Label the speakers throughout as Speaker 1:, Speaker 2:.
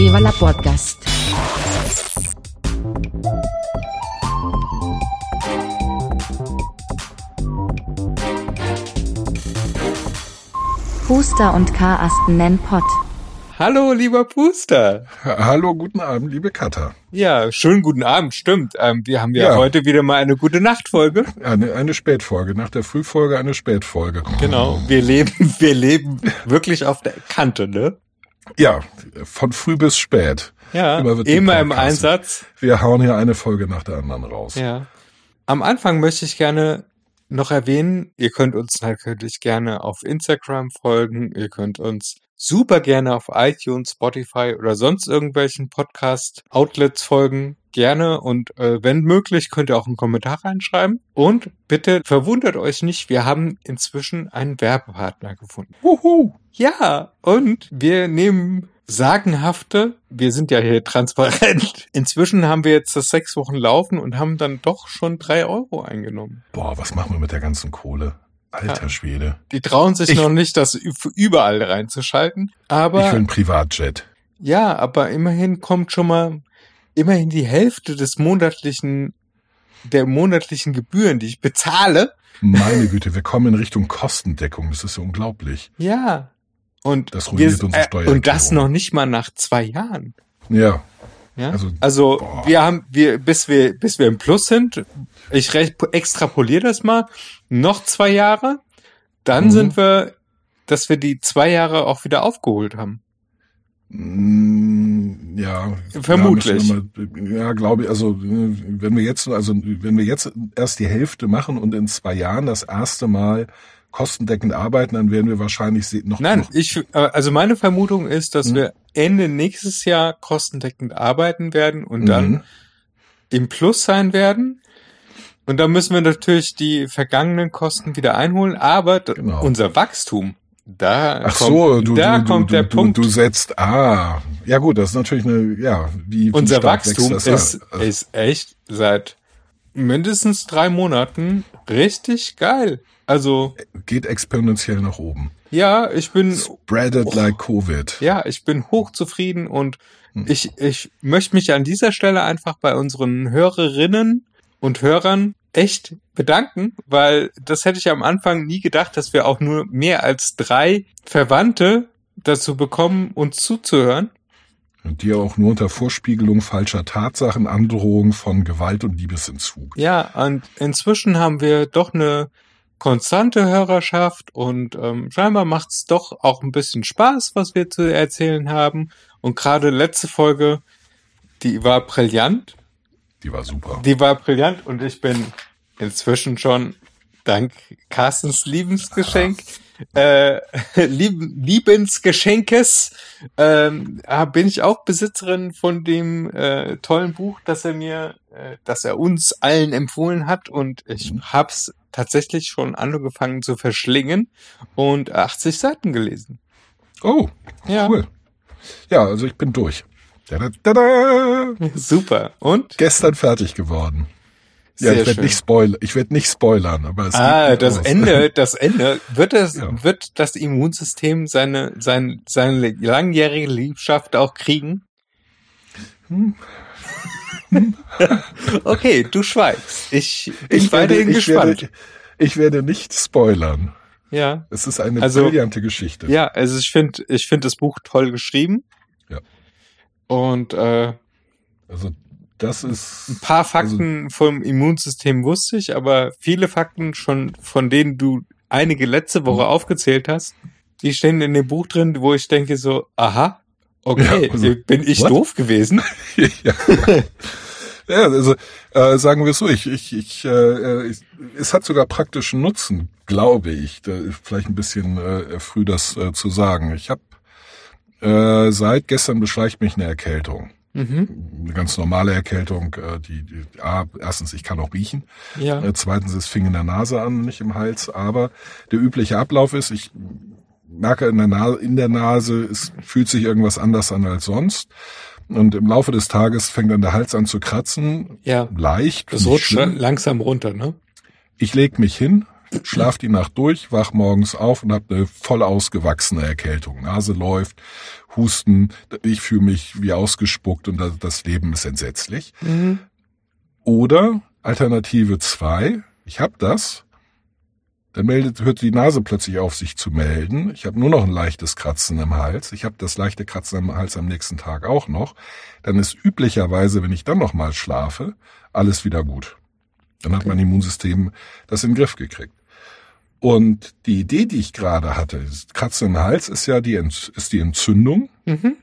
Speaker 1: Viva la Podcast. Puster und Karasten nennen Pott.
Speaker 2: Hallo, lieber Puster.
Speaker 3: Hallo, guten Abend, liebe Katha.
Speaker 2: Ja, schönen guten Abend, stimmt. Ähm, wir haben ja,
Speaker 3: Ja.
Speaker 2: heute wieder mal eine gute Nachtfolge.
Speaker 3: Eine, eine Spätfolge, nach der Frühfolge eine Spätfolge.
Speaker 2: Genau. Wir leben, wir leben wirklich auf der Kante, ne?
Speaker 3: Ja, von früh bis spät.
Speaker 2: Ja,
Speaker 3: Immer
Speaker 2: immer, im. Einsatz.
Speaker 3: Wir hauen hier eine Folge nach der anderen raus.
Speaker 2: Ja. Am Anfang möchte ich gerne noch erwähnen, ihr könnt uns natürlich gerne auf Instagram folgen, ihr könnt uns super gerne auf iTunes, Spotify oder sonst irgendwelchen Podcast-Outlets folgen. Gerne und äh, wenn möglich könnt ihr auch einen Kommentar reinschreiben. Und bitte verwundert euch nicht, wir haben inzwischen einen Werbepartner gefunden.
Speaker 3: Wuhu.
Speaker 2: Ja, und wir nehmen sagenhafte, wir sind ja hier transparent. Inzwischen haben wir jetzt das sechs Wochen laufen und haben dann doch schon drei Euro eingenommen.
Speaker 3: Boah, was machen wir mit der ganzen Kohle? Alter. Schwede.
Speaker 2: Die trauen sich
Speaker 3: Ich-
Speaker 2: noch nicht, das überall reinzuschalten.
Speaker 3: Ich will
Speaker 2: Aber
Speaker 3: ein Privatjet.
Speaker 2: ja, aber immerhin kommt schon mal immerhin die Hälfte des monatlichen, der monatlichen Gebühren, die ich bezahle.
Speaker 3: Meine Güte, wir kommen in Richtung Kostendeckung. Das ist ja unglaublich.
Speaker 2: Ja. Und,
Speaker 3: Das ruiniert unsere
Speaker 2: und das
Speaker 3: Steuererklärung.
Speaker 2: noch nicht mal nach zwei Jahren.
Speaker 3: Ja,
Speaker 2: Ja?
Speaker 3: Also,
Speaker 2: Also, wir haben, wir, bis wir, bis wir im Plus sind, ich recht, extrapoliere das mal, noch zwei Jahre, dann
Speaker 3: Mhm.
Speaker 2: sind wir, dass wir die zwei Jahre auch wieder aufgeholt haben.
Speaker 3: Mm, Ja,
Speaker 2: Vermutlich.
Speaker 3: Ja, wir mal- ja, glaube ich. Also äh, wenn wir jetzt, also wenn wir jetzt erst die Hälfte machen und in zwei Jahren das erste Mal kostendeckend arbeiten, dann werden wir wahrscheinlich noch.
Speaker 2: Nein,
Speaker 3: noch,
Speaker 2: ich, äh, also meine Vermutung ist, dass
Speaker 3: Mhm.
Speaker 2: wir Ende nächstes Jahr kostendeckend arbeiten werden und dann
Speaker 3: Mhm.
Speaker 2: im Plus sein werden. Und dann müssen wir natürlich die vergangenen Kosten wieder einholen, aber
Speaker 3: Genau.
Speaker 2: unser Wachstum, da
Speaker 3: Ach
Speaker 2: kommt,
Speaker 3: so, du,
Speaker 2: da
Speaker 3: du,
Speaker 2: kommt
Speaker 3: du,
Speaker 2: der Punkt.
Speaker 3: Du setzt, ah, ja gut, das ist natürlich eine, ja, wie
Speaker 2: Unser Wachstum ist,
Speaker 3: an?
Speaker 2: ist echt seit mindestens drei Monaten richtig geil. Also,
Speaker 3: geht exponentiell nach oben.
Speaker 2: ja, ich bin,
Speaker 3: Spread it
Speaker 2: Oh.
Speaker 3: like Covid.
Speaker 2: ja, ich bin hochzufrieden und
Speaker 3: Hm.
Speaker 2: ich, ich möchte mich an dieser Stelle einfach bei unseren Hörerinnen und Hörern echt bedanken, weil das hätte ich am Anfang nie gedacht, dass wir auch nur mehr als drei Verwandte dazu bekommen, uns zuzuhören.
Speaker 3: Und die auch nur unter Vorspiegelung falscher Tatsachen, Androhung von Gewalt und Liebesentzug.
Speaker 2: Ja, und inzwischen haben wir doch eine konstante Hörerschaft und ähm, scheinbar macht's doch auch ein bisschen Spaß, was wir zu erzählen haben. Und gerade letzte Folge, die war brillant.
Speaker 3: Die war super.
Speaker 2: Die war brillant und ich bin inzwischen schon dank Carstens Liebensgeschenk, äh, Lieb Liebensgeschenkes, ähm, bin ich auch Besitzerin von dem äh, tollen Buch, das er mir, äh, das er uns allen empfohlen hat und ich
Speaker 3: Mhm.
Speaker 2: hab's tatsächlich schon angefangen zu verschlingen und 80 Seiten gelesen.
Speaker 3: Oh,
Speaker 2: Ja,
Speaker 3: cool. Ja, also ich bin durch. Tada, tada.
Speaker 2: super. Und?
Speaker 3: Gestern fertig geworden. Ja,
Speaker 2: Sehr
Speaker 3: ich werde nicht spoilern. Ich werde nicht spoilern, aber es
Speaker 2: Ah, das
Speaker 3: los.
Speaker 2: Ende, das Ende. Wird das,
Speaker 3: Ja.
Speaker 2: wird das Immunsystem seine, sein, seine langjährige Liebschaft auch kriegen?
Speaker 3: Hm.
Speaker 2: okay, du schweigst. Ich bin
Speaker 3: Ich werde, ich,
Speaker 2: gespannt.
Speaker 3: werde, ich werde nicht spoilern.
Speaker 2: ja.
Speaker 3: Es ist eine
Speaker 2: Also-
Speaker 3: brillante Geschichte.
Speaker 2: Ja, also ich finde, ich finde das Buch toll geschrieben.
Speaker 3: Ja.
Speaker 2: Und äh,
Speaker 3: Also das ist
Speaker 2: ein paar Fakten vom Immunsystem wusste ich, aber viele Fakten schon, von denen du einige letzte Woche
Speaker 3: Mhm.
Speaker 2: aufgezählt hast, die stehen in dem Buch drin, wo ich denke so, aha, okay,
Speaker 3: Ja, also,
Speaker 2: bin ich
Speaker 3: what?
Speaker 2: doof gewesen?
Speaker 3: ja. ja, also äh, sagen wir es so, ich, ich, ich, äh, ich, es hat sogar praktischen Nutzen, glaube ich. Da vielleicht ein bisschen äh, früh das äh, zu sagen. Ich habe äh, seit gestern beschleicht mich eine Erkältung.
Speaker 2: Mhm.
Speaker 3: Eine ganz normale Erkältung, äh, die, die ah, erstens, ich kann auch riechen.
Speaker 2: Ja.
Speaker 3: Äh, zweitens, es fing in der Nase an, nicht im Hals. Aber der übliche Ablauf ist, ich merke in der, Na in der Nase, es fühlt sich irgendwas anders an als sonst. Und im Laufe des Tages fängt dann der Hals an zu kratzen.
Speaker 2: Ja.
Speaker 3: Leicht.
Speaker 2: Das rutscht
Speaker 3: schlimm.
Speaker 2: langsam runter, ne?
Speaker 3: Ich leg mich hin, schlaf die Nacht durch, wach morgens auf und habe eine voll ausgewachsene Erkältung. Nase läuft, Husten, ich fühle mich wie ausgespuckt und das Leben ist entsetzlich.
Speaker 2: Mhm.
Speaker 3: Oder Alternative zwei, ich habe das, dann meldet, hört die Nase plötzlich auf, sich zu melden. Ich habe nur noch ein leichtes Kratzen im Hals. Ich habe das leichte Kratzen im Hals am nächsten Tag auch noch. Dann ist üblicherweise, wenn ich dann noch mal schlafe, alles wieder gut. Dann hat mein Immunsystem das in den Griff gekriegt. Und die Idee, die ich gerade hatte, Kratzen im Hals ist ja die, ist die Entzündung,
Speaker 2: Mhm.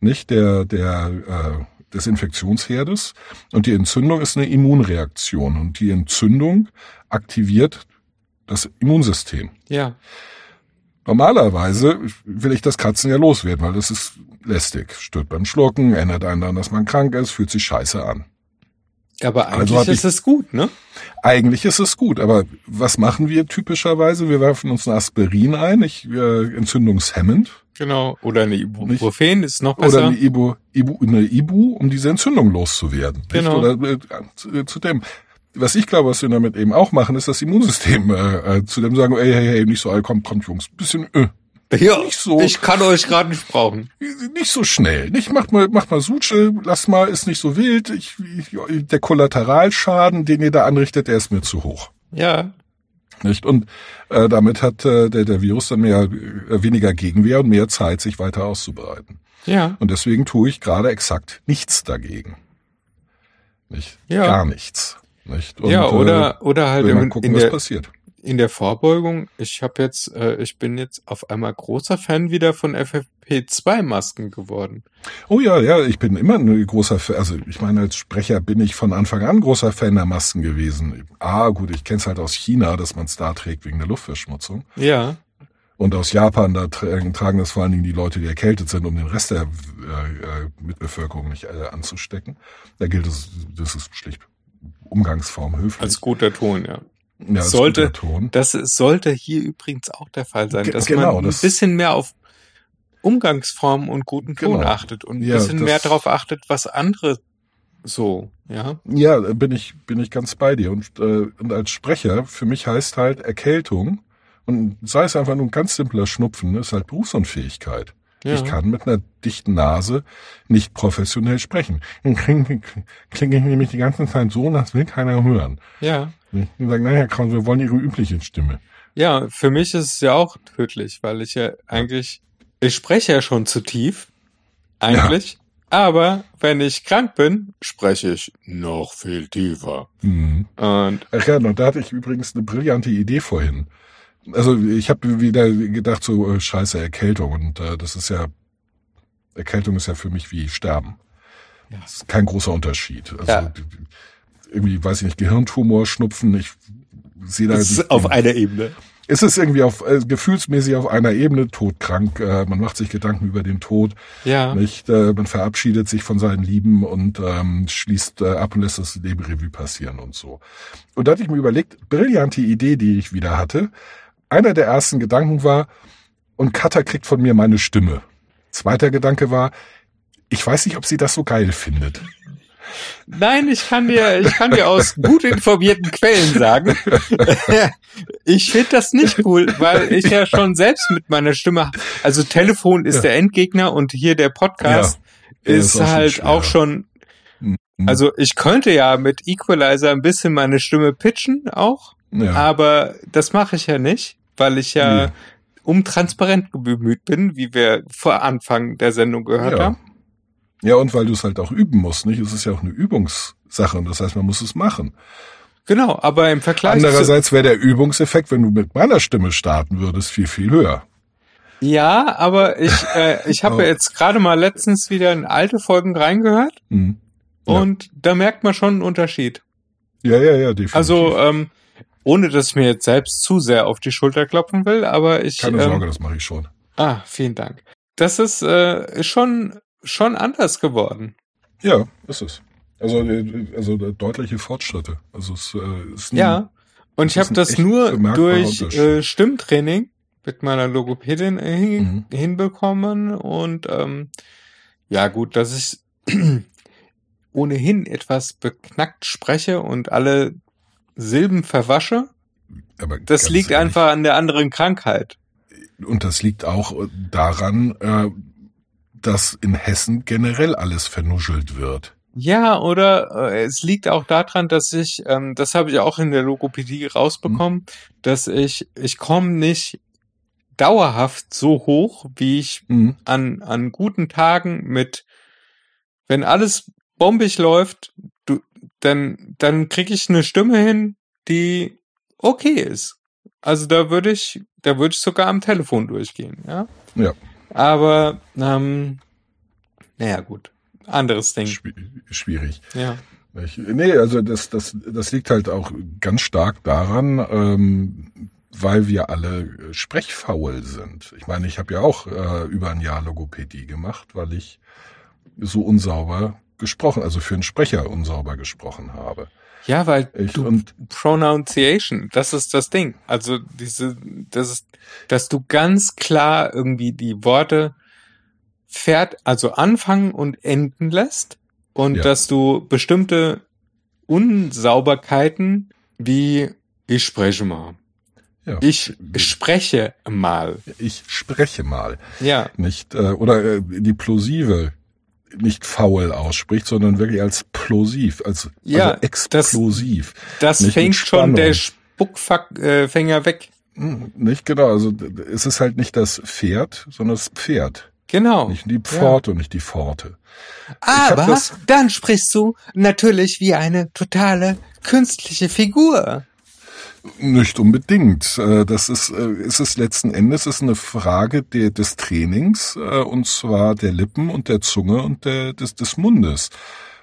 Speaker 3: nicht der, der, äh, des Infektionsherdes. Und die Entzündung ist eine Immunreaktion. Und die Entzündung aktiviert das Immunsystem.
Speaker 2: Ja.
Speaker 3: Normalerweise will ich das Kratzen ja loswerden, weil das ist lästig. Stört beim Schlucken, erinnert einen daran, dass man krank ist, fühlt sich scheiße an.
Speaker 2: Aber
Speaker 3: Also
Speaker 2: eigentlich
Speaker 3: hab
Speaker 2: ist
Speaker 3: ich-
Speaker 2: es gut, ne?
Speaker 3: Eigentlich ist es gut, aber was machen wir typischerweise? Wir werfen uns ein Aspirin ein, ich, äh, entzündungshemmend,
Speaker 2: Genau. Oder eine Ibuprofen ist noch
Speaker 3: oder
Speaker 2: besser.
Speaker 3: eine Ibu, Ibu, eine Ibu, um diese Entzündung loszuwerden. nicht?
Speaker 2: Genau.
Speaker 3: Oder äh, zu, äh, zu dem. Was ich glaube, was wir damit eben auch machen, ist das Immunsystem äh, äh, zu dem sagen, ey, hey, hey, nicht so, ey, kommt, kommt, Jungs, bisschen, äh,
Speaker 2: ja,
Speaker 3: nicht so.
Speaker 2: ich kann euch gerade nicht brauchen.
Speaker 3: nicht so schnell. Nicht macht mal, macht mal Suche, lasst mal, ist nicht so wild. Ich, ich, der Kollateralschaden, den ihr da anrichtet, der ist mir zu hoch.
Speaker 2: Ja.
Speaker 3: Nicht? Und äh, damit hat äh, der, der Virus dann mehr, äh, weniger Gegenwehr und mehr Zeit, sich weiter auszubreiten.
Speaker 2: Ja.
Speaker 3: Und deswegen tue ich gerade exakt nichts dagegen. Nicht?
Speaker 2: Ja.
Speaker 3: Gar nichts. Nicht? Und,
Speaker 2: ja, oder, oder
Speaker 3: äh,
Speaker 2: halt in,
Speaker 3: gucken,
Speaker 2: in,
Speaker 3: was
Speaker 2: der,
Speaker 3: passiert.
Speaker 2: in der Vorbeugung. Ich habe jetzt, äh, ich bin jetzt auf einmal großer Fan wieder von FFP2-Masken geworden.
Speaker 3: Oh ja, ja, ich bin immer ein großer Fan. Also ich meine, als Sprecher bin ich von Anfang an großer Fan der Masken gewesen. Ah, gut, ich kenne es halt aus China, dass man es da trägt wegen der Luftverschmutzung.
Speaker 2: Ja.
Speaker 3: Und aus Japan, da tra- tragen das vor allen Dingen die Leute, die erkältet sind, um den Rest der äh, äh, Mitbevölkerung nicht äh, anzustecken. Da gilt es, das ist schlicht Umgangsform höflich.
Speaker 2: Als guter Ton, ja.
Speaker 3: ja,
Speaker 2: sollte-
Speaker 3: guter Ton.
Speaker 2: Das sollte hier übrigens auch der Fall sein, dass
Speaker 3: genau,
Speaker 2: man ein
Speaker 3: das-
Speaker 2: bisschen mehr auf Umgangsform und guten Ton
Speaker 3: Genau.
Speaker 2: achtet und ein
Speaker 3: Ja,
Speaker 2: bisschen mehr darauf achtet, was andere so, ja.
Speaker 3: Ja, bin ich, bin ich ganz bei dir. Und, äh, und als Sprecher, für mich heißt halt Erkältung, und sei es einfach nur ein ganz simpler Schnupfen, ist halt Berufsunfähigkeit.
Speaker 2: Ja.
Speaker 3: Ich kann mit einer dichten Nase nicht professionell sprechen. Dann klinge klinge ich nämlich die ganze Zeit so, und das will keiner hören.
Speaker 2: Ja.
Speaker 3: Die sagen, naja, Kraus, wir wollen ihre übliche Stimme.
Speaker 2: Ja, für mich ist es ja auch tödlich, weil ich ja eigentlich, ich spreche ja schon zu tief, eigentlich, aber wenn ich krank bin, spreche ich noch viel tiefer.
Speaker 3: Mhm.
Speaker 2: Und
Speaker 3: Ach ja, und da hatte ich übrigens eine brillante Idee vorhin. Also ich habe wieder gedacht, so äh, scheiße Erkältung. Und äh, das ist ja, Erkältung ist ja für mich wie Sterben.
Speaker 2: Ja.
Speaker 3: Das ist kein großer Unterschied. Also
Speaker 2: Ja.
Speaker 3: irgendwie, weiß ich nicht, Gehirntumor, Schnupfen, ich sehe da nicht
Speaker 2: ist auf einer Ebene.
Speaker 3: Es ist irgendwie auf äh, gefühlsmäßig auf einer Ebene todkrank. Äh, man macht sich Gedanken über den Tod.
Speaker 2: Ja.
Speaker 3: Nicht, äh, man verabschiedet sich von seinen Lieben und ähm, schließt äh, ab und lässt das Leben Revue passieren und so. Und da hatte ich mir überlegt, brillante Idee, die ich wieder hatte. Einer der ersten Gedanken war, und Katha kriegt von mir meine Stimme. Zweiter Gedanke war, ich weiß nicht, ob sie das so geil findet.
Speaker 2: Nein, ich kann dir, ich kann dir aus gut informierten Quellen sagen, ich finde das nicht cool, weil ich ja schon selbst mit meiner Stimme, also Telefon ist
Speaker 3: Ja.
Speaker 2: der Endgegner und hier der Podcast
Speaker 3: Ja,
Speaker 2: ist,
Speaker 3: ist auch schon
Speaker 2: halt
Speaker 3: schwer.
Speaker 2: auch schon,
Speaker 3: Mhm.
Speaker 2: also ich könnte ja mit Equalizer ein bisschen meine Stimme pitchen auch,
Speaker 3: Ja,
Speaker 2: aber das mache ich ja nicht, weil ich ja
Speaker 3: Nee.
Speaker 2: um transparent bemüht bin, wie wir vor Anfang der Sendung gehört
Speaker 3: Ja.
Speaker 2: haben.
Speaker 3: ja, und weil du es halt auch üben musst, nicht? Es ist ja auch eine Übungssache und das heißt, man muss es machen.
Speaker 2: Genau, aber im Vergleich
Speaker 3: Andererseits wäre der Übungseffekt, wenn du mit meiner Stimme starten würdest, viel, viel höher.
Speaker 2: Ja, aber ich, äh, ich habe
Speaker 3: Oh.
Speaker 2: ja jetzt gerade mal letztens wieder in alte Folgen reingehört
Speaker 3: Mhm. Ja.
Speaker 2: und da merkt man schon einen Unterschied.
Speaker 3: Ja, ja, ja, definitiv.
Speaker 2: Also, ähm, ohne dass ich mir jetzt selbst zu sehr auf die Schulter klopfen will, aber ich.
Speaker 3: Keine
Speaker 2: ähm,
Speaker 3: Sorge, das mache ich schon.
Speaker 2: Ah, vielen Dank. Das ist äh, schon, schon anders geworden.
Speaker 3: Ja, ist es. Also, äh, also äh, deutliche Fortschritte. Also es äh, ist ein-
Speaker 2: Ja. Und ich habe das nur durch äh, Stimmtraining mit meiner Logopädin äh, hin,
Speaker 3: Mhm.
Speaker 2: hinbekommen und ähm, ja gut, dass ich ohnehin etwas beknackt spreche und alle Silben verwasche,
Speaker 3: Aber
Speaker 2: Das liegt
Speaker 3: ehrlich,
Speaker 2: einfach an der anderen Krankheit.
Speaker 3: Und das liegt auch daran, äh, dass in Hessen generell alles vernuschelt wird.
Speaker 2: Ja, oder äh, es liegt auch daran, dass ich, ähm, das habe ich auch in der Logopädie rausbekommen, dass ich, ich komme nicht dauerhaft so hoch, wie ich
Speaker 3: Mhm.
Speaker 2: an, an guten Tagen mit, wenn alles bombig läuft, du, dann, dann kriege ich eine Stimme hin, die okay ist. Also da würde ich, da würde ich sogar am Telefon durchgehen, ja.
Speaker 3: Ja.
Speaker 2: Aber, ähm, naja, gut. Anderes Ding.
Speaker 3: Schwi- Schwierig.
Speaker 2: Ja.
Speaker 3: Ich, nee, also das, das, das liegt halt auch ganz stark daran, ähm, weil wir alle äh, sprechfaul sind. Ich meine, ich habe ja auch äh, über ein Jahr Logopädie gemacht, weil ich so unsauber gesprochen, also für einen Sprecher unsauber gesprochen habe.
Speaker 2: Ja, weil
Speaker 3: Ich,
Speaker 2: du
Speaker 3: und
Speaker 2: Pronunciation, das ist das Ding. Also diese, das ist, dass du ganz klar irgendwie die Worte fährt, also anfangen und enden lässt und
Speaker 3: Ja.
Speaker 2: dass du bestimmte Unsauberkeiten wie ich spreche mal,
Speaker 3: ja,
Speaker 2: ich spreche mal,
Speaker 3: ich spreche mal.
Speaker 2: ja,
Speaker 3: nicht äh, oder äh, die Plosive nicht faul ausspricht, sondern wirklich als plosiv, als
Speaker 2: Ja,
Speaker 3: also explosiv.
Speaker 2: das
Speaker 3: mit
Speaker 2: fängt schon der. Spuckfänger weg.
Speaker 3: Hm, Nicht genau, also es ist halt nicht das Pferd, sondern das Pferd.
Speaker 2: Genau.
Speaker 3: Nicht die Pforte und nicht die Pforte.
Speaker 2: Aber
Speaker 3: das-
Speaker 2: dann sprichst du natürlich wie eine totale künstliche Figur.
Speaker 3: Nicht unbedingt. Äh, Das ist, äh, es ist letzten Endes ist eine Frage der, des Trainings, äh, und zwar der Lippen und der Zunge und der, des, des Mundes.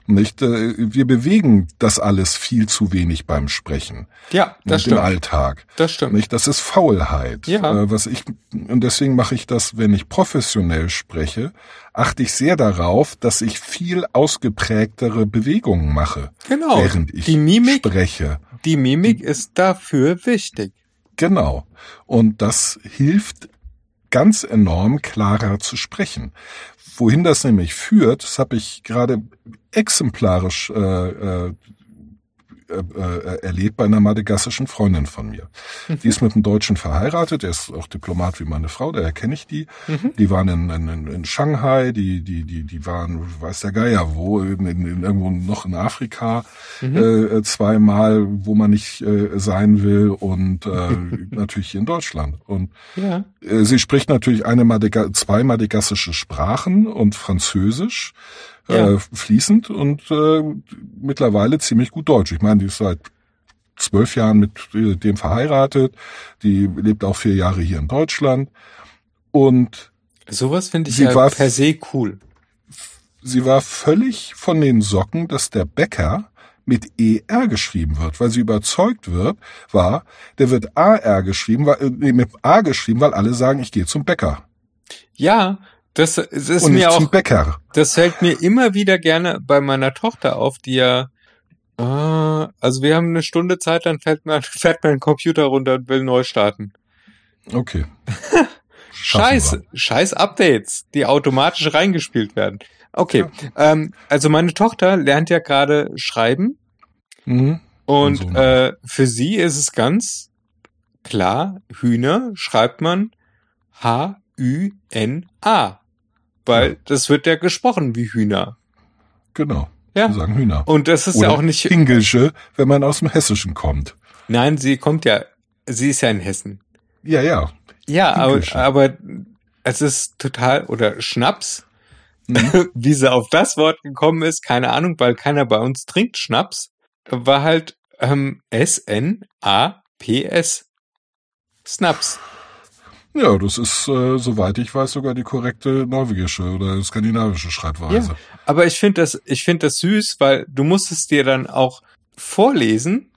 Speaker 3: Nicht? Wir bewegen das alles viel zu wenig beim Sprechen.
Speaker 2: Ja, das
Speaker 3: und im
Speaker 2: stimmt.
Speaker 3: Alltag.
Speaker 2: Das stimmt.
Speaker 3: Nicht? Das ist Faulheit.
Speaker 2: Ja.
Speaker 3: Was ich, und deswegen mache ich das, wenn ich professionell spreche, achte ich sehr darauf, dass ich viel ausgeprägtere Bewegungen mache,
Speaker 2: Genau.
Speaker 3: während ich
Speaker 2: Die Mimik,
Speaker 3: spreche.
Speaker 2: Die Mimik ist dafür wichtig.
Speaker 3: Genau. Und das hilft ganz enorm klarer zu sprechen. Wohin das nämlich führt, das habe ich gerade exemplarisch äh, äh, äh, äh, erlebt bei einer madagassischen Freundin von mir. Die ist mit einem Deutschen verheiratet, der ist auch Diplomat wie meine Frau, daher kenne ich die. Die waren in, in, in Shanghai, die, die, die, die waren, weiß der Geier wo, in, in, irgendwo noch in Afrika äh, zweimal, wo man nicht äh, sein will und äh, natürlich hier in Deutschland. Und
Speaker 2: Ja.
Speaker 3: äh, sie spricht natürlich eine Madaga zwei madagassische Sprachen und Französisch
Speaker 2: Ja.
Speaker 3: äh, fließend und äh, mittlerweile ziemlich gut Deutsch. Ich meine, die ist seit zwölf Jahren mit äh, dem verheiratet, die lebt auch vier Jahre hier in Deutschland und
Speaker 2: Sowas finde ich
Speaker 3: Sie
Speaker 2: ja
Speaker 3: war-
Speaker 2: per se cool.
Speaker 3: sie war völlig von den Socken, dass der Bäcker mit ER geschrieben wird, weil sie überzeugt wird, war, der wird AR geschrieben, weil, äh, nee, mit A geschrieben, weil alle sagen, ich gehe zum Bäcker
Speaker 2: Ja, das, es ist
Speaker 3: und
Speaker 2: mir auch,
Speaker 3: Bäcker.
Speaker 2: das fällt mir immer wieder gerne bei meiner Tochter auf, die ja, ah, also wir haben eine Stunde Zeit, dann fällt mir, fährt mein Computer runter und will neu starten.
Speaker 3: Okay.
Speaker 2: Scheiße, scheiß Updates, die automatisch reingespielt werden. Okay, ähm, also meine Tochter lernt ja gerade schreiben.
Speaker 3: Mhm.
Speaker 2: und
Speaker 3: Und so.
Speaker 2: äh, für sie ist es ganz klar, Hühner schreibt man H-Ü-N-A, weil
Speaker 3: Ja.
Speaker 2: das wird ja gesprochen wie Hühner.
Speaker 3: Genau.
Speaker 2: Ja.
Speaker 3: Wir sagen Hühner.
Speaker 2: Und das ist
Speaker 3: Oder
Speaker 2: ja auch nicht,
Speaker 3: Englische, wenn man aus dem Hessischen kommt.
Speaker 2: nein, sie kommt ja, sie ist ja in Hessen.
Speaker 3: Ja, ja.
Speaker 2: Ja, aber, aber es ist total, oder Schnaps,
Speaker 3: Mhm.
Speaker 2: wie sie auf das Wort gekommen ist, keine Ahnung, weil keiner bei uns trinkt Schnaps, war halt ähm, S-N-A-P-S. Snaps.
Speaker 3: Ja, das ist, äh, soweit ich weiß, sogar die korrekte norwegische oder skandinavische Schreibweise.
Speaker 2: Aber ich finde das, ich finde das süß, weil du musst es dir dann auch vorlesen,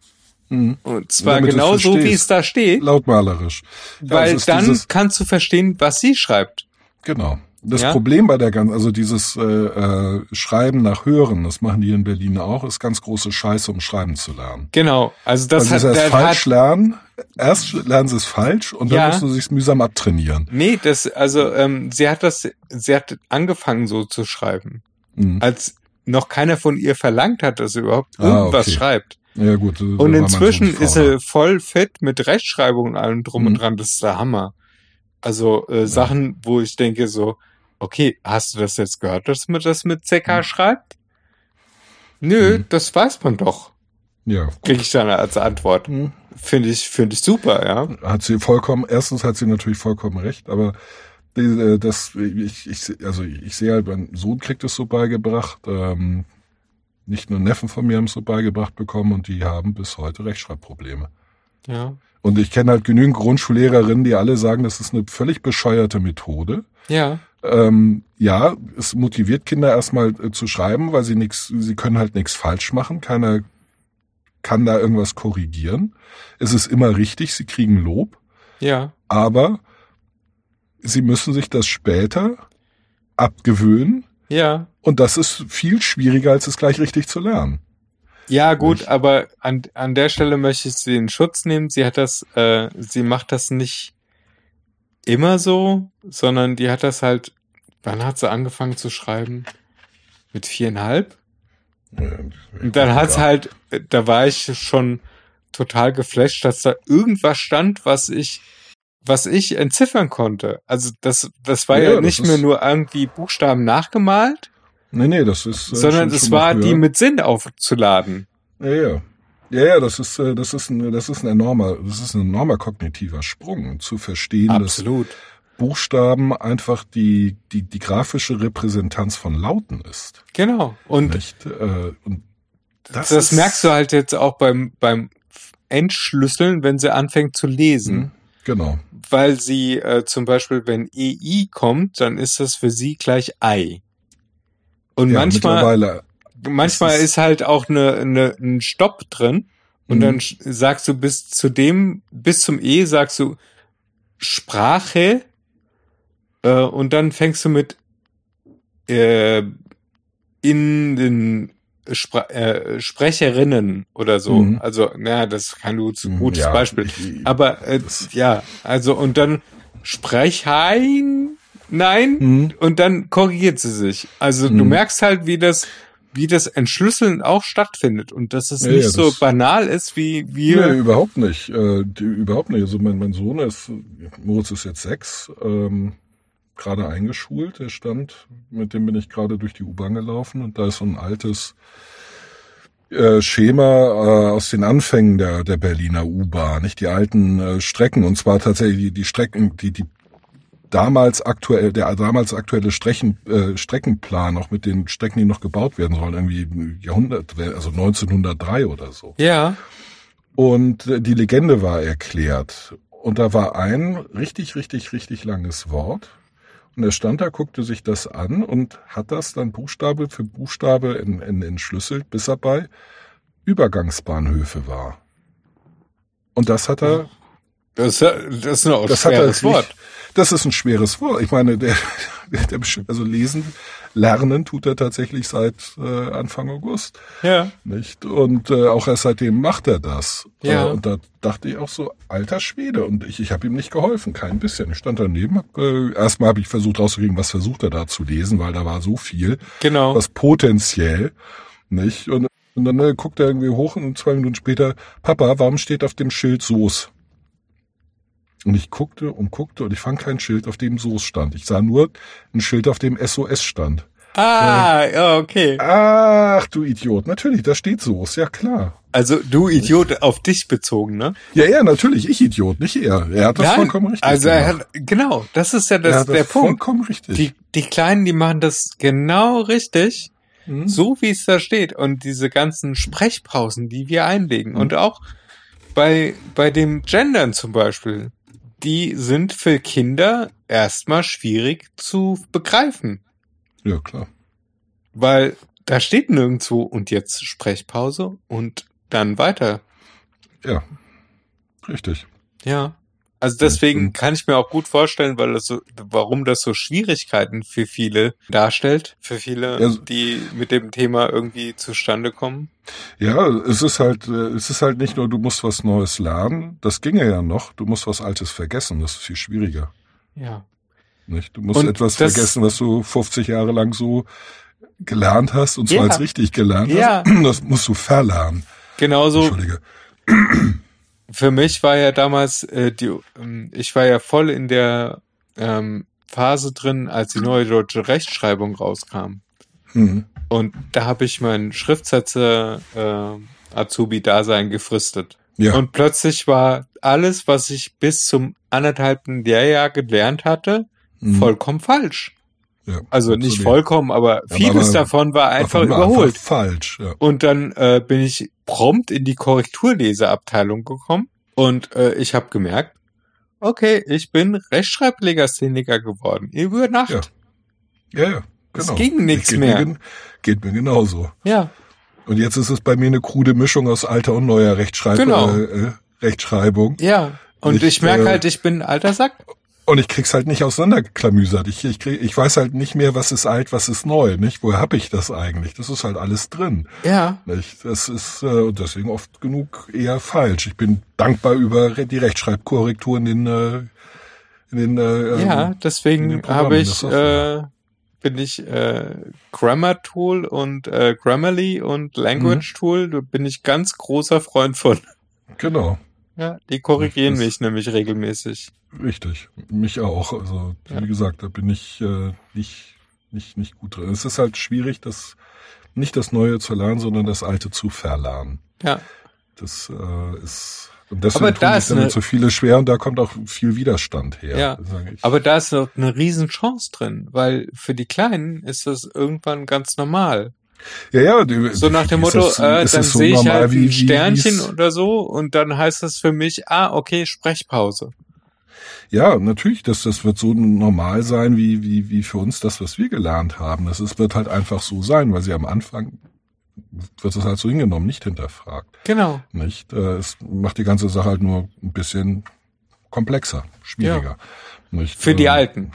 Speaker 3: Mhm.
Speaker 2: und zwar
Speaker 3: Damit
Speaker 2: genau so, wie es da steht,
Speaker 3: Lautmalerisch. Ja,
Speaker 2: weil dann kannst du verstehen, was sie schreibt.
Speaker 3: Genau. Das
Speaker 2: Ja?
Speaker 3: Problem bei der ganzen, also dieses äh, äh, Schreiben nach Hören, das machen die in Berlin auch, ist ganz große Scheiße, um schreiben zu lernen.
Speaker 2: Genau. Also das
Speaker 3: Weil
Speaker 2: hat,
Speaker 3: sie
Speaker 2: der
Speaker 3: falsch
Speaker 2: hat
Speaker 3: lernen, erst lernen sie es falsch und dann
Speaker 2: Ja.
Speaker 3: musst du sich's mühsam abtrainieren.
Speaker 2: Nee, das, also, ähm, sie hat das, sie hat angefangen so zu schreiben,
Speaker 3: Mhm.
Speaker 2: als noch keiner von ihr verlangt hat, dass sie überhaupt
Speaker 3: Ah,
Speaker 2: irgendwas
Speaker 3: okay.
Speaker 2: schreibt.
Speaker 3: Ja, gut.
Speaker 2: Und inzwischen ist er voll fit mit Rechtschreibung und allem drum und
Speaker 3: Mhm.
Speaker 2: dran. Das ist der Hammer. Also äh, Sachen, wo ich denke so, okay, hast du das jetzt gehört, dass man das mit CK
Speaker 3: Mhm.
Speaker 2: schreibt? Nö,
Speaker 3: Mhm.
Speaker 2: das weiß man doch.
Speaker 3: Ja.
Speaker 2: Kriege ich dann als Antwort.
Speaker 3: Hm.
Speaker 2: Finde ich, finde ich super, ja.
Speaker 3: Hat sie vollkommen, erstens hat sie natürlich vollkommen recht, aber äh, das, ich, ich, also ich sehe halt, mein Sohn kriegt es so beigebracht, ähm, nicht nur Neffen von mir haben es so beigebracht bekommen und die haben bis heute Rechtschreibprobleme.
Speaker 2: Ja.
Speaker 3: Und ich kenne halt genügend Grundschullehrerinnen, die alle sagen, das ist eine völlig bescheuerte Methode.
Speaker 2: Ja.
Speaker 3: Ähm, ja, es motiviert Kinder erstmal äh, zu schreiben, weil sie nichts, sie können halt nichts falsch machen. Keiner kann da irgendwas korrigieren. Es ist immer richtig, sie kriegen Lob,
Speaker 2: Ja.
Speaker 3: aber sie müssen sich das später abgewöhnen
Speaker 2: Ja.
Speaker 3: und das ist viel schwieriger, als es gleich richtig zu lernen.
Speaker 2: Ja, gut,
Speaker 3: Nicht?
Speaker 2: aber an, an der Stelle möchte ich sie in Schutz nehmen. Sie hat das, äh, sie macht das nicht immer so, sondern die hat das halt, wann hat sie angefangen zu schreiben? Mit viereinhalb? Und dann hat's
Speaker 3: Ja.
Speaker 2: halt, da war ich schon total geflasht, dass da irgendwas stand, was ich, was ich entziffern konnte. Also das, das war
Speaker 3: Ja,
Speaker 2: ja, nicht mehr nur irgendwie Buchstaben nachgemalt,
Speaker 3: Nee, nee, das ist. äh,
Speaker 2: sondern
Speaker 3: schon-
Speaker 2: es
Speaker 3: schon
Speaker 2: war die mit Sinn aufzuladen.
Speaker 3: Ja, ja. Ja, ja, das ist, äh, das ist ein, das ist ein enormer, das ist ein enormer kognitiver Sprung, zu verstehen, dass
Speaker 2: Absolut.
Speaker 3: Buchstaben einfach die, die, die grafische Repräsentanz von Lauten ist.
Speaker 2: Genau. Und
Speaker 3: Nicht? Äh, und das,
Speaker 2: das, merkst du halt jetzt auch beim, beim Entschlüsseln, wenn sie anfängt zu lesen.
Speaker 3: Mhm, Genau.
Speaker 2: Weil sie äh, zum Beispiel, wenn EI kommt, dann ist das für sie gleich Ei. Und
Speaker 3: ja,
Speaker 2: manchmal, manchmal
Speaker 3: ist-
Speaker 2: ist, halt auch eine, eine, ein Stopp drin. Und
Speaker 3: Mhm.
Speaker 2: dann sagst du bis zu dem, bis zum E sagst du Sprache. Äh, und dann fängst du mit äh, in den Spra äh, Sprecherinnen oder so.
Speaker 3: Mhm.
Speaker 2: Also, naja, das ist kein gutes,
Speaker 3: Mhm,
Speaker 2: gutes
Speaker 3: ja,
Speaker 2: Beispiel. Aber äh, ja, also und dann Sprechein, nein,
Speaker 3: Mhm.
Speaker 2: und dann korrigiert sie sich. Also du
Speaker 3: Mhm.
Speaker 2: merkst halt, wie das, wie das Entschlüsseln auch stattfindet und dass es
Speaker 3: Ja,
Speaker 2: nicht
Speaker 3: ja,
Speaker 2: so banal ist, wie wir.
Speaker 3: Nee, überhaupt nicht. Äh, die, überhaupt nicht. Also mein, mein Sohn ist, Moritz ist jetzt sechs, ähm, gerade eingeschult. Der stand, mit dem bin ich gerade durch die U-Bahn gelaufen und da ist so ein altes äh, Schema äh, aus den Anfängen der, der Berliner U-Bahn, nicht die alten äh, Strecken und zwar tatsächlich die, die Strecken, die, die damals aktuell, der damals aktuelle Strecken, äh, Streckenplan, auch mit den Strecken, die noch gebaut werden sollen, irgendwie im Jahrhundert, also 1903 oder so.
Speaker 2: Ja,
Speaker 3: Und äh, die Legende war erklärt. Und da war ein richtig, richtig, richtig langes Wort. Und er stand da, guckte sich das an und hat das dann Buchstabe für Buchstabe in, in, entschlüsselt, bis er bei Übergangsbahnhöfe war. Und das hat er,
Speaker 2: das, ist- das ist ein
Speaker 3: das hat er,
Speaker 2: schweres Wort.
Speaker 3: Das ist ein schweres Wort. Ich meine, der, der, also lesen, lernen tut er tatsächlich seit äh, Anfang August.
Speaker 2: Ja,
Speaker 3: Nicht? Und äh, auch erst seitdem macht er das.
Speaker 2: Ja.
Speaker 3: Äh, und da dachte ich auch so, alter Schwede. Und ich, ich habe ihm nicht geholfen, kein bisschen. Ich stand daneben. Hab, äh, erstmal habe ich versucht rauszukriegen, was versucht er da zu lesen, weil da war so viel,
Speaker 2: genau.
Speaker 3: was potenziell. Nicht? Und, und dann äh, guckt er irgendwie hoch und zwei Minuten später, Papa, warum steht auf dem Schild Soße? Und ich guckte und guckte und ich fand kein Schild, auf dem Soße stand. Ich sah nur ein Schild, auf dem SOS stand.
Speaker 2: Ah, ja, okay.
Speaker 3: Ach, du Idiot. Natürlich, da steht Soße, ja klar.
Speaker 2: Also du Idiot auf dich bezogen, ne?
Speaker 3: Ja, ja, natürlich, ich Idiot, nicht er. Er hat das vollkommen richtig
Speaker 2: also er
Speaker 3: gemacht.
Speaker 2: hat, genau, das ist ja
Speaker 3: er
Speaker 2: das,
Speaker 3: hat
Speaker 2: der
Speaker 3: das
Speaker 2: Punkt.
Speaker 3: vollkommen richtig.
Speaker 2: Die, die Kleinen, die machen das genau richtig.
Speaker 3: Mhm.
Speaker 2: so wie es da steht und diese ganzen Sprechpausen, die wir einlegen und auch bei, bei dem Gendern zum Beispiel, die sind für Kinder erstmal schwierig zu begreifen,
Speaker 3: Ja, klar.
Speaker 2: weil da steht nirgendwo und jetzt Sprechpause und dann weiter.
Speaker 3: Ja, richtig.
Speaker 2: Ja. Also deswegen
Speaker 3: Mhm.
Speaker 2: kann ich mir auch gut vorstellen, weil das so, warum das so Schwierigkeiten für viele darstellt, für viele,
Speaker 3: Ja.
Speaker 2: die mit dem Thema irgendwie zustande kommen.
Speaker 3: Ja, es ist halt, äh, es ist halt nicht nur, du musst was Neues lernen. Das ginge ja noch. Du musst was Altes vergessen. Das ist viel schwieriger.
Speaker 2: Ja.
Speaker 3: Nicht? Du musst
Speaker 2: Und
Speaker 3: etwas
Speaker 2: das-
Speaker 3: vergessen, was du 50 Jahre lang so gelernt hast und zwar
Speaker 2: Ja.
Speaker 3: als richtig gelernt
Speaker 2: Ja.
Speaker 3: hast. Das musst du verlernen.
Speaker 2: genauso
Speaker 3: Entschuldige.
Speaker 2: Für mich war ja damals äh, die, ähm, ich war ja voll in der ähm, Phase drin, als die neue deutsche Rechtschreibung rauskam.
Speaker 3: Hm.
Speaker 2: Und da habe ich mein Schriftsätze äh, Azubi-Dasein gefristet.
Speaker 3: Ja.
Speaker 2: Und plötzlich war alles, was ich bis zum anderthalbten Lehrjahr gelernt hatte,
Speaker 3: Hm.
Speaker 2: vollkommen falsch.
Speaker 3: ja,
Speaker 2: Also nicht
Speaker 3: absolut.
Speaker 2: vollkommen, aber
Speaker 3: Ja,
Speaker 2: vieles
Speaker 3: aber
Speaker 2: davon war einfach überholt.
Speaker 3: Einfach falsch, ja.
Speaker 2: Und dann äh, bin ich prompt in die Korrekturleseabteilung gekommen und äh, ich habe gemerkt, okay, ich bin Rechtschreiblegastheniker geworden. Über Nacht.
Speaker 3: Ja. Ja, ja.
Speaker 2: Es
Speaker 3: Genau.
Speaker 2: ging nix
Speaker 3: geht
Speaker 2: mehr.
Speaker 3: Mir, geht mir genauso.
Speaker 2: ja.
Speaker 3: Und jetzt ist es bei mir eine krude Mischung aus alter und neuer Rechtschreib
Speaker 2: Genau.
Speaker 3: äh, äh, Rechtschreibung.
Speaker 2: Ja. Und
Speaker 3: Ich,
Speaker 2: ich, merke
Speaker 3: äh,
Speaker 2: halt, ich bin ein alter Sack.
Speaker 3: Und ich krieg's halt nicht auseinanderklamüsert. Ich, ich, krieg, ich weiß halt nicht mehr, was ist alt, was ist neu. Nicht? Woher hab ich das eigentlich? Das ist halt alles drin.
Speaker 2: Ja.
Speaker 3: Nicht? Das ist äh, und deswegen oft genug eher falsch. Ich bin dankbar über die Rechtschreibkorrektur in den, äh, in den äh,
Speaker 2: Ja,
Speaker 3: ähm, in
Speaker 2: deswegen habe ich, äh, bin ich äh, Grammar Tool und äh, Grammarly und Language
Speaker 3: Mhm.
Speaker 2: Tool, da bin ich ganz großer Freund von.
Speaker 3: genau.
Speaker 2: Ja, die korrigieren
Speaker 3: Das-
Speaker 2: mich nämlich regelmäßig.
Speaker 3: Richtig, mich auch. Also
Speaker 2: Ja.
Speaker 3: wie gesagt, da bin ich äh, nicht nicht nicht gut drin. Es ist halt schwierig, das nicht das Neue zu lernen, sondern das Alte zu verlernen.
Speaker 2: Ja.
Speaker 3: Das äh, ist und deswegen
Speaker 2: Aber
Speaker 3: tun
Speaker 2: da
Speaker 3: sich
Speaker 2: ist
Speaker 3: damit so viele schwer und da kommt auch viel Widerstand her.
Speaker 2: Ja. Aber da ist noch eine Riesenchance drin, weil für die Kleinen ist das irgendwann ganz normal.
Speaker 3: Ja, ja, die,
Speaker 2: So nach dem Motto,
Speaker 3: das-
Speaker 2: äh, dann
Speaker 3: so
Speaker 2: sehe ich halt
Speaker 3: wie-
Speaker 2: ein Sternchen oder so und dann heißt das für mich, ah, okay, Sprechpause.
Speaker 3: Ja, natürlich, das, das wird so normal sein, wie, wie, wie für uns das, was wir gelernt haben. Das ist, wird halt einfach so sein, weil sie am Anfang wird es halt so hingenommen, nicht hinterfragt.
Speaker 2: Genau.
Speaker 3: Nicht? Äh, Es macht die ganze Sache halt nur ein bisschen komplexer, schwieriger. Nicht?
Speaker 2: Für die
Speaker 3: Ähm,
Speaker 2: Alten.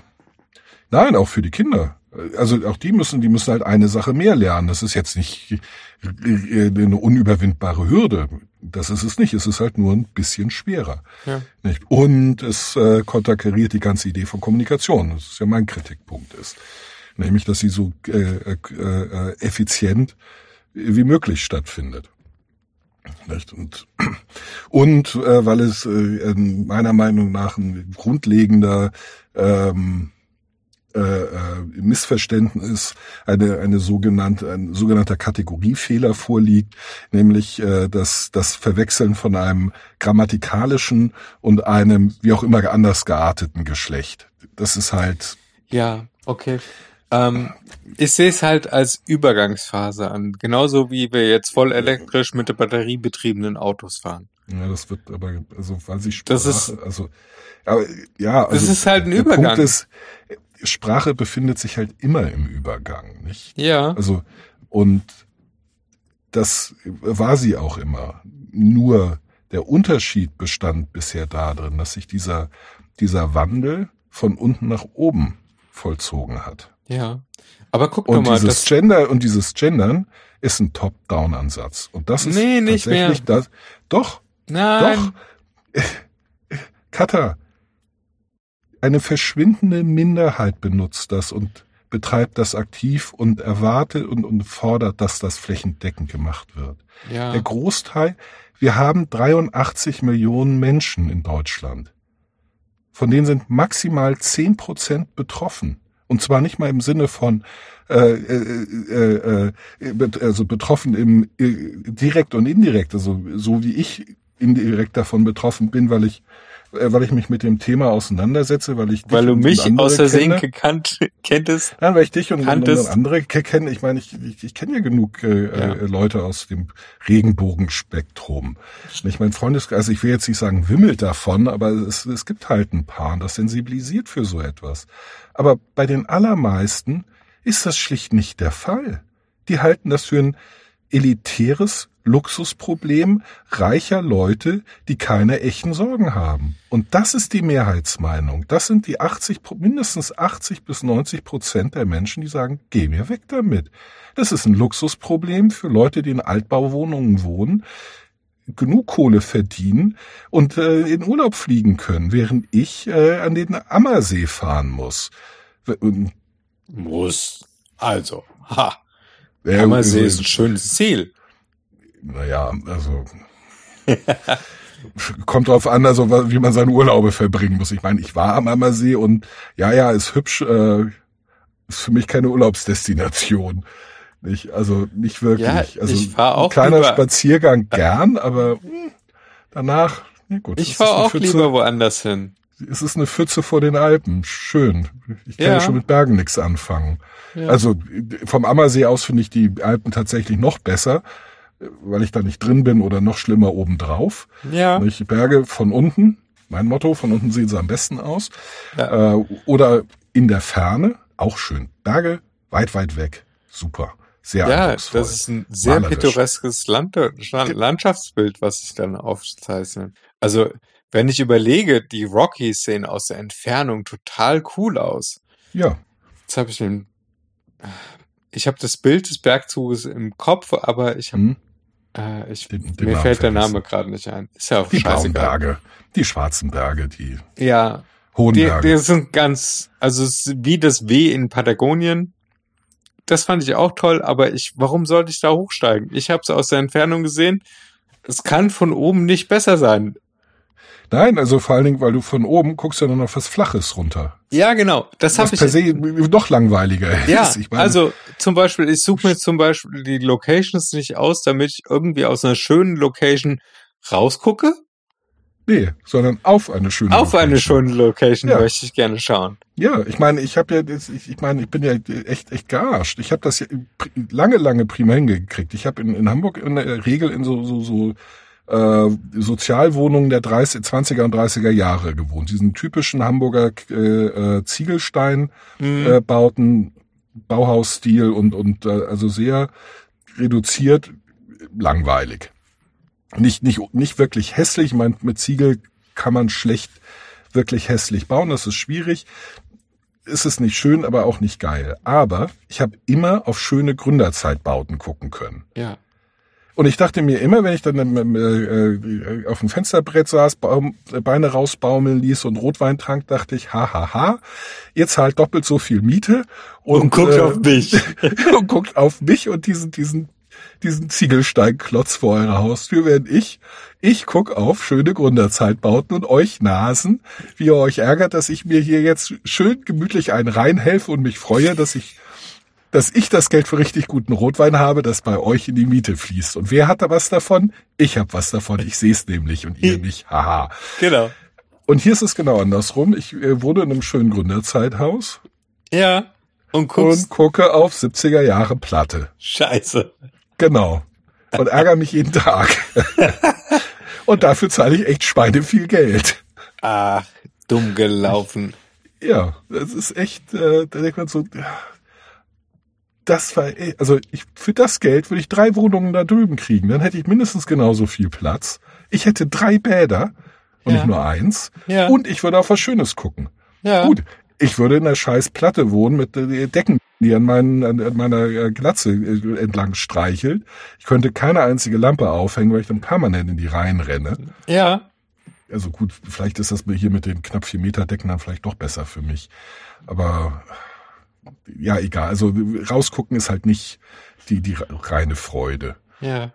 Speaker 3: Nein, auch für die Kinder. Also auch die müssen, die müssen halt eine Sache mehr lernen. Das ist jetzt nicht äh, eine unüberwindbare Hürde. Das ist es nicht. Es ist halt nur ein bisschen schwerer.
Speaker 2: Ja.
Speaker 3: Nicht? Und es äh, konterkariert die ganze Idee von Kommunikation. Das ist ja mein Kritikpunkt ist. Nämlich, dass sie so äh, äh, äh, effizient wie möglich stattfindet. Nicht? Und, und äh, weil es äh, meiner Meinung nach ein grundlegender ähm, äh, äh, Missverständnis, eine, eine sogenannte, ein sogenannter Kategoriefehler vorliegt, nämlich äh, das, das Verwechseln von einem grammatikalischen und einem wie auch immer anders gearteten Geschlecht. Das ist halt,
Speaker 2: Ja, okay. Ähm, ich sehe es halt als Übergangsphase an. Genauso wie wir jetzt voll elektrisch mit der Batterie betriebenen Autos fahren.
Speaker 3: ja, das wird aber, also weil sie Sprache,
Speaker 2: Das ist-
Speaker 3: also, aber, ja, also,
Speaker 2: Das ist halt ein
Speaker 3: der
Speaker 2: Übergang.
Speaker 3: Punkt ist, Sprache befindet sich halt immer im Übergang, nicht?
Speaker 2: Ja,
Speaker 3: Also, und das war sie auch immer. Nur der Unterschied bestand bisher darin, dass sich dieser, dieser Wandel von unten nach oben vollzogen hat.
Speaker 2: ja. Aber guck doch
Speaker 3: Und
Speaker 2: mal,
Speaker 3: dieses
Speaker 2: das,
Speaker 3: Gender und dieses Gendern ist ein Top-Down-Ansatz. Und das ist
Speaker 2: Nee, nicht
Speaker 3: tatsächlich das. Doch,
Speaker 2: nein,
Speaker 3: doch. Kata, eine verschwindende Minderheit benutzt das und betreibt das aktiv und erwartet und, und fordert, dass das flächendeckend gemacht wird.
Speaker 2: ja,
Speaker 3: Der Großteil, wir haben 83 Millionen Menschen in Deutschland. Von denen sind maximal 10 Prozent betroffen. Und zwar nicht mal im Sinne von äh, äh, äh, äh, also betroffen im äh, direkt und indirekt, also so wie ich indirekt davon betroffen bin, weil ich weil ich mich mit dem Thema auseinandersetze, weil ich dich
Speaker 2: weil du mich
Speaker 3: andere
Speaker 2: aus Versehen
Speaker 3: kenne.
Speaker 2: gekannt kenntest.
Speaker 3: Nein, weil ich dich und, und,
Speaker 2: Kanntest.
Speaker 3: und andere ke- kenne. Ich meine, ich, ich, ich kenne ja genug äh,
Speaker 2: Ja.
Speaker 3: äh, Leute aus dem Regenbogenspektrum. Ich mein Freundeskreis, also ich will jetzt nicht sagen wimmelt davon, aber es, es gibt halt ein paar, das sensibilisiert für so etwas. Aber bei den allermeisten ist das schlicht nicht der Fall. Die halten das für ein elitäres Luxusproblem reicher Leute, die keine echten Sorgen haben. Und das ist die Mehrheitsmeinung. Das sind die 80, Pro- mindestens 80 bis 90 Prozent der Menschen, die sagen, geh mir weg damit. Das ist ein Luxusproblem für Leute, die in Altbauwohnungen wohnen, genug Kohle verdienen und äh, in Urlaub fliegen können, während ich äh, an den Ammersee fahren muss. Und,
Speaker 2: Muss. Also, ha. Ammersee ist ein schönes Ziel.
Speaker 3: Naja, also kommt drauf an, also wie man seine Urlaube verbringen muss. Ich meine, ich war am Ammersee und ja, ja, ist hübsch, äh, ist für mich keine Urlaubsdestination. Nicht, also nicht wirklich.
Speaker 2: Ja,
Speaker 3: also
Speaker 2: ich fahr auch
Speaker 3: ein kleiner
Speaker 2: lieber-
Speaker 3: Spaziergang gern, aber hm, danach, na gut.
Speaker 2: Ich fahre auch
Speaker 3: Pfütze-
Speaker 2: lieber woanders hin.
Speaker 3: Es ist eine Pfütze vor den Alpen. Schön. Ich kann
Speaker 2: Ja.
Speaker 3: ja schon mit Bergen nichts anfangen.
Speaker 2: Ja.
Speaker 3: Also vom Ammersee aus finde ich die Alpen tatsächlich noch besser, weil ich da nicht drin bin oder noch schlimmer obendrauf.
Speaker 2: Ja.
Speaker 3: Nicht? Berge von unten, mein Motto, von unten sehen sie am besten aus.
Speaker 2: Ja.
Speaker 3: Äh, oder in der Ferne, auch schön. Berge weit, weit weg. Super. Sehr
Speaker 2: Ja,
Speaker 3: eindrucksvoll.
Speaker 2: das ist ein sehr
Speaker 3: Malerisch.
Speaker 2: pittoreskes Land Landschaftsbild, was sich dann aufzeichnet. Also, wenn ich überlege, die Rockies sehen aus der Entfernung total cool aus.
Speaker 3: Ja,
Speaker 2: Jetzt habe ich den, ich habe das Bild des Bergzuges im Kopf, aber ich habe,
Speaker 3: hm.
Speaker 2: Äh, ich,
Speaker 3: Den- den
Speaker 2: mir fällt der. Name gerade nicht ein. Ist ja auch
Speaker 3: die
Speaker 2: scheißegal.
Speaker 3: Berge, die schwarzen Berge, die
Speaker 2: Ja,
Speaker 3: hohen
Speaker 2: die,
Speaker 3: Berge.
Speaker 2: die sind ganz, also wie das W in Patagonien. Das fand ich auch toll, aber ich, warum sollte ich da hochsteigen? Ich habe es aus der Entfernung gesehen. Es kann von oben nicht besser sein.
Speaker 3: Nein, also vor allen Dingen, weil du von oben guckst ja nur noch was Flaches runter.
Speaker 2: Ja, genau. Das habe ich.
Speaker 3: per se noch langweiliger
Speaker 2: ja,
Speaker 3: ist. Ich meine,
Speaker 2: also zum Beispiel, ich suche mir zum Beispiel die Locations nicht aus, damit ich irgendwie aus einer schönen Location rausgucke.
Speaker 3: nee, sondern auf eine schöne
Speaker 2: Auf eine
Speaker 3: Location.
Speaker 2: schöne Location
Speaker 3: Ja.
Speaker 2: möchte ich gerne schauen.
Speaker 3: Ja, ich meine, ich habe ja, das- ich, ich meine, ich bin ja echt, echt gearscht. Ich habe das ja lange, lange prima hingekriegt. Ich habe in, in Hamburg in der Regel in so, so, so äh, Sozialwohnungen der 30, 20er und 30er Jahre gewohnt. Diesen typischen Hamburger äh, äh, Ziegelstein
Speaker 2: Mhm.
Speaker 3: äh, Bauten, Bauhausstil und, und äh, also sehr reduziert, langweilig. Nicht, nicht, nicht wirklich hässlich. Ich meine, mit Ziegel kann man schlecht wirklich hässlich bauen. Das ist schwierig. Ist es nicht schön, aber auch nicht geil. Aber ich habe immer auf schöne Gründerzeitbauten gucken können.
Speaker 2: ja.
Speaker 3: Und ich dachte mir immer, wenn ich dann ähm, äh, auf dem Fensterbrett saß, Baum, äh, Beine rausbaumeln ließ und Rotwein trank, dachte ich, ha, ha, ha, ihr zahlt doppelt so viel Miete und,
Speaker 2: Und guckt
Speaker 3: äh,
Speaker 2: auf mich.
Speaker 3: und guckt auf mich und diesen, diesen, diesen Ziegelsteinklotz vor eurer Haustür, während ich, ich guck auf schöne Gründerzeitbauten und euch Nasen, wie ihr euch ärgert, dass ich mir hier jetzt schön gemütlich einen reinhelfe und mich freue, dass ich dass ich das Geld für richtig guten Rotwein habe, das bei euch in die Miete fließt. Und wer hat da was davon? Ich habe was davon. Ich sehe es nämlich und ihr nicht. Haha.
Speaker 2: Genau.
Speaker 3: Und hier ist es genau andersrum. Ich äh, wohne in einem schönen Gründerzeithaus
Speaker 2: Ja. Und guckst.
Speaker 3: und gucke auf 70er Jahre Platte.
Speaker 2: Scheiße.
Speaker 3: Genau. Und ärgere mich jeden Tag. und dafür zahle ich echt Schweine viel Geld.
Speaker 2: Ach, dumm gelaufen.
Speaker 3: Ja, das ist echt, äh, da denkt man so, das war, eh- also ich, für das Geld würde ich drei Wohnungen da drüben kriegen. Dann hätte ich mindestens genauso viel Platz. Ich hätte drei Bäder und
Speaker 2: Ja.
Speaker 3: nicht nur eins.
Speaker 2: Ja.
Speaker 3: Und ich würde auf was Schönes gucken.
Speaker 2: Ja.
Speaker 3: Gut, ich würde in der scheiß Platte wohnen mit äh, Decken, die an, meinen, an, meiner äh, Glatze äh, entlang streichelt. Ich könnte keine einzige Lampe aufhängen, weil ich dann permanent in die Reihen renne.
Speaker 2: Ja.
Speaker 3: Also gut, vielleicht ist das hier mit den knapp vier Meter Decken dann vielleicht doch besser für mich. Aber ja, egal. Also rausgucken ist halt nicht die, die reine Freude.
Speaker 2: Ja.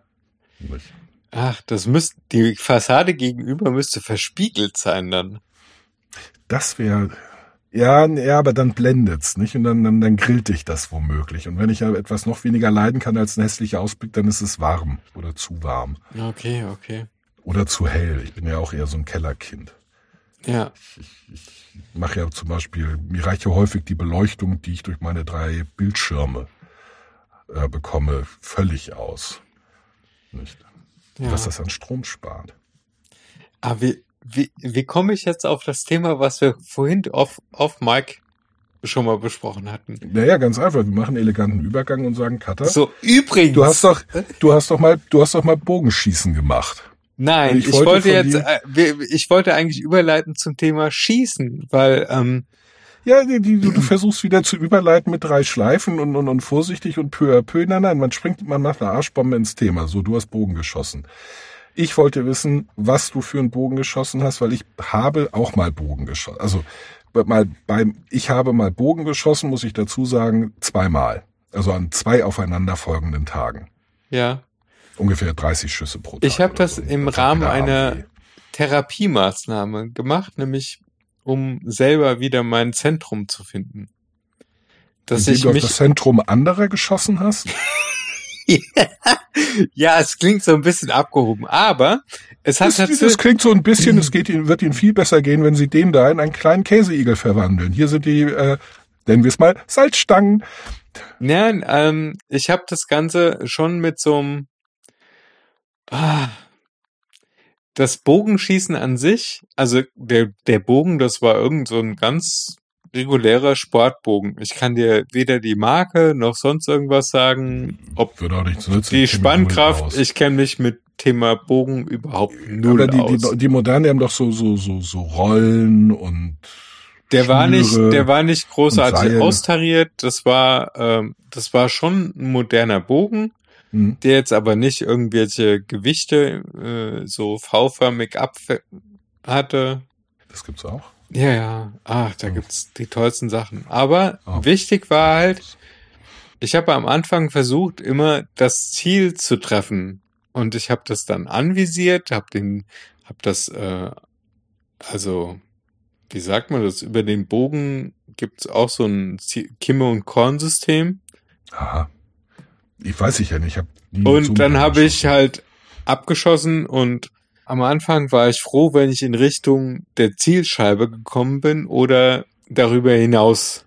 Speaker 3: Nicht?
Speaker 2: Ach, das müsste, die Fassade gegenüber müsste verspiegelt sein dann.
Speaker 3: Das wäre, ja, ja, aber dann blendet's, nicht? Und dann, dann, dann grillt dich das womöglich. Und wenn ich ja etwas noch weniger leiden kann als ein hässlicher Ausblick, dann ist es warm oder zu warm
Speaker 2: Okay, okay.
Speaker 3: oder zu hell. Ich bin ja auch eher so ein Kellerkind.
Speaker 2: Ja.
Speaker 3: Ich mache ja zum Beispiel, mir reicht ja häufig die Beleuchtung, die ich durch meine drei Bildschirme äh, bekomme, völlig aus. Nicht?
Speaker 2: ja.
Speaker 3: Was das an Strom spart.
Speaker 2: Aber wie, wie, wie komme ich jetzt auf das Thema, was wir vorhin auf, auf Mike schon mal besprochen hatten?
Speaker 3: Naja, ganz einfach. Wir machen einen eleganten Übergang und sagen, Cutter,
Speaker 2: So, übrigens.
Speaker 3: du hast doch, du hast doch mal, du hast doch mal Bogenschießen gemacht.
Speaker 2: Nein,
Speaker 3: Ich
Speaker 2: ich,
Speaker 3: wollte
Speaker 2: jetzt,
Speaker 3: dir-
Speaker 2: äh, ich wollte eigentlich überleiten zum Thema Schießen, weil, ähm,
Speaker 3: Ja, die, die, du, du versuchst wieder zu überleiten mit drei Schleifen und, und, und vorsichtig und peu à peu. Nein, nein, man springt, man macht eine Arschbombe ins Thema. So, du hast Bogen geschossen. Ich wollte wissen, was du für einen Bogen geschossen hast, weil ich habe auch mal Bogen geschossen. Also mal beim, ich habe mal Bogen geschossen, muss ich dazu sagen, zweimal. Also an zwei aufeinanderfolgenden Tagen.
Speaker 2: ja.
Speaker 3: Ungefähr 30 Schüsse pro Tag.
Speaker 2: Ich habe das
Speaker 3: so.
Speaker 2: im
Speaker 3: Das
Speaker 2: Rahmen einer. Therapiemaßnahme gemacht, nämlich um selber wieder mein Zentrum zu finden. Dass
Speaker 3: Indem
Speaker 2: ich
Speaker 3: du auf
Speaker 2: mich
Speaker 3: das Zentrum anderer geschossen hast?
Speaker 2: ja, es klingt so ein bisschen abgehoben, aber es hat
Speaker 3: Das, das
Speaker 2: tatsächlich
Speaker 3: klingt so ein bisschen, es geht ihnen, wird ihnen viel besser gehen, wenn sie den da in einen kleinen Käseigel verwandeln. Hier sind die, äh, nennen wir es mal, Salzstangen.
Speaker 2: Ja, ähm, ich habe das Ganze schon mit so einem das Bogenschießen an sich, also der, der Bogen, das war irgend so ein ganz regulärer Sportbogen. Ich kann dir weder die Marke noch sonst irgendwas sagen, ob
Speaker 3: Würde auch nichts nützen.
Speaker 2: die Spannkraft, ich kenne mich mit Thema Bogen überhaupt null
Speaker 3: Aber die,
Speaker 2: aus.
Speaker 3: die, die Moderne haben doch so, so, so, so Rollen und
Speaker 2: Der war nicht,
Speaker 3: Schnüre
Speaker 2: der war nicht großartig austariert. Das war, ähm, das war schon ein moderner Bogen,
Speaker 3: hm,
Speaker 2: der jetzt aber nicht irgendwelche Gewichte äh, so V-förmig ab hatte.
Speaker 3: das gibt's auch.
Speaker 2: Ja, ja. Ach, da gibt's die tollsten Sachen. Aber
Speaker 3: Oh.
Speaker 2: wichtig war halt, ich habe am Anfang versucht, immer das Ziel zu treffen. Und ich habe das dann anvisiert, habe den, habe das, äh, also, wie sagt man das? Über den Bogen gibt's auch so ein Kimme- und Korn-System.
Speaker 3: Aha. Ich weiß ich ja nicht. Ich hab nie
Speaker 2: Und dann habe ich halt abgeschossen und am Anfang war ich froh, wenn ich in Richtung der Zielscheibe gekommen bin oder darüber hinaus.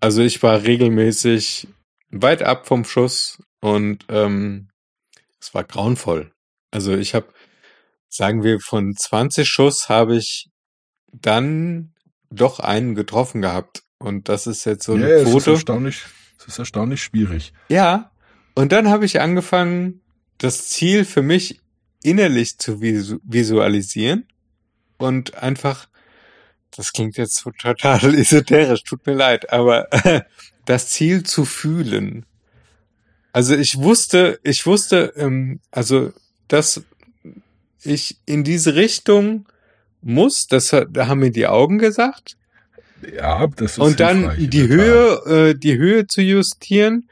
Speaker 2: Also ich war regelmäßig weit ab vom Schuss und ähm, es war grauenvoll. Also ich habe, sagen wir, von 20 Schuss habe ich dann doch einen getroffen gehabt. Und das ist jetzt so
Speaker 3: ja,
Speaker 2: eine
Speaker 3: es ist
Speaker 2: Quote.
Speaker 3: erstaunlich, es ist erstaunlich schwierig.
Speaker 2: Ja, und dann habe ich angefangen, das Ziel für mich innerlich zu visu visualisieren und einfach, das klingt jetzt so total esoterisch, tut mir leid, aber das Ziel zu fühlen. Also ich wusste, ich wusste, ähm, also dass ich in diese Richtung muss, das da haben mir die Augen gesagt.
Speaker 3: Ja, das ist
Speaker 2: Und dann die
Speaker 3: Tat.
Speaker 2: Höhe, äh, die Höhe zu justieren.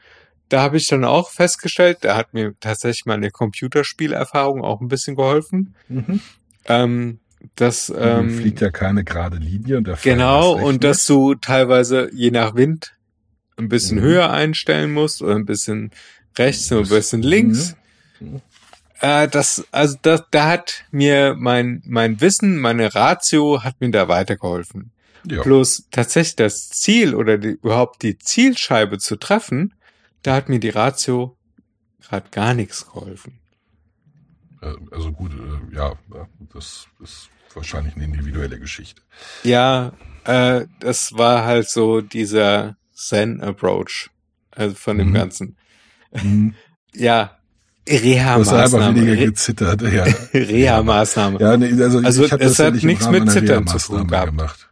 Speaker 2: Da habe ich dann auch festgestellt, da hat mir tatsächlich meine Computerspielerfahrung auch ein bisschen geholfen.
Speaker 3: Mhm.
Speaker 2: Ähm, dass
Speaker 3: Ähm, fliegt ja keine gerade Linie und der
Speaker 2: genau und
Speaker 3: ne?
Speaker 2: dass du teilweise je nach Wind ein bisschen
Speaker 3: Mhm.
Speaker 2: höher einstellen musst oder ein bisschen rechts oder ein bisschen links.
Speaker 3: Mhm.
Speaker 2: Äh, das, also das, da hat mir mein mein Wissen, meine Ratio hat mir da weitergeholfen.
Speaker 3: Ja.
Speaker 2: Bloß tatsächlich das Ziel oder die, überhaupt die Zielscheibe zu treffen, da hat mir die Ratio gerade gar nichts geholfen.
Speaker 3: Äh, Also gut, äh, ja, das ist wahrscheinlich eine individuelle Geschichte.
Speaker 2: Ja, äh, das war halt so dieser Zen-Approach also von dem
Speaker 3: Mhm.
Speaker 2: Ganzen.
Speaker 3: Mhm.
Speaker 2: Ja,
Speaker 3: Das hat einfach
Speaker 2: Reha-Maßnahme.
Speaker 3: weniger gezittert, ja.
Speaker 2: Reha-Maßnahme.
Speaker 3: Ja, nee, also,
Speaker 2: Also
Speaker 3: ich habe
Speaker 2: es
Speaker 3: das
Speaker 2: hat nichts mit Zittern zu tun
Speaker 3: Reha-Maßnahme
Speaker 2: gehabt.
Speaker 3: gemacht.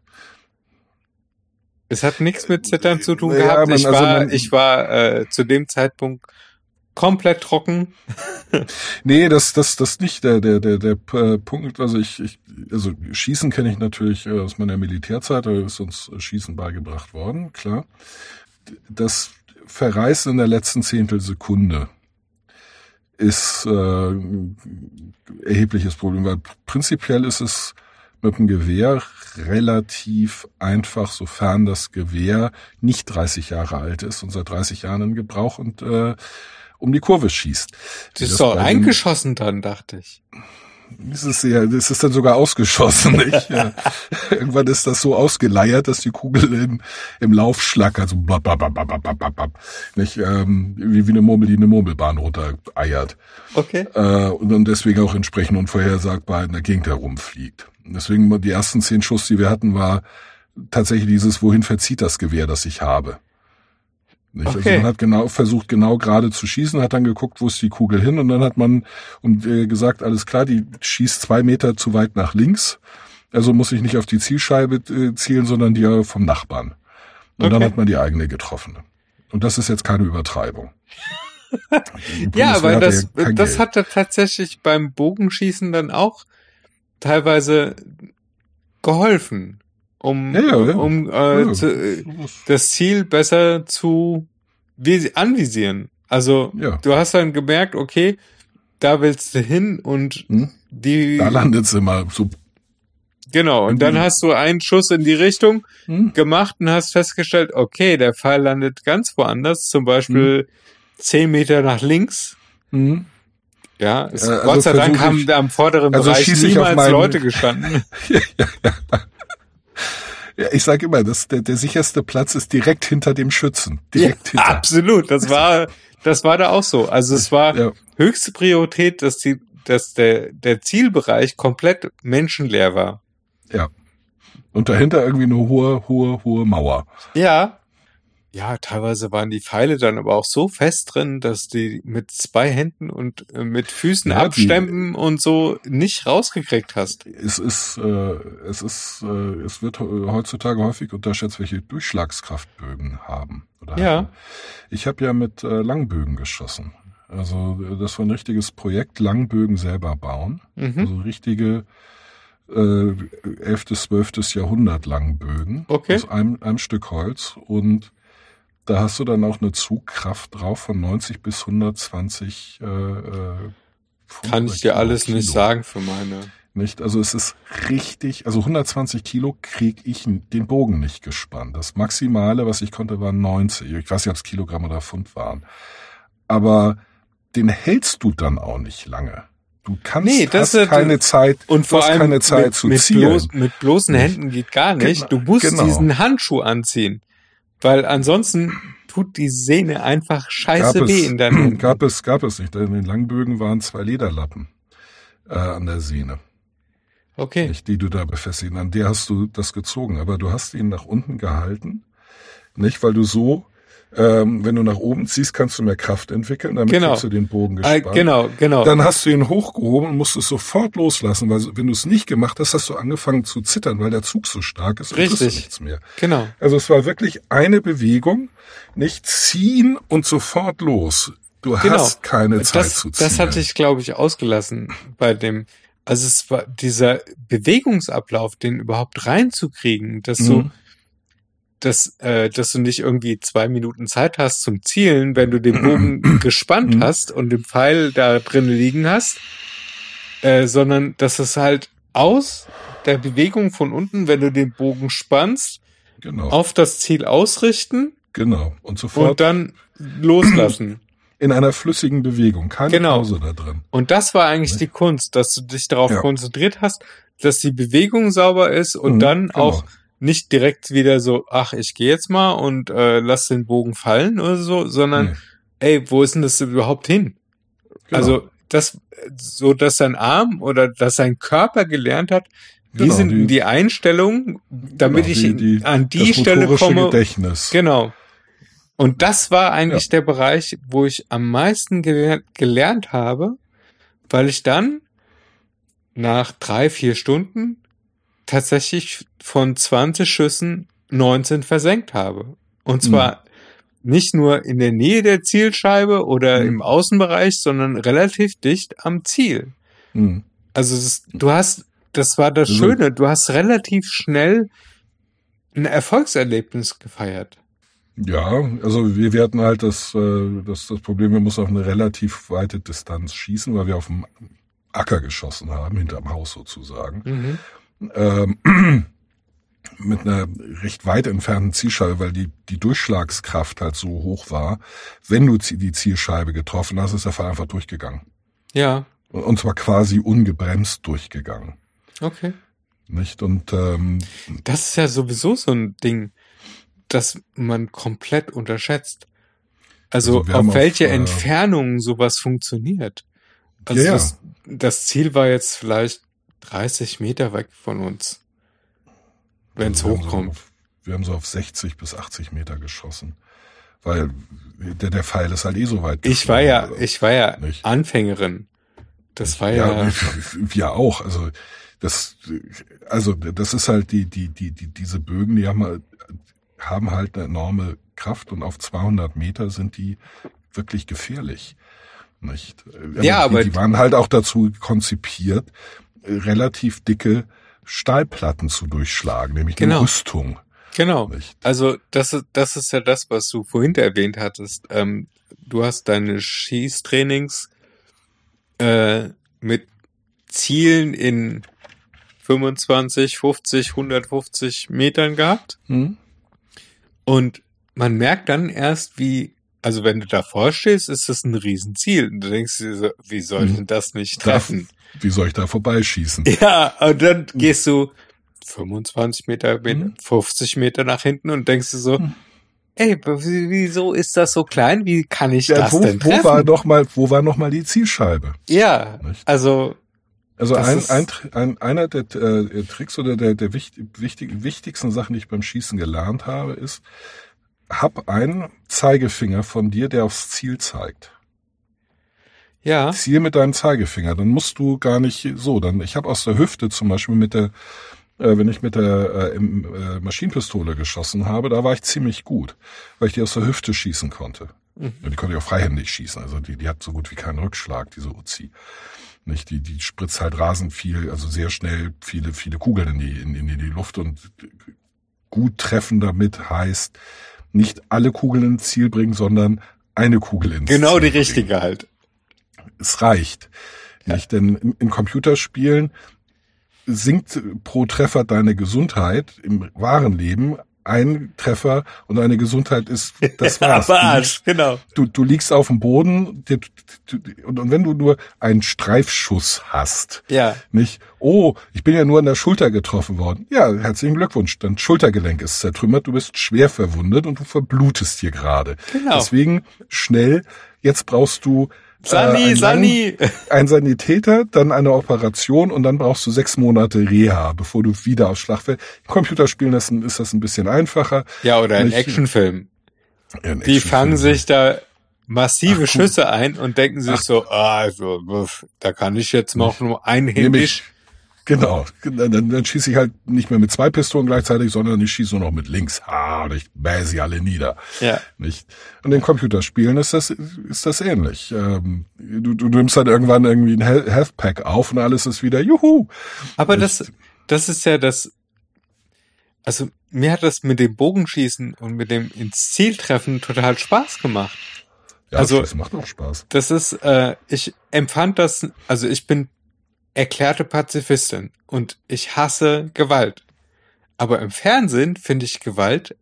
Speaker 2: Es hat nichts mit Zittern zu tun
Speaker 3: Ja,
Speaker 2: gehabt.
Speaker 3: man-
Speaker 2: ich
Speaker 3: also
Speaker 2: war,
Speaker 3: man-
Speaker 2: ich war äh, zu dem Zeitpunkt komplett trocken.
Speaker 3: Nee, das, das, das nicht der, der, der, der äh, Punkt. Also ich, ich, also Schießen kenne ich natürlich äh, aus meiner Militärzeit, da ist uns Schießen beigebracht worden, klar. Das Verreißen in der letzten Zehntelsekunde ist äh, ein erhebliches Problem, weil prinzipiell ist es mit dem Gewehr relativ einfach, sofern das Gewehr nicht 30 Jahre alt ist und seit 30 Jahren in Gebrauch und äh, um die Kurve schießt.
Speaker 2: Das ist doch eingeschossen dann, dachte ich.
Speaker 3: Das ist ja, das ist dann sogar ausgeschossen, nicht? Ja. Irgendwann ist das so ausgeleiert, dass die Kugel im, im Lauf schlackert, so blab, blab, blab, blab, blab, blab, blab. nicht? Ähm, wie, wie eine Murmel, die eine Murmelbahn runter eiert.
Speaker 2: Okay.
Speaker 3: Äh, und dann deswegen auch entsprechend unvorhersagbar in der Gegend herumfliegt. Deswegen die ersten zehn Schuss, die wir hatten, war tatsächlich dieses, wohin verzieht das Gewehr, das ich habe. Nicht? Also
Speaker 2: Okay.
Speaker 3: man hat genau versucht, genau gerade zu schießen, hat dann geguckt, wo ist die Kugel hin und dann hat man und äh, gesagt, alles klar, die schießt zwei Meter zu weit nach links. Also muss ich nicht auf die Zielscheibe äh, zielen, sondern die äh, vom Nachbarn. Und dann
Speaker 2: Okay.
Speaker 3: hat man die eigene getroffen. Und das ist jetzt keine Übertreibung.
Speaker 2: Ja, weil das,
Speaker 3: ja
Speaker 2: das
Speaker 3: Geld.
Speaker 2: hatte tatsächlich beim Bogenschießen dann auch teilweise geholfen, um,
Speaker 3: Ja, ja, ja.
Speaker 2: um äh,
Speaker 3: Ja,
Speaker 2: zu, äh, das Ziel besser zu visi- anvisieren. Also
Speaker 3: Ja.
Speaker 2: du hast dann gemerkt, okay, da willst du hin und
Speaker 3: Hm?
Speaker 2: die,
Speaker 3: Da landet sie mal so.
Speaker 2: genau, und dann hast du einen Schuss in die Richtung
Speaker 3: Hm?
Speaker 2: gemacht und hast festgestellt, okay, der Pfeil landet ganz woanders, zum Beispiel zehn Meter nach links.
Speaker 3: Hm?
Speaker 2: Ja, es,
Speaker 3: also
Speaker 2: Gott sei Dank haben da im vorderen
Speaker 3: also
Speaker 2: Bereich niemals
Speaker 3: meinen-
Speaker 2: Leute gestanden.
Speaker 3: Ja, ich sage immer, das, der, der sicherste Platz ist direkt hinter dem Schützen. Direkt hinter.
Speaker 2: Absolut, das war, das war da auch so. Also es war
Speaker 3: Ja.
Speaker 2: höchste Priorität, dass die, dass der, der Zielbereich komplett menschenleer war.
Speaker 3: Ja. Und dahinter irgendwie eine hohe, hohe, hohe Mauer.
Speaker 2: Ja. Ja, teilweise waren die Pfeile dann aber auch so fest drin, dass die mit zwei Händen und äh, mit Füßen
Speaker 3: Ja, die-
Speaker 2: abstemmen und so nicht rausgekriegt hast.
Speaker 3: Es ist, äh, es ist, äh, es wird he- heutzutage häufig unterschätzt, welche Durchschlagskraftbögen haben. Oder
Speaker 2: Ja.
Speaker 3: hatten. Ich habe ja mit äh, Langbögen geschossen. Also äh, das war ein richtiges Projekt, Langbögen selber bauen.
Speaker 2: Mhm.
Speaker 3: Also richtige äh, 11. bis 12. Jahrhundert Langbögen
Speaker 2: Okay.
Speaker 3: aus einem, einem Stück Holz und da hast du dann auch eine Zugkraft drauf von 90 bis 120 äh, äh, Pfund
Speaker 2: Kann ich dir
Speaker 3: Kilo-
Speaker 2: alles nicht
Speaker 3: Kilo.
Speaker 2: sagen für meine.
Speaker 3: Nicht? Also es ist richtig, also 120 Kilo krieg ich den Bogen nicht gespannt. Das Maximale, was ich konnte, waren 90. Ich weiß nicht, ob es Kilogramm oder Pfund waren. Aber den hältst du dann auch nicht lange. Du kannst
Speaker 2: Nee, das
Speaker 3: hast
Speaker 2: ist-
Speaker 3: keine Zeit,
Speaker 2: Und
Speaker 3: du
Speaker 2: vor
Speaker 3: hast
Speaker 2: allem
Speaker 3: keine Zeit
Speaker 2: mit,
Speaker 3: zu
Speaker 2: mit,
Speaker 3: zielen.
Speaker 2: bloß, mit bloßen Händen geht gar nicht.
Speaker 3: Genau,
Speaker 2: Du musst
Speaker 3: genau.
Speaker 2: diesen Handschuh anziehen. Weil ansonsten tut die Sehne einfach
Speaker 3: gab
Speaker 2: scheiße weh
Speaker 3: es,
Speaker 2: in Händen.
Speaker 3: gab es, gab es nicht. In den Langbögen waren zwei Lederlappen äh, an der Sehne.
Speaker 2: Okay.
Speaker 3: nicht, die du da befestigen. An der hast du das gezogen, aber du hast ihn nach unten gehalten, nicht, weil du so, ähm, wenn du nach oben ziehst, kannst du mehr Kraft entwickeln, damit
Speaker 2: Genau.
Speaker 3: kriegst du den Bogen
Speaker 2: Äh,
Speaker 3: gespannt.
Speaker 2: genau, genau.
Speaker 3: Dann hast du ihn hochgehoben und musst es sofort loslassen, weil wenn du es nicht gemacht hast, hast du angefangen zu zittern, weil der Zug so stark ist und du
Speaker 2: Richtig.
Speaker 3: nichts mehr.
Speaker 2: genau.
Speaker 3: Also es war wirklich eine Bewegung, nicht ziehen und sofort los. Du
Speaker 2: Genau.
Speaker 3: hast keine Zeit
Speaker 2: Das,
Speaker 3: zu ziehen.
Speaker 2: das hatte ich, glaube ich, ausgelassen bei dem. Also es war dieser Bewegungsablauf, den überhaupt reinzukriegen, dass du,
Speaker 3: Mhm.
Speaker 2: Dass, äh, dass du nicht irgendwie zwei Minuten Zeit hast zum Zielen, wenn du den Bogen gespannt
Speaker 3: Mhm.
Speaker 2: hast und den Pfeil da drin liegen hast, äh, sondern dass es halt aus der Bewegung von unten, wenn du den Bogen spannst,
Speaker 3: genau,
Speaker 2: auf das Ziel ausrichten
Speaker 3: genau. Und sofort
Speaker 2: und dann loslassen.
Speaker 3: in einer flüssigen Bewegung, keine
Speaker 2: Genau.
Speaker 3: Pause da drin.
Speaker 2: Und das war eigentlich die Kunst, dass du dich darauf
Speaker 3: Ja.
Speaker 2: konzentriert hast, dass die Bewegung sauber ist und
Speaker 3: Mhm,
Speaker 2: dann
Speaker 3: genau.
Speaker 2: auch nicht direkt wieder so, ach, ich gehe jetzt mal und äh, lass den Bogen fallen oder so, sondern
Speaker 3: Nee,
Speaker 2: ey, wo ist denn das überhaupt hin?
Speaker 3: genau.
Speaker 2: Also das, so dass sein Arm oder dass sein Körper gelernt hat, wie
Speaker 3: Genau,
Speaker 2: sind
Speaker 3: die-
Speaker 2: die, Einstellungen, damit
Speaker 3: Genau,
Speaker 2: ich
Speaker 3: die- die-
Speaker 2: an die Stelle komme.
Speaker 3: Gedächtnis.
Speaker 2: Genau. Und das war eigentlich der Bereich, wo ich am meisten geler gelernt habe, weil ich dann nach drei, vier Stunden tatsächlich von 20 Schüssen 19 versenkt habe. Und zwar nicht nur in der Nähe der Zielscheibe oder
Speaker 3: Mhm.
Speaker 2: im Außenbereich, sondern relativ dicht am Ziel.
Speaker 3: Hm.
Speaker 2: Also das, du hast, das war das
Speaker 3: Also-
Speaker 2: Schöne, du hast relativ schnell ein Erfolgserlebnis gefeiert.
Speaker 3: Ja, also wir, wir hatten halt das, äh, das, das Problem, wir mussten auf eine relativ weite Distanz schießen, weil wir auf dem Acker geschossen haben, hinterm Haus sozusagen. Ähm, mit einer recht weit entfernten Zielscheibe, weil die, die Durchschlagskraft halt so hoch war. Wenn du die Zielscheibe getroffen hast, ist der Fall einfach durchgegangen.
Speaker 2: Ja,
Speaker 3: Und zwar quasi ungebremst durchgegangen.
Speaker 2: okay.
Speaker 3: Nicht? Und ähm,
Speaker 2: Das ist ja sowieso so ein Ding, das man komplett unterschätzt. Also,
Speaker 3: Also
Speaker 2: auf welche
Speaker 3: auf, äh,
Speaker 2: Entfernungen sowas funktioniert. Also
Speaker 3: Ja, ja.
Speaker 2: Das, das Ziel war jetzt vielleicht 30 Meter weg von uns. Wenn es hochkommt.
Speaker 3: wir haben so auf 60 bis 80 Meter geschossen. Weil der, der Pfeil ist halt eh so weit.
Speaker 2: Ich war ja, ich war ja
Speaker 3: Nicht.
Speaker 2: Anfängerin. Das war ja,
Speaker 3: ja, wir auch. Also das, also das ist halt die, die, die, die diese Bögen, die haben halt, haben halt eine enorme Kraft und auf 200 Meter sind die wirklich gefährlich. Nicht?
Speaker 2: Ja,
Speaker 3: die,
Speaker 2: aber-
Speaker 3: die waren halt auch dazu konzipiert, relativ dicke Stahlplatten zu durchschlagen, nämlich
Speaker 2: Genau.
Speaker 3: eine Rüstung.
Speaker 2: genau.
Speaker 3: Nicht?
Speaker 2: Also das ist, das ist ja das, was du vorhin erwähnt hattest. Ähm, du hast deine Schießtrainings äh, mit Zielen in 25, 50, 150 Metern gehabt.
Speaker 3: Hm?
Speaker 2: Und man merkt dann erst, wie, also wenn du davor stehst, ist das ein Riesenziel. Und du denkst dir so, wie soll ich denn das nicht treffen?
Speaker 3: Wie soll ich da vorbeischießen?
Speaker 2: Ja, und dann gehst du 25 Meter, Meter
Speaker 3: Mhm.
Speaker 2: 50 Meter nach hinten und denkst du so,
Speaker 3: Mhm.
Speaker 2: ey, wieso ist das so klein? Wie kann ich
Speaker 3: Ja,
Speaker 2: das
Speaker 3: wo,
Speaker 2: denn
Speaker 3: wo
Speaker 2: treffen?
Speaker 3: war noch mal, wo war noch mal die Zielscheibe?
Speaker 2: ja,
Speaker 3: Nicht?
Speaker 2: also,
Speaker 3: Also ein, ein, ein, einer der äh, Tricks oder der, der wichtig, wichtig, wichtigsten Sachen, die ich beim Schießen gelernt habe, ist, hab einen Zeigefinger von dir, der aufs Ziel zeigt.
Speaker 2: Ja,
Speaker 3: Ziel mit deinem Zeigefinger, dann musst du gar nicht so. Dann, ich habe aus der Hüfte zum Beispiel mit der, äh, wenn ich mit der äh, äh, Maschinenpistole geschossen habe, da war ich ziemlich gut, weil ich die aus der Hüfte schießen konnte.
Speaker 2: Mhm.
Speaker 3: Ja, die konnte ich auch freihändig schießen. Also die, die hat so gut wie keinen Rückschlag, diese Uzi. Nicht, die, die spritzt halt rasend viel, also sehr schnell viele, viele Kugeln in die, in, in die Luft und gut treffen damit heißt, nicht alle Kugeln ins Ziel bringen, sondern eine Kugel ins
Speaker 2: genau
Speaker 3: Ziel
Speaker 2: die
Speaker 3: bringen
Speaker 2: richtige halt.
Speaker 3: Es reicht. Nicht? Denn in, in Computerspielen sinkt pro Treffer deine Gesundheit im wahren Leben. Ein Treffer und deine Gesundheit ist, das war's. Du
Speaker 2: Arsch, genau.
Speaker 3: Du, du liegst auf dem Boden du, du, und, und wenn du nur einen Streifschuss hast,
Speaker 2: Ja,
Speaker 3: nicht, oh, ich bin ja nur an der Schulter getroffen worden. Ja, herzlichen Glückwunsch. Dein Schultergelenk ist zertrümmert, du bist schwer verwundet und du verblutest hier gerade.
Speaker 2: Genau.
Speaker 3: Deswegen schnell, jetzt brauchst du
Speaker 2: Sani,
Speaker 3: einen
Speaker 2: Sani.
Speaker 3: ein Sanitäter, dann eine Operation und dann brauchst du sechs Monate Reha, bevor du wieder aufs Schlachtfeld. In Computerspielen ist, ist das ein bisschen einfacher.
Speaker 2: Ja, oder ein Actionfilm.
Speaker 3: Ja, ein
Speaker 2: Die fangen sich da massive
Speaker 3: Ach.
Speaker 2: Schüsse ein und denken sich
Speaker 3: Ach.
Speaker 2: so, ah, also, uff, da kann ich jetzt auch nur einhändig.
Speaker 3: Genau, dann, dann, dann schieße ich halt nicht mehr mit zwei Pistolen gleichzeitig, sondern ich schieße nur noch mit links. Ha, und ich bäh sie alle nieder.
Speaker 2: Ja,
Speaker 3: Nicht? Und in Computerspielen ist das, ist das ähnlich. Ähm, du, du nimmst dann irgendwann irgendwie ein Health Pack auf und alles ist wieder Juhu.
Speaker 2: aber
Speaker 3: Ich-
Speaker 2: das, das ist ja das, also mir hat das mit dem Bogenschießen und mit dem ins Ziel treffen total Spaß gemacht.
Speaker 3: Ja,
Speaker 2: Also-
Speaker 3: das macht auch Spaß.
Speaker 2: Das ist, äh, ich empfand das, also ich bin erklärte Pazifistin und ich hasse Gewalt. Aber im Fernsehen finde ich Gewalt,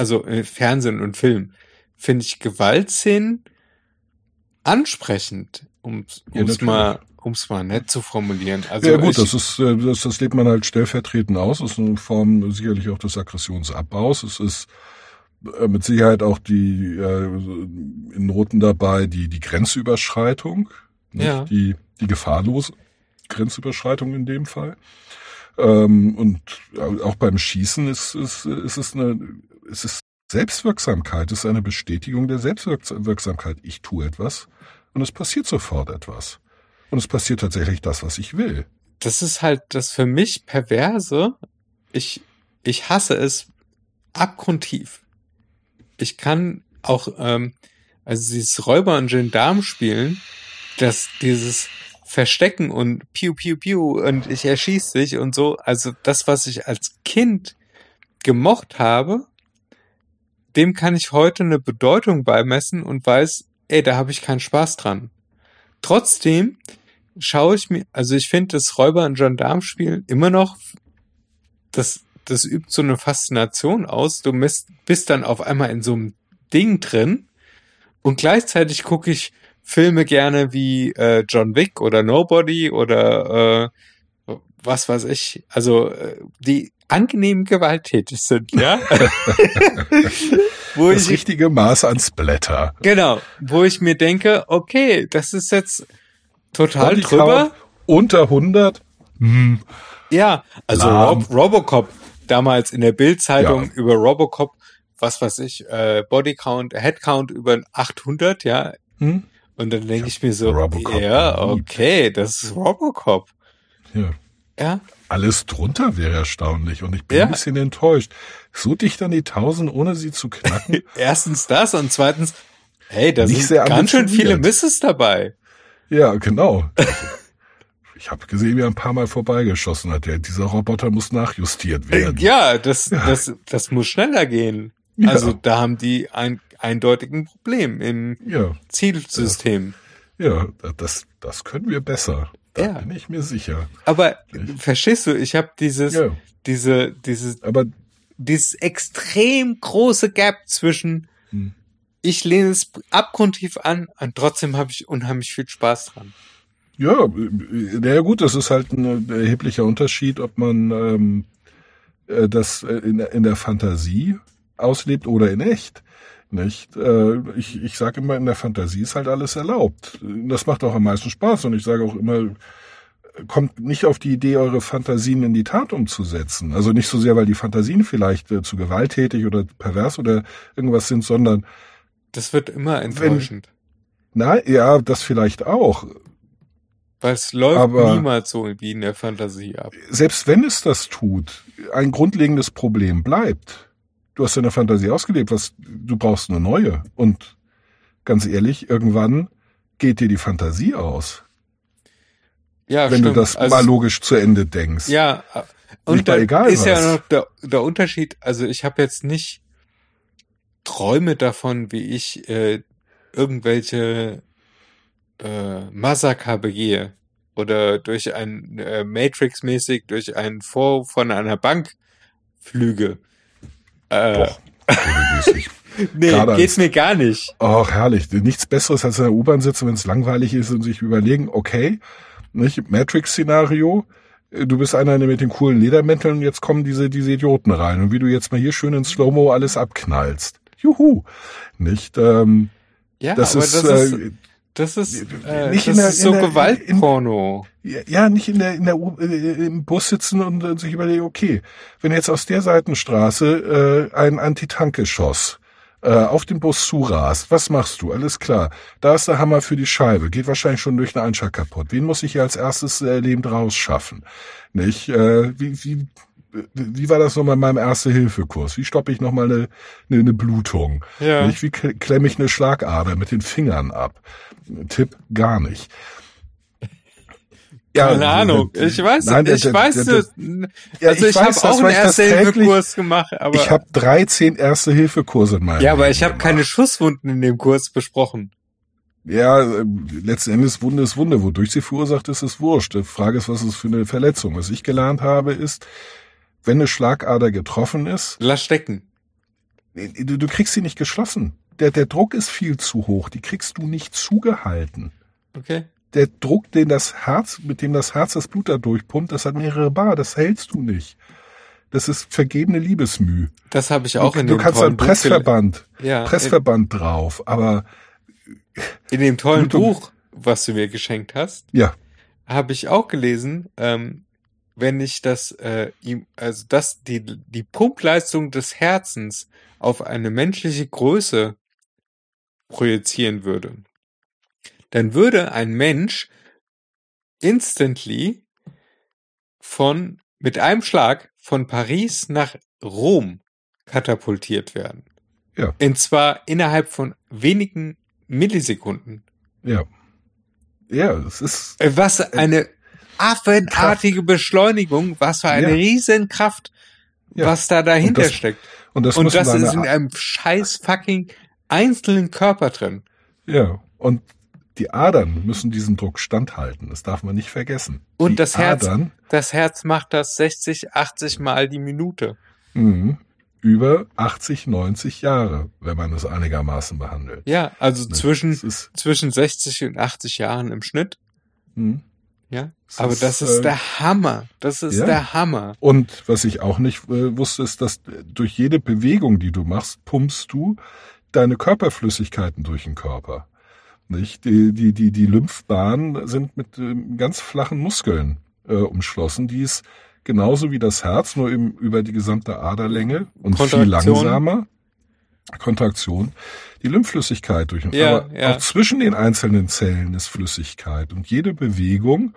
Speaker 2: also im Fernsehen und Film, finde ich Gewaltszenen ansprechend, um
Speaker 3: Ja,
Speaker 2: es
Speaker 3: natürlich.
Speaker 2: mal, um's mal nett zu formulieren. Also
Speaker 3: ja gut, das ist, äh, das, das lebt man halt stellvertretend aus. Das ist eine Form sicherlich auch des Aggressionsabbaus. Es ist äh, mit Sicherheit auch die äh, in Noten dabei die die Grenzüberschreitung, nicht?
Speaker 2: Ja.
Speaker 3: die die gefahrlose Grenzüberschreitung in dem Fall. Ähm, und auch beim Schießen ist, ist, ist es eine, ist Selbstwirksamkeit, es ist eine Bestätigung der Selbstwirksamkeit. Ich tue etwas und es passiert sofort etwas. Und es passiert tatsächlich das, was ich will.
Speaker 2: das ist halt das für mich Perverse. Ich, ich hasse es abgrundtief. Ich kann auch, ähm, also dieses Räuber- und Gendarm-Spielen, dass dieses Verstecken und Piu, Piu, Piu und ich erschieß dich und so, also das, was ich als Kind gemocht habe, dem kann ich heute eine Bedeutung beimessen und weiß, ey, da habe ich keinen Spaß dran. Trotzdem schaue ich mir, also ich finde das Räuber- und Gendarmspiel immer noch, das, das übt so eine Faszination aus. Du bist dann auf einmal in so einem Ding drin und gleichzeitig gucke ich Filme gerne wie äh, John Wick oder Nobody oder äh, was weiß ich, also äh, die angenehm gewalttätig sind, ja. wo
Speaker 3: Das
Speaker 2: ich
Speaker 3: richtige Maß an Splatter.
Speaker 2: Genau, wo ich mir denke, okay, das ist jetzt total
Speaker 3: Body
Speaker 2: drüber.
Speaker 3: Count Unter 100. Hm.
Speaker 2: Ja, also. Rob Robocop, damals in der Bildzeitung
Speaker 3: Ja.
Speaker 2: über Robocop, was weiß ich, äh, Body Count, Head Count über 800, ja.
Speaker 3: Hm?
Speaker 2: Und dann denke ich mir so,
Speaker 3: Robocop
Speaker 2: ja, okay, das ist Robocop.
Speaker 3: Ja.
Speaker 2: Ja,
Speaker 3: Alles drunter wäre erstaunlich und ich bin
Speaker 2: Ja.
Speaker 3: ein bisschen enttäuscht. So dicht an die 1000, ohne sie zu knacken.
Speaker 2: erstens das und zweitens, hey, da
Speaker 3: Nicht
Speaker 2: sind ganz schön viele. Misses dabei.
Speaker 3: ja, genau. Ich habe gesehen, wie er ein paar Mal vorbeigeschossen hat. Der, dieser Roboter muss nachjustiert werden.
Speaker 2: Ja, das, das, das muss schneller gehen.
Speaker 3: Ja.
Speaker 2: Also da haben die ein eindeutig ein Problem im
Speaker 3: ja.
Speaker 2: Zielsystem.
Speaker 3: Ja, das, das können wir besser. Da
Speaker 2: Ja.
Speaker 3: bin ich mir sicher.
Speaker 2: Aber verstehst du, ich habe dieses,
Speaker 3: Ja.
Speaker 2: diese, dieses,
Speaker 3: Aber
Speaker 2: dieses extrem große Gap zwischen
Speaker 3: Hm.
Speaker 2: ich lehne es abgrundtief an und trotzdem habe ich unheimlich viel Spaß dran.
Speaker 3: Ja, naja gut, das ist halt ein erheblicher Unterschied, ob man ähm, äh, das äh, in, in der Fantasie auslebt oder in echt. Nicht? Äh, ich ich sage immer, in der Fantasie ist halt alles erlaubt. Das macht auch am meisten Spaß und ich sage auch immer, kommt nicht auf die Idee, eure Fantasien in die Tat umzusetzen. Also nicht so sehr, weil die Fantasien vielleicht äh, zu gewalttätig oder pervers oder irgendwas sind, sondern
Speaker 2: Das wird immer enttäuschend.
Speaker 3: na ja, das vielleicht auch.
Speaker 2: Weil es läuft
Speaker 3: Aber-
Speaker 2: niemals so wie in der Fantasie ab.
Speaker 3: selbst wenn es das tut, ein grundlegendes Problem bleibt. Du hast deine Fantasie ausgelebt, was, du brauchst eine neue. Und ganz ehrlich, irgendwann geht dir die Fantasie aus,
Speaker 2: Ja,
Speaker 3: wenn
Speaker 2: stimmt.
Speaker 3: du das
Speaker 2: Also
Speaker 3: mal logisch zu Ende denkst.
Speaker 2: Ja, und da
Speaker 3: egal
Speaker 2: ist ja
Speaker 3: was.
Speaker 2: noch der, der Unterschied, also ich habe jetzt nicht Träume davon, wie ich äh, irgendwelche äh, Massaker begehe oder durch ein äh, Matrix-mäßig durch einen Vor von einer Bank flüge. Äh,
Speaker 3: Doch.
Speaker 2: Nee,
Speaker 3: gerade
Speaker 2: geht's mir gar nicht.
Speaker 3: Ach, herrlich. Nichts Besseres als in der U-Bahn sitzen, wenn es langweilig ist und sich überlegen, okay, nicht, Matrix-Szenario, äh, du bist einer mit den coolen Ledermänteln und jetzt kommen diese, diese Idioten rein. Und wie du jetzt mal hier schön in Slow-Mo alles abknallst. Juhu. Nicht, ähm,
Speaker 2: Ja,
Speaker 3: das
Speaker 2: aber
Speaker 3: ist,
Speaker 2: das
Speaker 3: äh,
Speaker 2: ist, das ist, äh,
Speaker 3: nicht
Speaker 2: das
Speaker 3: in der-
Speaker 2: ist so Gewaltporno.
Speaker 3: Ja, nicht in der, in der, U- äh, im Bus sitzen und, äh, sich überlegen, okay, wenn jetzt aus der Seitenstraße äh, ein Antitankschoss äh, auf den Bus zurast, was machst du? Alles klar. Da ist der Hammer für die Scheibe, geht wahrscheinlich schon durch den Einschlag kaputt. Wen muss ich hier als erstes äh, lebend rausschaffen? Nicht? Äh, wie, wie, wie war das nochmal in meinem Erste-Hilfe-Kurs? Wie stoppe ich nochmal eine, eine, eine Blutung?
Speaker 2: Ja.
Speaker 3: Nicht? Wie kle- klemme ich eine Schlagader mit den Fingern ab? Tipp, gar nicht. Ja,
Speaker 2: Keine Ahnung.
Speaker 3: äh,
Speaker 2: Ich weiß,
Speaker 3: nein,
Speaker 2: ich
Speaker 3: der-
Speaker 2: weiß,
Speaker 3: der-
Speaker 2: das,
Speaker 3: Ja,
Speaker 2: also
Speaker 3: ich
Speaker 2: ich,
Speaker 3: das,
Speaker 2: habe auch einen
Speaker 3: das
Speaker 2: Erste-Hilfe-Kurs gemacht, aber
Speaker 3: ich habe 13 Erste-Hilfe-Kurse in meinem
Speaker 2: ja, aber ich habe keine Schusswunden in dem Kurs besprochen.
Speaker 3: Ja, äh, letzten Endes Wunde ist Wunde. Wodurch sie verursacht ist, ist wurscht. Die Frage ist, was ist für eine Verletzung. Was ich gelernt habe, ist, wenn eine Schlagader getroffen ist,
Speaker 2: Lass stecken.
Speaker 3: du, du kriegst sie nicht geschlossen. Der, der Druck ist viel zu hoch. Die kriegst du nicht zugehalten.
Speaker 2: Okay.
Speaker 3: Der Druck, den das Herz, mit dem das Herz das Blut da durchpumpt, das hat mehrere Bar. Das hältst du nicht. Das ist vergebene Liebesmüh.
Speaker 2: Das habe ich auch
Speaker 3: du,
Speaker 2: in
Speaker 3: du
Speaker 2: dem
Speaker 3: kannst
Speaker 2: tollen
Speaker 3: einen
Speaker 2: Buch
Speaker 3: Pressverband,
Speaker 2: Ja,
Speaker 3: Pressverband drauf, aber
Speaker 2: in dem tollen
Speaker 3: Du- du-
Speaker 2: Buch, was du mir geschenkt hast,
Speaker 3: ja,
Speaker 2: habe ich auch gelesen, ähm, wenn ich das, äh, ihm, also dass die, die Pumpleistung des Herzens auf eine menschliche Größe projizieren würde, dann würde ein Mensch instantly von, mit einem Schlag von Paris nach Rom katapultiert werden.
Speaker 3: Ja.
Speaker 2: Und zwar innerhalb von wenigen Millisekunden.
Speaker 3: ja. Ja, es ist,
Speaker 2: Was eine affenartige Beschleunigung, was für eine
Speaker 3: Ja.
Speaker 2: Riesenkraft,
Speaker 3: Ja.
Speaker 2: was da dahinter
Speaker 3: Und das-
Speaker 2: steckt.
Speaker 3: und das
Speaker 2: Und das ist in einem scheiß fucking einzelnen Körper drin.
Speaker 3: ja, und die Adern müssen diesen Druck standhalten. Das darf man nicht vergessen.
Speaker 2: Und
Speaker 3: die
Speaker 2: das Herz-
Speaker 3: Adern,
Speaker 2: Das Herz macht das 60, 80 Mal die Minute.
Speaker 3: mh, über 80, 90 Jahre, wenn man es einigermaßen behandelt.
Speaker 2: Ja, also
Speaker 3: Ne,
Speaker 2: zwischen, zwischen 60 und 80 Jahren im Schnitt.
Speaker 3: mh.
Speaker 2: Ja.
Speaker 3: Es
Speaker 2: Aber
Speaker 3: ist,
Speaker 2: das ist
Speaker 3: äh,
Speaker 2: der Hammer. Das ist
Speaker 3: ja.
Speaker 2: der Hammer.
Speaker 3: Und was ich auch nicht äh, wusste, ist, dass durch jede Bewegung, die du machst, pumpst du deine Körperflüssigkeiten durch den Körper. Nicht? Die, die, die, die Lymphbahnen sind mit ähm, ganz flachen Muskeln äh, umschlossen, die es genauso wie das Herz, nur eben über die gesamte Aderlänge und viel langsamer. Kontraktion, die Lymphflüssigkeit durch
Speaker 2: Ja,
Speaker 3: Aber
Speaker 2: ja.
Speaker 3: auch zwischen den einzelnen Zellen ist Flüssigkeit. Und jede Bewegung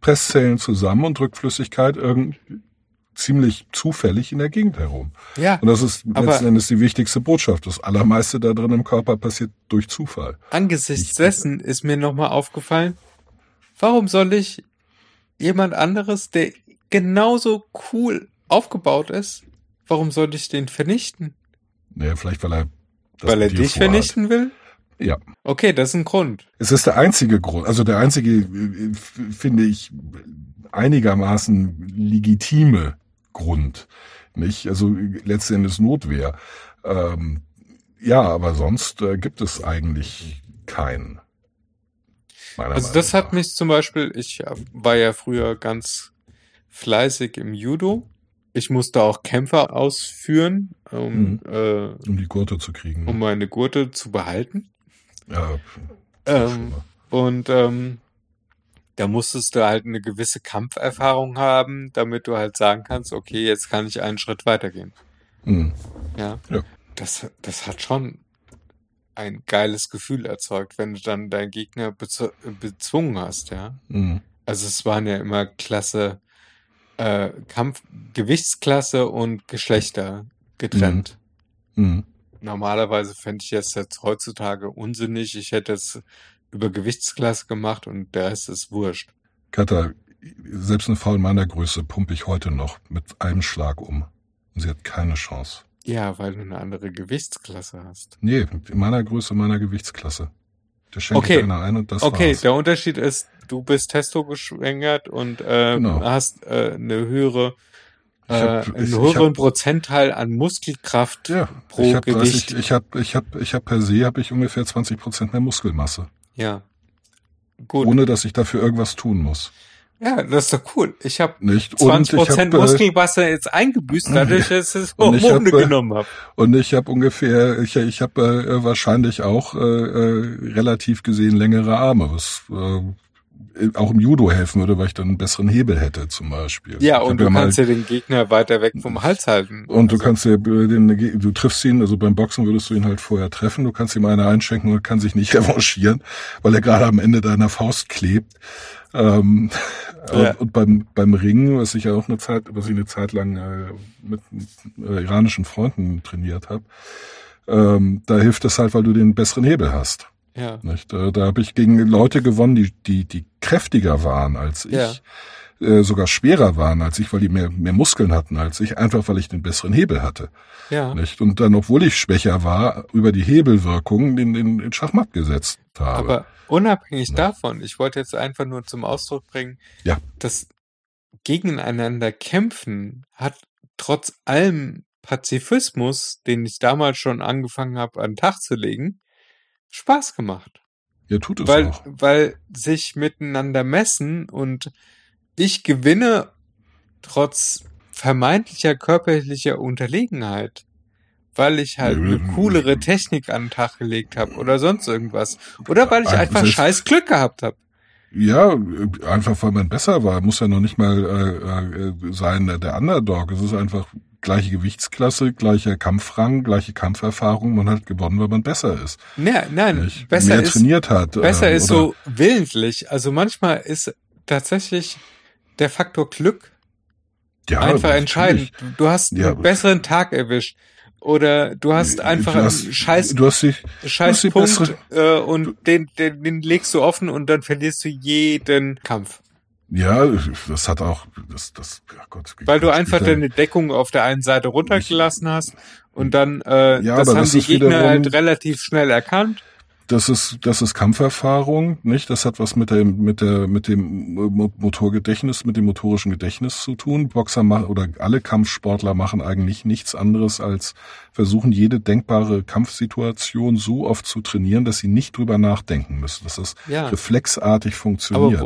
Speaker 3: presst Zellen zusammen und drückt Flüssigkeit irgend ziemlich zufällig in der Gegend herum.
Speaker 2: Ja.
Speaker 3: Und das ist letzten Endes die wichtigste Botschaft. Das Allermeiste da drin im Körper passiert durch Zufall.
Speaker 2: Angesichts
Speaker 3: Ich-
Speaker 2: dessen ist mir nochmal aufgefallen, warum soll ich jemand anderes, der genauso cool aufgebaut ist, warum soll ich den vernichten?
Speaker 3: Naja, vielleicht weil er
Speaker 2: Weil er dich vernichten will?
Speaker 3: Ja.
Speaker 2: Okay, das ist ein Grund.
Speaker 3: Es ist der einzige Grund, also der einzige, äh, f- finde ich, einigermaßen legitime Grund. Nicht? Also letztendlich Notwehr. Ähm, ja, aber sonst äh, gibt es eigentlich keinen. Meiner
Speaker 2: Also das hat mich zum Beispiel, ich äh, war ja früher ganz fleißig im Judo. Ich musste auch Kämpfe ausführen, um,
Speaker 3: Mhm.
Speaker 2: äh,
Speaker 3: um die Gurte zu kriegen.
Speaker 2: um meine Gurte zu behalten.
Speaker 3: ja,
Speaker 2: Ähm, und ähm, da musstest du halt eine gewisse Kampferfahrung haben, damit du halt sagen kannst, okay, jetzt kann ich einen Schritt weitergehen.
Speaker 3: Mhm.
Speaker 2: Ja.
Speaker 3: Ja.
Speaker 2: Das, das hat schon ein geiles Gefühl erzeugt, wenn du dann deinen Gegner bezw bezwungen hast, ja.
Speaker 3: Mhm.
Speaker 2: Also es waren ja immer Klasse, äh, Kampf, Gewichtsklasse und Geschlechter getrennt.
Speaker 3: Mhm.
Speaker 2: Normalerweise fände ich das jetzt heutzutage unsinnig. Ich hätte es über Gewichtsklasse gemacht und der Rest ist wurscht.
Speaker 3: Katha, selbst eine Frau in meiner Größe pumpe ich heute noch mit einem Schlag um. Und sie hat keine Chance.
Speaker 2: Ja, weil du eine andere Gewichtsklasse hast.
Speaker 3: Nee, in meiner Größe, meiner Gewichtsklasse. Da schenkt
Speaker 2: Okay.
Speaker 3: einer ein und das
Speaker 2: okay,
Speaker 3: war's.
Speaker 2: der Unterschied ist, du bist testo geschwängert und äh,
Speaker 3: Genau.
Speaker 2: hast äh, eine höhere,
Speaker 3: Ich
Speaker 2: äh,
Speaker 3: hab-
Speaker 2: einen
Speaker 3: ich- ich
Speaker 2: höheren
Speaker 3: hab-
Speaker 2: Prozentteil an Muskelkraft
Speaker 3: Ja,
Speaker 2: pro
Speaker 3: ich habe
Speaker 2: Gewicht.
Speaker 3: ich, ich hab, ich hab, ich hab per se habe ich ungefähr 20 Prozent mehr Muskelmasse,
Speaker 2: Ja. Gut.
Speaker 3: ohne dass ich dafür irgendwas tun muss.
Speaker 2: ja, das ist doch cool. Ich habe
Speaker 3: Nicht
Speaker 2: 20
Speaker 3: und ich
Speaker 2: Prozent
Speaker 3: habe äh,
Speaker 2: Muskelmasse jetzt eingebüßt, dadurch, dass ich
Speaker 3: ich
Speaker 2: Hormone
Speaker 3: hab, äh,
Speaker 2: genommen habe.
Speaker 3: und ich habe ungefähr ich, ich habe äh, wahrscheinlich auch äh, äh, relativ gesehen längere Arme, was äh, auch im Judo helfen würde, weil ich dann einen besseren Hebel hätte zum Beispiel.
Speaker 2: Ja, und du
Speaker 3: mal-
Speaker 2: kannst ja den Gegner weiter weg vom Hals halten.
Speaker 3: Und du
Speaker 2: Also,
Speaker 3: kannst ja den, du triffst ihn, also beim Boxen würdest du ihn halt vorher treffen, du kannst ihm eine einschenken und er kann sich nicht revanchieren, weil er gerade am Ende deiner Faust klebt. Ähm,
Speaker 2: Ja.
Speaker 3: und, und beim, beim Ringen, was ich ja auch eine Zeit, was ich eine Zeit lang äh, mit äh, iranischen Freunden trainiert habe, ähm, da hilft es halt, weil du den besseren Hebel hast.
Speaker 2: Ja.
Speaker 3: Nicht? Äh, Da habe ich gegen Leute gewonnen, die, die, die kräftiger waren als ich,
Speaker 2: Ja.
Speaker 3: äh, sogar schwerer waren als ich, weil die mehr, mehr Muskeln hatten als ich, einfach weil ich den besseren Hebel hatte.
Speaker 2: Ja.
Speaker 3: Nicht? Und dann, obwohl ich schwächer war, über die Hebelwirkung den, den, den Schachmatt gesetzt habe.
Speaker 2: Aber unabhängig
Speaker 3: Ja.
Speaker 2: davon, ich wollte jetzt einfach nur zum Ausdruck bringen,
Speaker 3: Ja.
Speaker 2: das Gegeneinander kämpfen hat trotz allem Pazifismus, den ich damals schon angefangen habe, an den Tag zu legen, Spaß gemacht.
Speaker 3: ja, tut es
Speaker 2: weil,
Speaker 3: auch.
Speaker 2: weil sich miteinander messen und ich gewinne trotz vermeintlicher körperlicher Unterlegenheit, weil ich halt eine coolere. Technik an den Tag gelegt habe oder sonst irgendwas. Oder weil ich einfach scheiß Glück gehabt habe.
Speaker 3: Ja, äh, einfach weil man besser war. Muss ja noch nicht mal äh, äh, sein der Underdog. Es ist einfach gleiche Gewichtsklasse, gleicher Kampfrang, gleiche Kampferfahrung. Man hat gewonnen, weil man besser ist.
Speaker 2: Ne, nein,
Speaker 3: Nicht?
Speaker 2: besser
Speaker 3: Mehr
Speaker 2: ist,
Speaker 3: trainiert hat.
Speaker 2: besser
Speaker 3: ähm,
Speaker 2: ist so willentlich. Also manchmal ist tatsächlich der Faktor Glück
Speaker 3: ja,
Speaker 2: einfach entscheidend. Du du hast
Speaker 3: Ja.
Speaker 2: einen besseren Tag erwischt. Oder du hast einfach
Speaker 3: du hast,
Speaker 2: einen scheiß,
Speaker 3: Du hast dich,
Speaker 2: scheiß
Speaker 3: die
Speaker 2: Punkt
Speaker 3: bessere-
Speaker 2: äh, und den, den, den legst du offen und dann verlierst du jeden Kampf.
Speaker 3: Ja, das hat auch, das, das, ach Gott.
Speaker 2: Weil du einfach deine Deckung auf der einen Seite runtergelassen hast und dann, äh,
Speaker 3: Ja,
Speaker 2: das haben
Speaker 3: das
Speaker 2: die Gegner
Speaker 3: wiederum-
Speaker 2: halt relativ schnell erkannt.
Speaker 3: Das ist, das ist Kampferfahrung, nicht? Das hat was mit dem, mit der, mit dem Mo- Motorgedächtnis, mit dem motorischen Gedächtnis zu tun. Boxer machen oder alle Kampfsportler machen eigentlich nichts anderes als versuchen, jede denkbare Kampfsituation so oft zu trainieren, dass sie nicht drüber nachdenken müssen, dass das
Speaker 2: Ja.
Speaker 3: reflexartig funktioniert.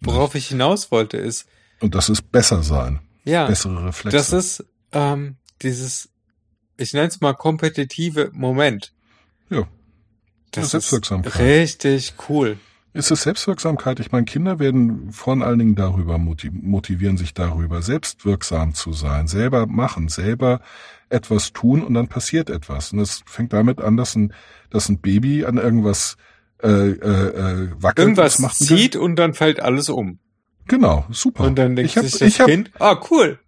Speaker 2: Wo, worauf ich hinaus wollte ist,
Speaker 3: Und das ist besser sein.
Speaker 2: ja,
Speaker 3: Bessere Reflexe.
Speaker 2: das ist ähm, dieses, ich nenne es mal kompetitive Moment.
Speaker 3: Ja.
Speaker 2: Das ist
Speaker 3: Selbstwirksamkeit.
Speaker 2: richtig cool.
Speaker 3: Es ist Selbstwirksamkeit. Ich meine, Kinder werden vor allen Dingen darüber moti- motivieren sich darüber, selbstwirksam zu sein, selber machen, selber etwas tun und dann passiert etwas. Und es fängt damit an, dass ein, dass ein Baby an irgendwas äh, äh, äh, wackelt.
Speaker 2: Irgendwas
Speaker 3: macht
Speaker 2: zieht und dann fällt alles um.
Speaker 3: Genau, super.
Speaker 2: Und dann denkt
Speaker 3: ich hab,
Speaker 2: sich das
Speaker 3: ich hab,
Speaker 2: Kind, ah cool.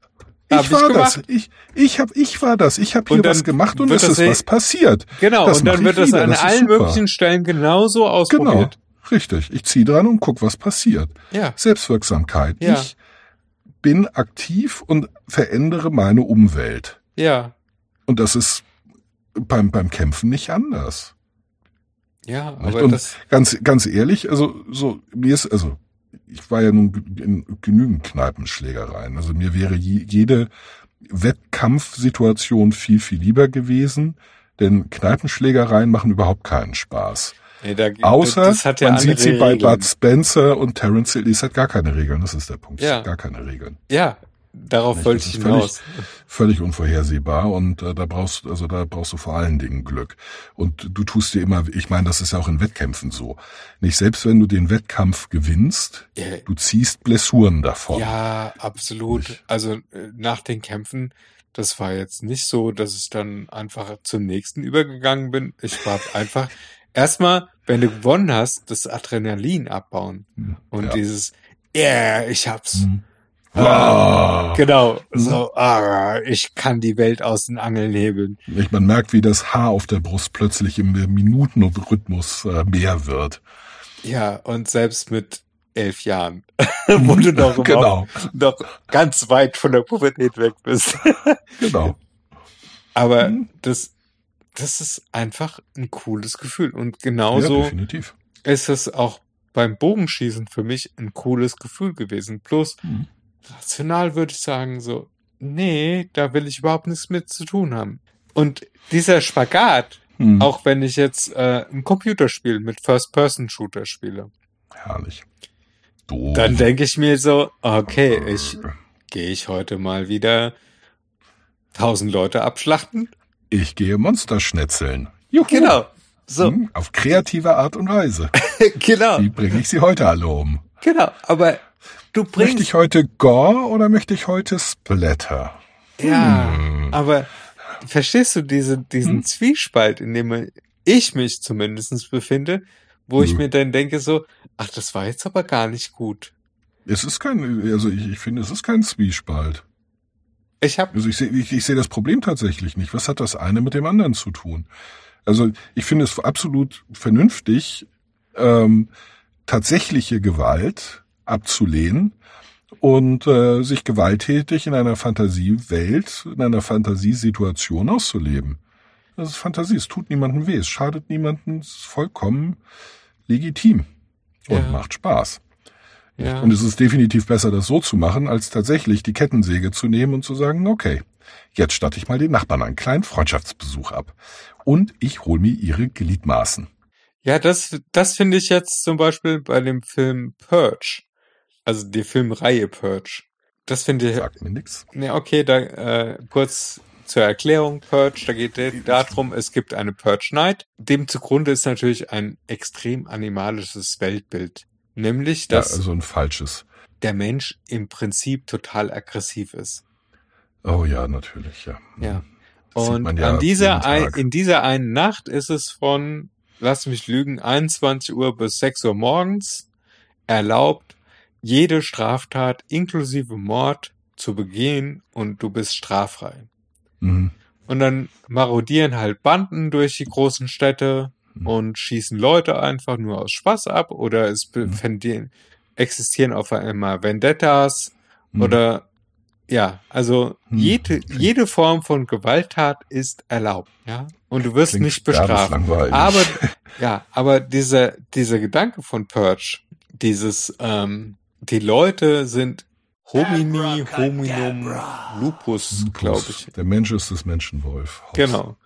Speaker 2: Hab
Speaker 3: ich war
Speaker 2: gemacht.
Speaker 3: das. Ich, ich hab, ich war das. Ich habe hier was gemacht und es
Speaker 2: das
Speaker 3: ist
Speaker 2: eh-
Speaker 3: was passiert.
Speaker 2: Genau,
Speaker 3: Das
Speaker 2: und dann
Speaker 3: ich
Speaker 2: wird das
Speaker 3: wieder,
Speaker 2: an
Speaker 3: das
Speaker 2: allen
Speaker 3: super.
Speaker 2: möglichen Stellen genauso
Speaker 3: Genau,
Speaker 2: ausprobiert.
Speaker 3: richtig. Ich zieh dran und guck, was passiert.
Speaker 2: Ja,
Speaker 3: Selbstwirksamkeit.
Speaker 2: Ja.
Speaker 3: Ich bin aktiv und verändere meine Umwelt.
Speaker 2: ja.
Speaker 3: Und das ist beim, beim Kämpfen nicht anders.
Speaker 2: Ja, aber
Speaker 3: Und
Speaker 2: das,
Speaker 3: ganz, ganz ehrlich, also so, mir ist, also ich war ja nun in genügend Kneipenschlägereien. Also mir wäre je, jede Wettkampfsituation viel, viel lieber gewesen, denn Kneipenschlägereien machen überhaupt keinen Spaß.
Speaker 2: nee, da,
Speaker 3: Außer
Speaker 2: ja
Speaker 3: man sieht sie
Speaker 2: andere
Speaker 3: bei
Speaker 2: Regeln.
Speaker 3: Bud Spencer und Terence Hill. Es hat gar keine Regeln, das ist der Punkt.
Speaker 2: Ja.
Speaker 3: gar keine Regeln.
Speaker 2: Ja, darauf
Speaker 3: Nicht?
Speaker 2: wollte ich
Speaker 3: ist völlig-
Speaker 2: hinaus.
Speaker 3: Völlig unvorhersehbar und äh, da brauchst also da brauchst du vor allen Dingen Glück. Und du tust dir immer, ich meine, das ist ja auch in Wettkämpfen so. Nicht selbst wenn du den Wettkampf gewinnst,
Speaker 2: Ja,
Speaker 3: du ziehst Blessuren davon.
Speaker 2: Ja, absolut.
Speaker 3: Nicht?
Speaker 2: Also äh, nach den Kämpfen, das war jetzt nicht so, dass ich dann einfach zum nächsten übergegangen bin. Ich war einfach erstmal, wenn du gewonnen hast, das Adrenalin abbauen und
Speaker 3: Ja.
Speaker 2: dieses Yeah, ich hab's.
Speaker 3: Mhm.
Speaker 2: Ah,
Speaker 3: Ah.
Speaker 2: Genau, so, ah, ich kann die Welt aus den Angeln hebeln.
Speaker 3: Man merkt, wie das Haar auf der Brust plötzlich im Minutenrhythmus äh, mehr wird.
Speaker 2: Ja, und selbst mit elf Jahren, wo du noch,
Speaker 3: Genau,
Speaker 2: noch ganz weit von der Pubertät weg bist.
Speaker 3: genau.
Speaker 2: Aber
Speaker 3: Mhm.
Speaker 2: das, das ist einfach ein cooles Gefühl. Und
Speaker 3: Ja,
Speaker 2: genauso
Speaker 3: definitiv.
Speaker 2: ist es auch beim Bogenschießen für mich ein cooles Gefühl gewesen. Bloß
Speaker 3: Mhm.
Speaker 2: Rational würde ich sagen, so, nee, da will ich überhaupt nichts mit zu tun haben. Und dieser Spagat,
Speaker 3: Mhm.
Speaker 2: auch wenn ich jetzt äh, ein Computerspiel mit First-Person-Shooter spiele,
Speaker 3: Herrlich. Doof.
Speaker 2: dann denke ich mir so, okay, ich gehe ich heute mal wieder tausend Leute abschlachten.
Speaker 3: Ich gehe Monster schnetzeln. Juhu.
Speaker 2: Genau. So,
Speaker 3: Mhm, Auf kreative Art und Weise.
Speaker 2: genau,
Speaker 3: Wie bringe ich sie heute alle um?
Speaker 2: genau. Aber du
Speaker 3: Möchte
Speaker 2: bringst,
Speaker 3: ich heute Gore oder möchte ich heute Splatter?
Speaker 2: ja,
Speaker 3: Hm.
Speaker 2: aber verstehst du diese, diesen
Speaker 3: Hm.
Speaker 2: Zwiespalt, in dem ich mich zumindestens befinde, wo ich
Speaker 3: Hm.
Speaker 2: mir dann denke so, ach, das war jetzt aber gar nicht gut.
Speaker 3: Es ist kein, also ich, ich finde, es ist kein Zwiespalt.
Speaker 2: Ich habe
Speaker 3: Also ich sehe ich, ich sehe das Problem tatsächlich nicht. Was hat das eine mit dem anderen zu tun? Also ich finde es absolut vernünftig, ähm, tatsächliche Gewalt abzulehnen und äh, sich gewalttätig in einer Fantasiewelt, in einer Fantasiesituation auszuleben. Das ist Fantasie, es tut niemandem weh, es schadet niemandem, es ist vollkommen legitim und
Speaker 2: Ja.
Speaker 3: macht Spaß.
Speaker 2: ja,
Speaker 3: Und es ist definitiv besser, das so zu machen, als tatsächlich die Kettensäge zu nehmen und zu sagen, okay, jetzt statte ich mal den Nachbarn einen kleinen Freundschaftsbesuch ab. Und ich hol mir ihre Gliedmaßen.
Speaker 2: ja, das, das finde ich jetzt zum Beispiel bei dem Film Purge, also die Filmreihe Purge. Das finde ich
Speaker 3: Sagt mir nix.
Speaker 2: Ne, okay, da äh, kurz zur Erklärung Purge, da geht es darum, es gibt eine Purge Night. Dem zugrunde ist natürlich ein extrem animalisches Weltbild. Nämlich,
Speaker 3: Ja,
Speaker 2: dass
Speaker 3: also ein falsches.
Speaker 2: der Mensch im Prinzip total aggressiv ist.
Speaker 3: Oh ja, natürlich, ja.
Speaker 2: Ja.
Speaker 3: Das sieht
Speaker 2: Und
Speaker 3: ja
Speaker 2: an dieser ein, in dieser einen Nacht ist es von, lass mich lügen, 21 Uhr bis 6 Uhr morgens erlaubt, jede Straftat inklusive Mord zu begehen und du bist straffrei.
Speaker 3: Mhm.
Speaker 2: Und dann marodieren halt Banden durch die großen Städte
Speaker 3: Mhm.
Speaker 2: und schießen Leute einfach nur aus Spaß ab oder es befinden, existieren auf einmal Vendettas
Speaker 3: Mhm.
Speaker 2: oder ja, also
Speaker 3: Mhm.
Speaker 2: jede, jede Form von Gewalttat ist erlaubt, ja. Und du wirst
Speaker 3: Klingt
Speaker 2: nicht bestraft. Aber ja, aber dieser dieser Gedanke von Purge, dieses ähm, die Leute sind Homini, Hominum, Lupus, glaube ich.
Speaker 3: Der Mensch ist des Menschen Wolf.
Speaker 2: Genau.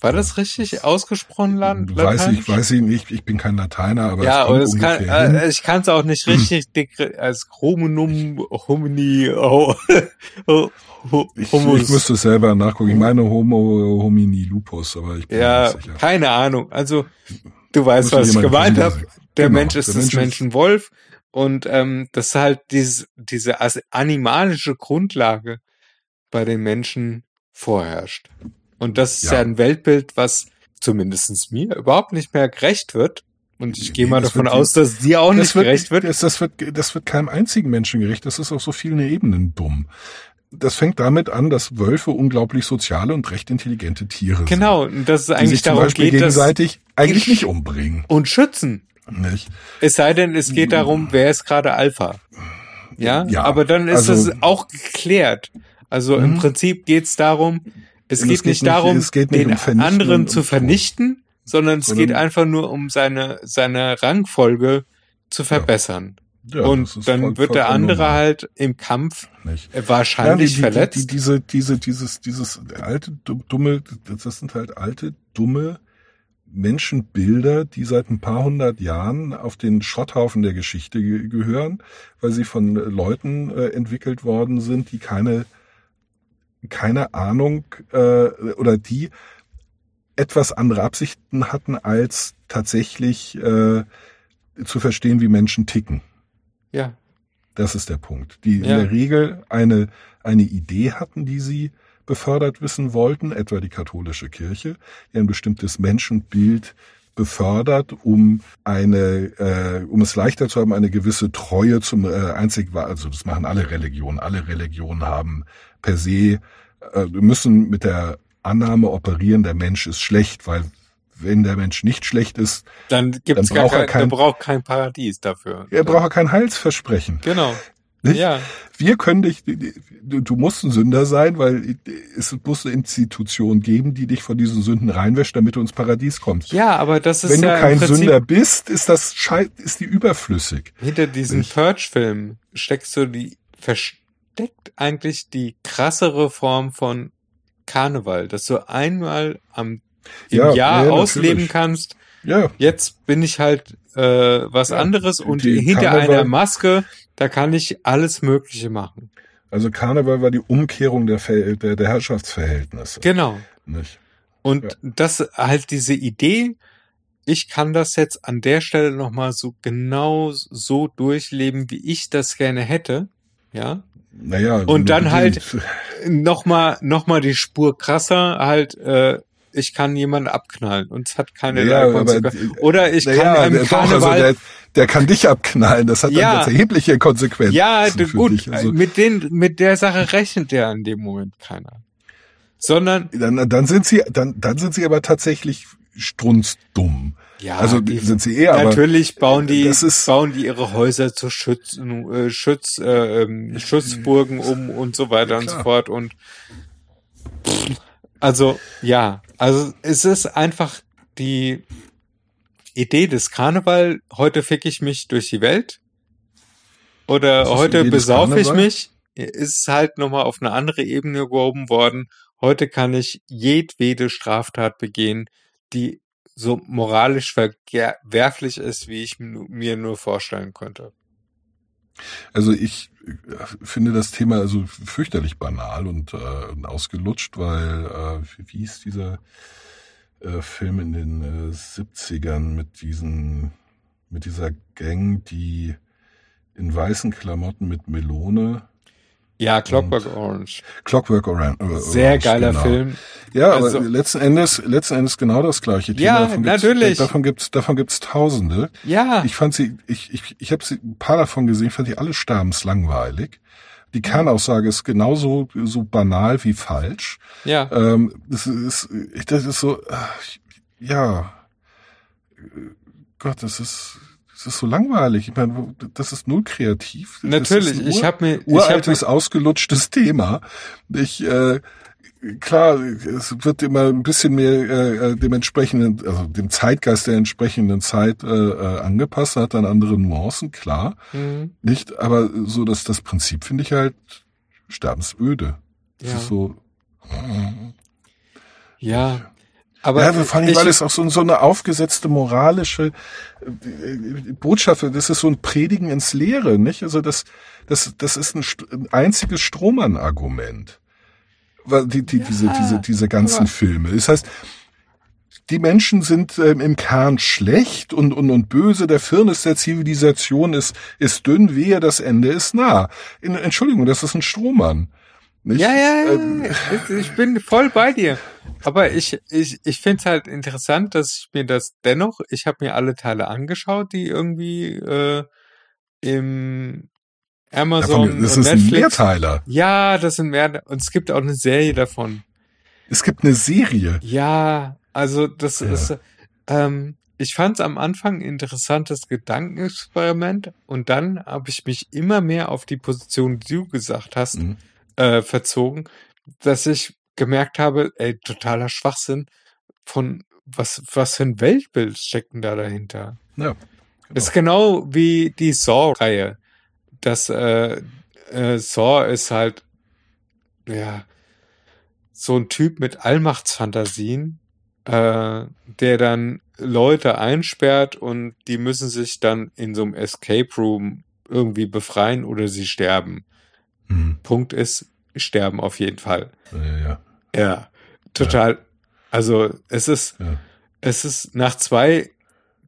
Speaker 2: War das richtig ausgesprochen, Land?
Speaker 3: Weiß ich, weiß ich nicht. Ich bin kein Lateiner, aber
Speaker 2: ja,
Speaker 3: es
Speaker 2: aber
Speaker 3: kommt
Speaker 2: es kann,
Speaker 3: ungefähr hin.
Speaker 2: äh, ich kann es auch nicht richtig dekre- als Hominum, Homini, oh, oh, oh,
Speaker 3: Ich, ich müsste es selber nachgucken. Ich meine Homo homini lupus, aber ich bin mir
Speaker 2: ja,
Speaker 3: nicht sicher.
Speaker 2: keine Ahnung. Also, du weißt, was ich gemeint habe. Der
Speaker 3: Genau,
Speaker 2: Mensch ist
Speaker 3: der Mensch ist-
Speaker 2: Menschen Wolf. Und ähm, das ist halt dieses, diese animalische Grundlage bei den Menschen vorherrscht. Und das ist ja,
Speaker 3: Ja.
Speaker 2: ein Weltbild, was zumindestens mir überhaupt nicht mehr gerecht wird. Und ich gehe
Speaker 3: Nee,
Speaker 2: mal
Speaker 3: das
Speaker 2: davon
Speaker 3: wird-
Speaker 2: aus, dass dir auch nicht gerecht wird.
Speaker 3: Das, das wird. Das wird keinem einzigen Menschen gerecht. Das ist auf so vielen Ebenen dumm. Das fängt damit an, dass Wölfe unglaublich soziale und recht intelligente Tiere
Speaker 2: Genau, und dass es
Speaker 3: sind. Die
Speaker 2: eigentlich darum
Speaker 3: Beispiel
Speaker 2: geht, dass
Speaker 3: gegenseitig eigentlich nicht umbringen.
Speaker 2: und schützen.
Speaker 3: Nicht?
Speaker 2: Es sei denn, es geht darum, wer ist gerade Alpha. Ja,
Speaker 3: Ja,
Speaker 2: aber dann ist
Speaker 3: also-
Speaker 2: es auch geklärt. Also im
Speaker 3: Mhm.
Speaker 2: Prinzip geht es darum, es geht
Speaker 3: es geht
Speaker 2: nicht
Speaker 3: nicht-
Speaker 2: darum,
Speaker 3: es geht nicht
Speaker 2: den
Speaker 3: um
Speaker 2: anderen zu vernichten, sondern es
Speaker 3: Sondern-
Speaker 2: geht einfach nur um seine, seine Rangfolge zu verbessern.
Speaker 3: Ja, das
Speaker 2: und dann
Speaker 3: voll-
Speaker 2: wird der andere halt im Kampf
Speaker 3: Nicht.
Speaker 2: äh, wahrscheinlich
Speaker 3: Ja, die,
Speaker 2: verletzt.
Speaker 3: Die, die, diese, diese, dieses, dieses alte, du- dumme, das sind halt alte, dumme Menschenbilder, die seit ein paar hundert Jahren auf den Schrotthaufen der Geschichte ge gehören, weil sie von Leuten äh, entwickelt worden sind, die keine, keine Ahnung äh, oder die etwas andere Absichten hatten, als tatsächlich äh, zu verstehen, wie Menschen ticken.
Speaker 2: ja,
Speaker 3: Das ist der Punkt. Die in
Speaker 2: Ja.
Speaker 3: der Regel eine, eine Idee hatten, die sie befördert wissen wollten, etwa die katholische Kirche, die ein bestimmtes Menschenbild befördert, um eine, äh, um es leichter zu haben, eine gewisse Treue zum äh, einzig also das machen alle Religionen. Alle Religionen haben per se, äh, müssen mit der Annahme operieren, der Mensch ist schlecht, weil wenn der Mensch nicht schlecht ist,
Speaker 2: dann gibt's
Speaker 3: Dann
Speaker 2: gar
Speaker 3: braucht er
Speaker 2: kein,
Speaker 3: kein-
Speaker 2: der braucht kein Paradies dafür.
Speaker 3: er braucht ja kein Heilsversprechen.
Speaker 2: Genau.
Speaker 3: Nicht?
Speaker 2: Ja,
Speaker 3: Wir können dich, du, musst ein Sünder sein, weil es muss eine Institution geben, die dich von diesen Sünden reinwäscht, damit du ins Paradies kommst.
Speaker 2: ja, aber das ist
Speaker 3: Wenn
Speaker 2: ja
Speaker 3: du kein Sünder bist, ist das ist die überflüssig.
Speaker 2: hinter diesem Purge-Film steckst du die versteckt eigentlich die krassere Form von Karneval, dass du einmal am im
Speaker 3: Ja,
Speaker 2: Jahr
Speaker 3: ja,
Speaker 2: ausleben kannst.
Speaker 3: Ja,
Speaker 2: Jetzt bin ich halt äh, was
Speaker 3: Ja,
Speaker 2: anderes und hinter
Speaker 3: Karneval-
Speaker 2: einer Maske, da kann ich alles Mögliche machen.
Speaker 3: also Karneval war die Umkehrung der, Ver der, der Herrschaftsverhältnisse.
Speaker 2: Genau.
Speaker 3: Nicht?
Speaker 2: Und
Speaker 3: Ja.
Speaker 2: das halt diese Idee, ich kann das jetzt an der Stelle nochmal so genau so durchleben, wie ich das gerne hätte. Ja.
Speaker 3: Naja,
Speaker 2: Und dann halt-. Nochmal, nochmal die Spur krasser, halt, äh, ich kann jemanden abknallen und es hat keine
Speaker 3: Ja, aber-.
Speaker 2: Oder ich
Speaker 3: naja,
Speaker 2: kann
Speaker 3: der,
Speaker 2: im
Speaker 3: doch, also
Speaker 2: Karneval.
Speaker 3: der, der kann dich abknallen. Das hat
Speaker 2: Ja.
Speaker 3: dann ganz erhebliche Konsequenzen.
Speaker 2: ja, gut,
Speaker 3: dich. Also,
Speaker 2: mit den, mit der Sache rechnet ja in dem Moment keiner. Sondern,
Speaker 3: dann, dann sind sie, dann, dann sind sie aber tatsächlich strunzdumm.
Speaker 2: ja,
Speaker 3: also
Speaker 2: die,
Speaker 3: sind sie eher,
Speaker 2: natürlich bauen die,
Speaker 3: ist-
Speaker 2: bauen die ihre Häuser zu Schütz, äh, Schütz, äh, ähm, Schutzburgen um und so weiter
Speaker 3: Ja,
Speaker 2: und so fort und also ja, also es ist einfach die Idee des Karneval. Heute fick ich mich durch die Welt oder
Speaker 3: ist
Speaker 2: heute besaufe ich mich. Ist halt nochmal auf eine andere Ebene gehoben worden. Heute kann ich jedwede Straftat begehen, die so moralisch verwerflich ist, wie ich mir nur vorstellen könnte.
Speaker 3: Also ich äh, finde das Thema also fürchterlich banal und, äh, ausgelutscht, weil äh, wie- hieß dieser äh, Film in den äh, 70ern mit diesen mit dieser Gang, die in weißen Klamotten mit Melone
Speaker 2: Ja, Clockwork Orange.
Speaker 3: Clockwork Oran äh,
Speaker 2: Sehr
Speaker 3: Orange,
Speaker 2: geiler
Speaker 3: genau.
Speaker 2: Film.
Speaker 3: Ja,
Speaker 2: Also-
Speaker 3: aber letzten Endes letzten Endes genau das gleiche Thema.
Speaker 2: Ja,
Speaker 3: davon gibt's,
Speaker 2: natürlich.
Speaker 3: Davon gibt's davon gibt's Tausende.
Speaker 2: Ja,
Speaker 3: Ich fand sie, ich, ich, ich habe sie ein paar davon gesehen, fand die alle sterbenslangweilig. Die Kernaussage ist genauso so banal wie falsch.
Speaker 2: ja.
Speaker 3: Ähm, das ist, das ist so, ja, Gott, das ist, das ist so langweilig. Ich meine, das ist null kreativ.
Speaker 2: Natürlich, ich habe mir, ich hab
Speaker 3: uraltes, ausgelutschtes Thema. Ich, äh, klar, es wird immer ein bisschen mehr äh, dem entsprechenden, also dem Zeitgeist der entsprechenden Zeit äh, äh, angepasst, hat dann andere Nuancen, klar.
Speaker 2: Mhm.
Speaker 3: Nicht, aber so dass das Prinzip finde ich halt sterbensöde. Das
Speaker 2: Ja.
Speaker 3: ist so.
Speaker 2: ja, aber
Speaker 3: ja, vor allem,
Speaker 2: ich,
Speaker 3: weil es auch so, so eine aufgesetzte moralische äh, Botschaft, das ist so ein Predigen ins Leere, nicht? Also das, das, das ist ein, ein einziges Strohmann-Argument. Die, die, diese,
Speaker 2: Ja,
Speaker 3: diese, diese ganzen
Speaker 2: aber-
Speaker 3: Filme. Das heißt, die Menschen sind ähm, im Kern schlecht und, und, und böse. Der Firnis der Zivilisation ist, ist dünn, wehe, das Ende ist nah. In, Entschuldigung, das ist ein Strohmann. Nicht?
Speaker 2: ja, ja, ja,
Speaker 3: Ähm,
Speaker 2: ich- ich bin voll bei dir. Aber ich, ich, ich finde es halt interessant, dass ich mir das dennoch, ich habe mir alle Teile angeschaut, die irgendwie äh, im Amazon
Speaker 3: davon, das
Speaker 2: und
Speaker 3: ist ein
Speaker 2: Netflix.
Speaker 3: Mehrteiler.
Speaker 2: Ja, das sind mehr, und es gibt auch eine Serie davon.
Speaker 3: Es gibt eine Serie.
Speaker 2: Ja, also das
Speaker 3: Ja.
Speaker 2: ist, ähm, ich fand es am Anfang ein interessantes Gedankenexperiment und dann habe ich mich immer mehr auf die Position, die du gesagt hast,
Speaker 3: Mhm.
Speaker 2: äh, verzogen, dass ich gemerkt habe, ey, totaler Schwachsinn. Von was, was für ein Weltbild steckt denn da dahinter?
Speaker 3: Ja.
Speaker 2: Das ist genau wie die Saw-Reihe. Das äh, äh, Saw ist halt ja so ein Typ mit Allmachtsfantasien, äh, der dann Leute einsperrt und die müssen sich dann in so einem Escape Room irgendwie befreien oder sie sterben.
Speaker 3: Hm.
Speaker 2: Punkt ist, sterben auf jeden Fall.
Speaker 3: Ja, ja.
Speaker 2: Ja, total. Also es ist,
Speaker 3: Ja.
Speaker 2: es ist nach zwei,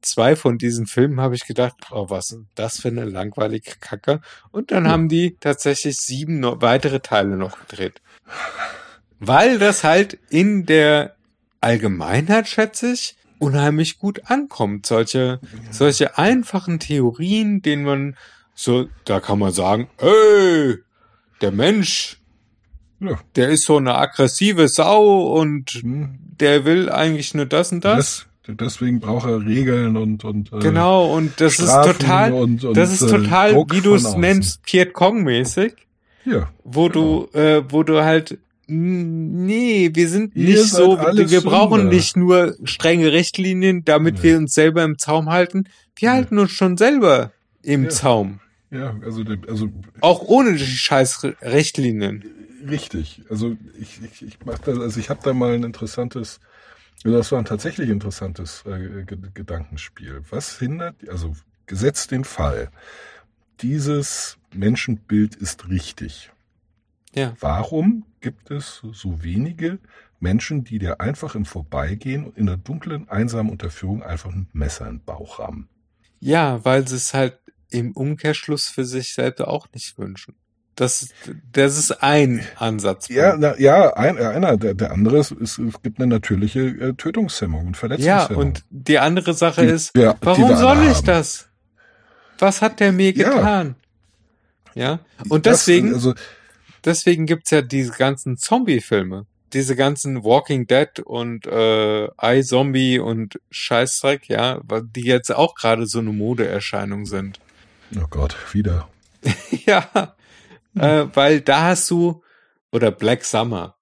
Speaker 2: zwei von diesen Filmen habe ich gedacht, oh, was ist das für eine langweilige Kacke. Und dann
Speaker 3: Ja.
Speaker 2: haben die tatsächlich sieben weitere Teile noch gedreht. Weil das halt in der Allgemeinheit, schätze ich, unheimlich gut ankommt. Solche, solche einfachen Theorien, denen man so, da kann man sagen, ey, der Mensch,
Speaker 3: ja.
Speaker 2: der ist so eine aggressive Sau und
Speaker 3: Hm.
Speaker 2: der will eigentlich nur das und das.
Speaker 3: Deswegen braucht er Regeln und, und äh,
Speaker 2: genau, und das
Speaker 3: Strafen
Speaker 2: ist total,
Speaker 3: und, und,
Speaker 2: das ist
Speaker 3: äh,
Speaker 2: total,
Speaker 3: Druck
Speaker 2: wie du es nennst, Piet Kong-mäßig,
Speaker 3: Ja,
Speaker 2: wo du, äh, wo du halt, nee, wir sind
Speaker 3: Ihr
Speaker 2: nicht so, wir brauchen
Speaker 3: Sünder.
Speaker 2: nicht nur strenge Richtlinien, damit
Speaker 3: Nee.
Speaker 2: wir uns selber im Zaum halten. Wir
Speaker 3: Nee.
Speaker 2: halten uns schon selber im
Speaker 3: Ja.
Speaker 2: Zaum.
Speaker 3: ja, also, also
Speaker 2: Auch ohne die scheiß Richtlinien.
Speaker 3: Richtig. Also ich, ich, ich mach da, also ich habe da mal ein interessantes, also das war ein tatsächlich interessantes äh, Ge- Gedankenspiel. Was hindert, also gesetzt den Fall, dieses Menschenbild ist richtig.
Speaker 2: Ja.
Speaker 3: Warum gibt es so wenige Menschen, die dir einfach im Vorbeigehen in der dunklen, einsamen Unterführung einfach ein Messer in den Bauch rammen?
Speaker 2: Ja, weil sie es halt im Umkehrschluss für sich selbst auch nicht wünschen. Das, das ist ein Ansatz.
Speaker 3: Ja, na, ja, ein, einer, der, der andere ist, ist, es gibt eine natürliche äh, Tötungshemmung und
Speaker 2: ja,
Speaker 3: Verletzungshemmung.
Speaker 2: und die andere Sache
Speaker 3: Die-
Speaker 2: ist,
Speaker 3: ja,
Speaker 2: warum soll ich
Speaker 3: haben.
Speaker 2: das? Was hat der mir
Speaker 3: Ja.
Speaker 2: getan? Ja, und
Speaker 3: Das,
Speaker 2: deswegen,
Speaker 3: also,
Speaker 2: deswegen gibt's ja diese ganzen Zombie-Filme. Diese ganzen Walking Dead und äh, iZombie und Scheißdreck, ja, die jetzt auch gerade so eine Modeerscheinung sind.
Speaker 3: oh Gott, wieder.
Speaker 2: ja, äh, weil da hast du, oder Black Summer,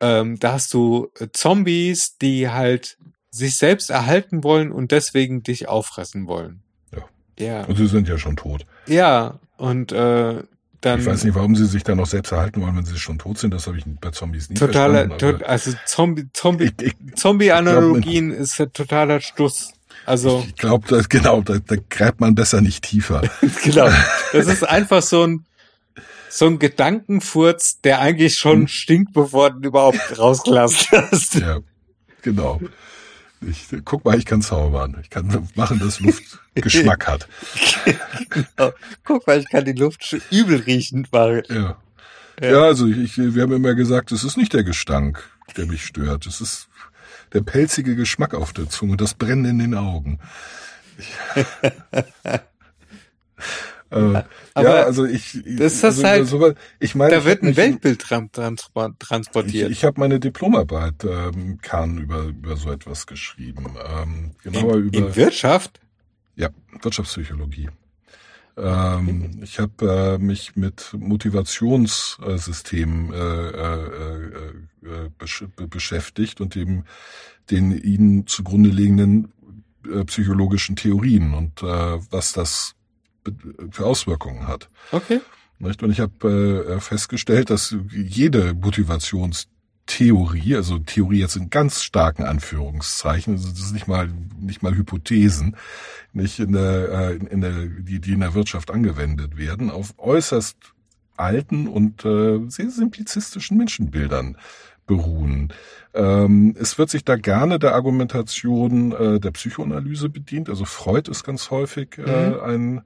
Speaker 2: ähm, da hast du äh, Zombies, die halt sich selbst erhalten wollen und deswegen dich auffressen wollen.
Speaker 3: Ja.
Speaker 2: Ja,
Speaker 3: Und sie sind ja schon tot.
Speaker 2: ja, und äh, dann
Speaker 3: ich weiß nicht, warum sie sich dann noch selbst erhalten wollen, wenn sie schon tot sind. Das habe ich bei Zombies nie
Speaker 2: totaler,
Speaker 3: verstanden.
Speaker 2: tot, also Zombie, Zombie,
Speaker 3: ich,
Speaker 2: Zombie-Analogien ist totaler Stuss. Also,
Speaker 3: ich glaube, genau, da, da gräbt man besser nicht tiefer.
Speaker 2: genau. Das ist einfach so ein, so ein Gedankenfurz, der eigentlich schon
Speaker 3: Hm.
Speaker 2: stinkt, bevor du überhaupt rausgelassen hast.
Speaker 3: ja, genau. Ich, guck mal, ich kann zaubern. Ich kann machen, dass Luft Geschmack hat.
Speaker 2: Genau. Guck mal, ich kann die Luft schon übel riechen machen.
Speaker 3: Ja.
Speaker 2: Ja.
Speaker 3: Ja, also ich, wir haben immer gesagt, es ist nicht der Gestank, der mich stört. Es ist der pelzige Geschmack auf der Zunge, das Brennen in den Augen. Ich, äh,
Speaker 2: Aber
Speaker 3: ja, also ich,
Speaker 2: das ist
Speaker 3: also,
Speaker 2: halt-
Speaker 3: so, ich meine,
Speaker 2: Da
Speaker 3: ich
Speaker 2: wird ein Weltbild tran trans
Speaker 3: Ich,
Speaker 2: transportiert.
Speaker 3: ich habe meine Diplomarbeit ähm, Kahn über über so etwas geschrieben, ähm, genauer
Speaker 2: in,
Speaker 3: über
Speaker 2: in Wirtschaft?
Speaker 3: ja, Wirtschaftspsychologie. Ähm, ich habe äh, mich mit Motivationssystemen äh, äh, äh, äh, besch be beschäftigt und dem den ihnen zugrunde liegenden äh, psychologischen Theorien und äh, was das für Auswirkungen hat.
Speaker 2: Okay.
Speaker 3: Nicht? Und ich habe äh, festgestellt, dass jede Motivationstheorie, also Theorie jetzt in ganz starken Anführungszeichen, also das ist nicht mal nicht mal Hypothesen, nicht in der, äh, in der die, die in der Wirtschaft angewendet werden, auf äußerst alten und äh, sehr simplizistischen Menschenbildern beruhen. Ähm, es wird sich da gerne der Argumentation äh, der Psychoanalyse bedient. Also Freud ist ganz häufig äh,
Speaker 2: Mhm.
Speaker 3: ein,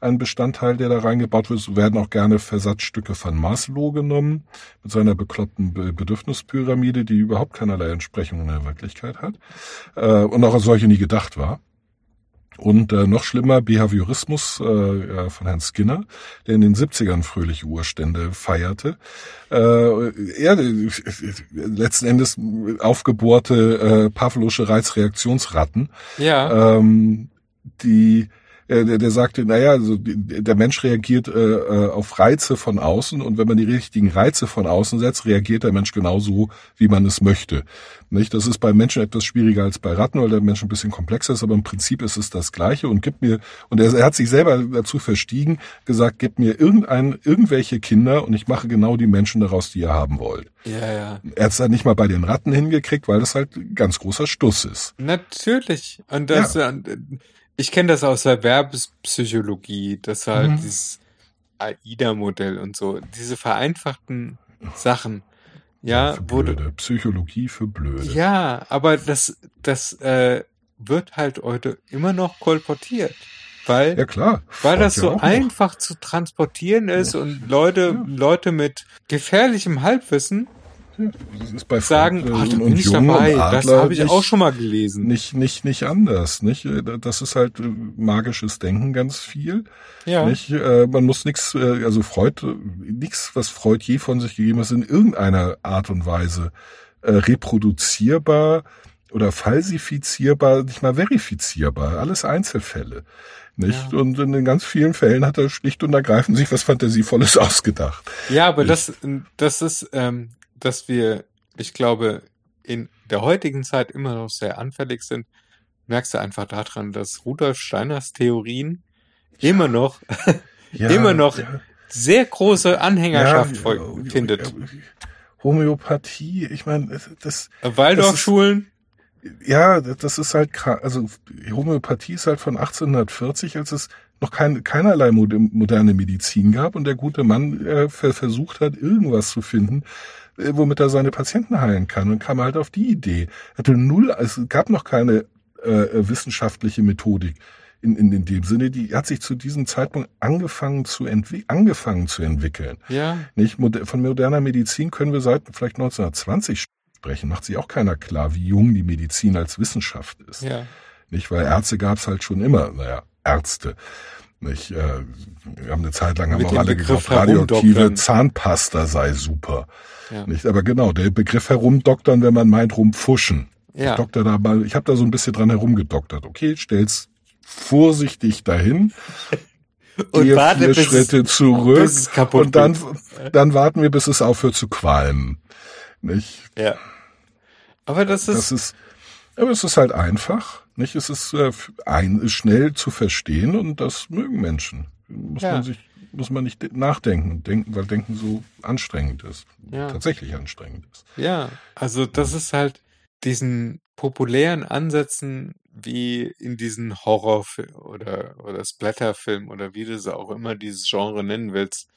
Speaker 3: ein Bestandteil, der da reingebaut wird. Es werden auch gerne Versatzstücke von Maslow genommen, mit seiner bekloppten Be Bedürfnispyramide, die überhaupt keinerlei Entsprechung in der Wirklichkeit hat äh, und auch als solche nie gedacht war. Und äh, noch schlimmer, Behaviorismus äh, äh, von Herrn Skinner, der in den 70ern fröhliche Urstände feierte. Äh, er, äh, letzten Endes aufgebohrte äh, Pavlosche Reizreaktionsratten,
Speaker 2: Ja.
Speaker 3: ähm, die äh, der, der sagte, naja, also der Mensch reagiert äh, äh, auf Reize von außen und wenn man die richtigen Reize von außen setzt, reagiert der Mensch genauso, wie man es möchte. Nicht? Das ist bei Menschen etwas schwieriger als bei Ratten, weil der Mensch ein bisschen komplexer ist, aber im Prinzip ist es das Gleiche und gibt mir, und er, er hat sich selber dazu verstiegen, gesagt, gib mir irgendein, irgendwelche Kinder und ich mache genau die Menschen daraus, die ihr haben wollt.
Speaker 2: Ja, ja.
Speaker 3: Er hat es dann nicht mal bei den Ratten hingekriegt, weil das halt ganz großer Stuss ist.
Speaker 2: Natürlich. Und das, ja. Ich kenne das aus der Werbespsychologie, dass halt mhm. dieses AIDA-Modell und so, diese vereinfachten Sachen, ja,
Speaker 3: für Blöde. Wurde, Psychologie für Blöde.
Speaker 2: Ja, aber das, das äh, wird halt heute immer noch kolportiert. Weil,
Speaker 3: ja klar,
Speaker 2: weil das so einfach noch. zu transportieren ist und Leute, ja. Leute mit gefährlichem Halbwissen sagen,
Speaker 3: ach, da bin ich dabei.
Speaker 2: Das habe ich nicht, auch schon mal gelesen.
Speaker 3: Nicht, nicht, nicht anders. Nicht, das ist halt magisches Denken ganz viel. Ja. Nicht, äh, man muss nichts, äh, also Freud, nichts, was Freud je von sich gegeben hat, in irgendeiner Art und Weise äh, reproduzierbar oder falsifizierbar, nicht mal verifizierbar. Alles Einzelfälle. Nicht? Ja. Und in ganz vielen Fällen hat er schlicht und ergreifend sich was Fantasievolles ausgedacht.
Speaker 2: Ja, aber das, das ist, ähm, dass wir, ich glaube, in der heutigen Zeit immer noch sehr anfällig sind, merkst du einfach daran, dass Rudolf Steiners Theorien ja. immer noch, ja, immer noch ja. sehr große Anhängerschaft findet.
Speaker 3: Homöopathie, ich meine, das.
Speaker 2: Waldorfschulen?
Speaker 3: Ja, das ist halt, also Homöopathie ist halt von 1840, als es noch kein, keinerlei moderne Medizin gab und der gute Mann äh, versucht hat, irgendwas zu finden, womit er seine Patienten heilen kann und kam halt auf die Idee. Er hatte null, es gab noch keine äh, wissenschaftliche Methodik in, in, in dem Sinne, die hat sich zu diesem Zeitpunkt angefangen zu, angefangen zu entwickeln.
Speaker 2: Ja.
Speaker 3: Nicht? Von moderner Medizin können wir seit vielleicht 1920 sprechen. Macht sich auch keiner klar, wie jung die Medizin als Wissenschaft ist.
Speaker 2: Ja.
Speaker 3: Nicht, weil Ärzte gab es halt schon immer. Naja, Ärzte. Nicht, äh, wir haben eine Zeit lang haben auch alle Begriff geglaubt, radioaktive Zahnpasta sei super. Ja. Nicht, aber genau, der Begriff herumdoktern, wenn man meint, rumpfuschen. Ja. Ich dokter da mal, ich habe da so ein bisschen dran herumgedoktert. Okay, stell's vorsichtig dahin.
Speaker 2: und
Speaker 3: Gehe
Speaker 2: warte,
Speaker 3: vier bis Schritte zurück
Speaker 2: bis
Speaker 3: und dann, dann warten wir, bis es aufhört zu qualmen. Nicht?
Speaker 2: Ja. Aber das ist,
Speaker 3: das ist, aber es ist halt einfach. Nicht? Es ist äh, ein, schnell zu verstehen und das mögen Menschen. Muss ja. man sich, muss man nicht nachdenken, denken, weil Denken so anstrengend ist. Ja. Tatsächlich anstrengend ist.
Speaker 2: Ja, also das ist halt diesen populären Ansätzen wie in diesen Horrorfilm oder, oder Splatterfilm oder wie du es auch immer dieses Genre nennen willst.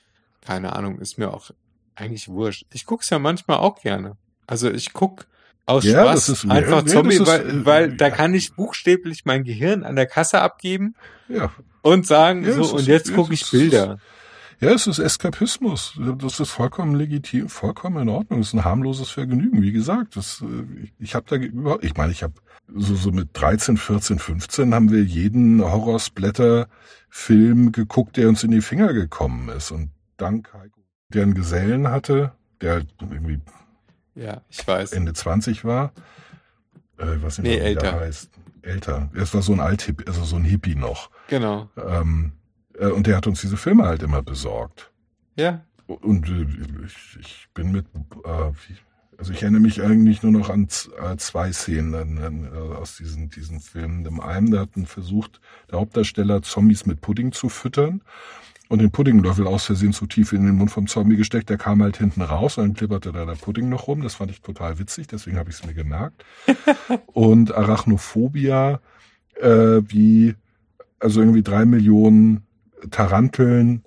Speaker 2: Keine Ahnung, ist mir auch eigentlich wurscht. Ich guck's ja manchmal auch gerne. Also ich guck aus ja, Spaß ist, einfach ja, Zombie, ist, weil, weil da kann ich buchstäblich mein Gehirn an der Kasse abgeben
Speaker 3: ja.
Speaker 2: und sagen, ja, so, und jetzt gucke ich Bilder.
Speaker 3: Ja, es ist Eskapismus. Das ist vollkommen legitim, vollkommen in Ordnung. Es ist ein harmloses Vergnügen. Wie gesagt, das, ich, ich habe da überhaupt, ich meine, ich habe so, so mit 13, 14, 15 haben wir jeden Horrorsplatter-Film geguckt, der uns in die Finger gekommen ist. Und dank Heiko, der einen Gesellen hatte, der irgendwie
Speaker 2: ja, ich weiß.
Speaker 3: Ende 20 war. Äh, was
Speaker 2: nee, älter.
Speaker 3: heißt. Älter. Es war so ein Alt also so ein Hippie noch.
Speaker 2: Genau.
Speaker 3: Ähm, äh, und der hat uns diese Filme halt immer besorgt.
Speaker 2: Ja.
Speaker 3: Und äh, ich, ich bin mit, äh, also ich erinnere mich eigentlich nur noch an äh, zwei Szenen äh, aus diesen, diesen Filmen. Im einen, da hatten versucht, der Hauptdarsteller Zombies mit Pudding zu füttern und den Puddinglöffel aus Versehen zu tief in den Mund vom Zombie gesteckt. Der kam halt hinten raus und dann klipperte da der Pudding noch rum. Das fand ich total witzig, deswegen habe ich es mir gemerkt. und Arachnophobia, äh, wie also irgendwie drei Millionen Taranteln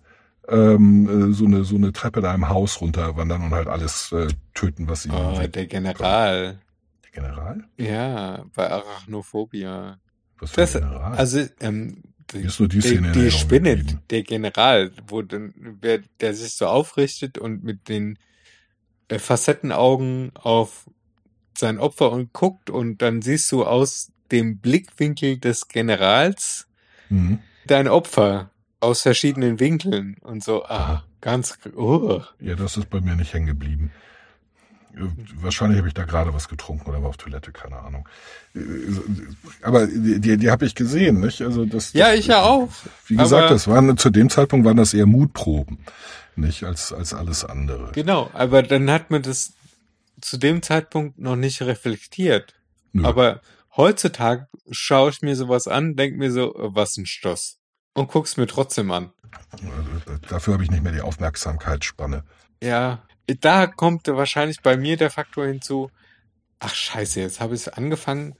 Speaker 3: ähm, äh, so eine so eine Treppe da im Haus runterwandern und halt alles äh, töten, was sie.
Speaker 2: Oh, der General.
Speaker 3: Der General?
Speaker 2: Ja, bei Arachnophobia.
Speaker 3: Was für das, General?
Speaker 2: Also ähm,
Speaker 3: die, ist nur die, Szene
Speaker 2: die, die Spinne, geblieben. der General, wo dann, wer, der sich so aufrichtet und mit den äh, Facettenaugen auf sein Opfer und guckt und dann siehst du aus dem Blickwinkel des Generals mhm. dein Opfer aus verschiedenen Winkeln und so, ah, ganz, oh.
Speaker 3: Ja, das ist bei mir nicht hängen geblieben. Wahrscheinlich habe ich da gerade was getrunken oder war auf Toilette, keine Ahnung. Äh, aber die, die, die habe ich gesehen, nicht? Also das.
Speaker 2: Ja, ich ja auch.
Speaker 3: Wie gesagt, das waren zu dem Zeitpunkt waren das eher Mutproben, nicht als als alles andere.
Speaker 2: Genau, aber dann hat man das zu dem Zeitpunkt noch nicht reflektiert. Nö. Aber heutzutage schaue ich mir sowas an, denke mir so, was ein Stoß. Und guck's mir trotzdem an.
Speaker 3: Dafür habe ich nicht mehr die Aufmerksamkeitsspanne.
Speaker 2: Ja, da kommt wahrscheinlich bei mir der Faktor hinzu, ach scheiße, jetzt habe ich angefangen,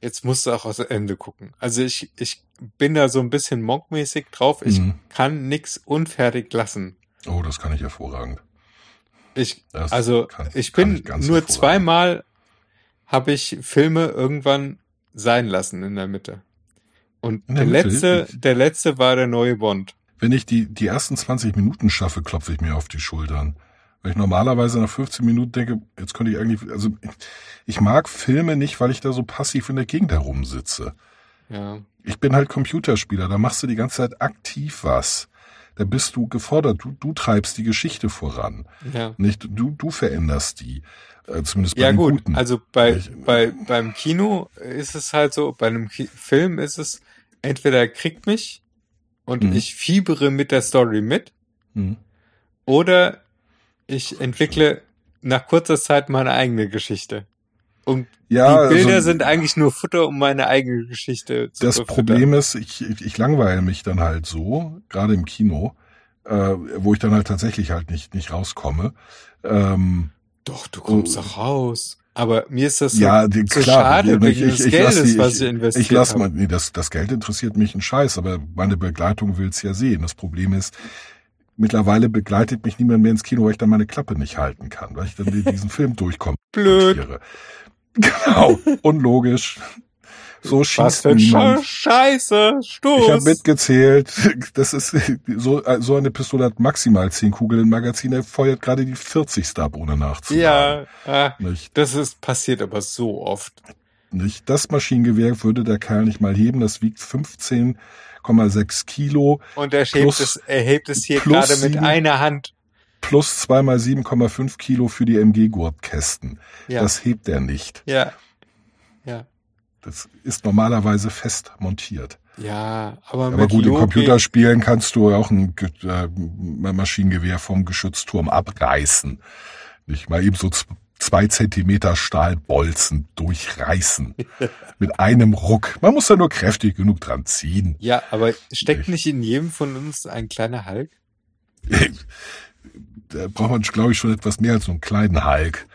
Speaker 2: jetzt musst du auch aus Ende gucken. Also ich, ich bin da so ein bisschen monkmäßig drauf, ich mhm. kann nix unfertig lassen.
Speaker 3: Oh, das kann ich hervorragend.
Speaker 2: Ich, das also kann, ich bin ich nur zweimal habe ich Filme irgendwann sein lassen in der Mitte. Und der, der letzte, der letzte war der neue Bond.
Speaker 3: Wenn ich die, die ersten 20 Minuten schaffe, klopfe ich mir auf die Schultern. Weil ich normalerweise nach 15 Minuten denke, jetzt könnte ich eigentlich, also ich mag Filme nicht, weil ich da so passiv in der Gegend herumsitze.
Speaker 2: Ja.
Speaker 3: Ich bin halt Computerspieler, da machst du die ganze Zeit aktiv was. Da bist du gefordert, du, du treibst die Geschichte voran.
Speaker 2: Ja.
Speaker 3: Nicht, du, du veränderst die. Äh, zumindest bei
Speaker 2: Ja gut,
Speaker 3: Guten.
Speaker 2: also bei, ich, bei, beim Kino ist es halt so, bei einem Ki Film ist es, entweder er kriegt mich und mhm. ich fiebere mit der Story mit, mhm. oder ich entwickle nach kurzer Zeit meine eigene Geschichte. Und ja, die Bilder also, sind eigentlich nur Futter, um meine eigene Geschichte
Speaker 3: zu Das Problem ist, ich, ich, ich langweile mich dann halt so, gerade im Kino, äh, wo ich dann halt tatsächlich halt nicht, nicht rauskomme. Ähm,
Speaker 2: Doch, du kommst doch raus. Aber mir ist das so,
Speaker 3: ja, die,
Speaker 2: so
Speaker 3: klar,
Speaker 2: schade
Speaker 3: ich,
Speaker 2: wegen ich, des
Speaker 3: ich,
Speaker 2: Geldes,
Speaker 3: die,
Speaker 2: was ich investiert
Speaker 3: Ich lass mal, nee, das, das Geld interessiert mich ein Scheiß, aber meine Begleitung will's ja sehen. Das Problem ist, mittlerweile begleitet mich niemand mehr ins Kino, weil ich dann meine Klappe nicht halten kann, weil ich dann diesen Film durchkomme.
Speaker 2: Blöd.
Speaker 3: Genau, unlogisch. So schießt Was für niemand.
Speaker 2: Scheiße, Stoß.
Speaker 3: Ich habe mitgezählt. Das ist so, so eine Pistole hat maximal zehn Kugeln im Magazin. Er feuert gerade die 40. ab, ohne nachzuladen.
Speaker 2: Ja, äh, nicht? das ist passiert aber so oft.
Speaker 3: Nicht? Das Maschinengewehr würde der Kerl nicht mal heben. Das wiegt 15,6 Kilo.
Speaker 2: Und er, plus, es, er hebt es hier gerade mit einer Hand.
Speaker 3: Plus zweimal 7,5 Kilo für die MG-Gurtkästen. Ja. Das hebt er nicht.
Speaker 2: Ja. Ja.
Speaker 3: Das ist normalerweise fest montiert.
Speaker 2: Ja, aber,
Speaker 3: aber gut, im Computerspielen kannst du auch ein äh, Maschinengewehr vom Geschützturm abreißen. Nicht mal eben so zwei Zentimeter Stahlbolzen durchreißen. Mit einem Ruck. Man muss da nur kräftig genug dran ziehen.
Speaker 2: Ja, aber steckt nicht in jedem von uns ein kleiner Hulk?
Speaker 3: da braucht man, glaube ich, schon etwas mehr als so einen kleinen Hulk.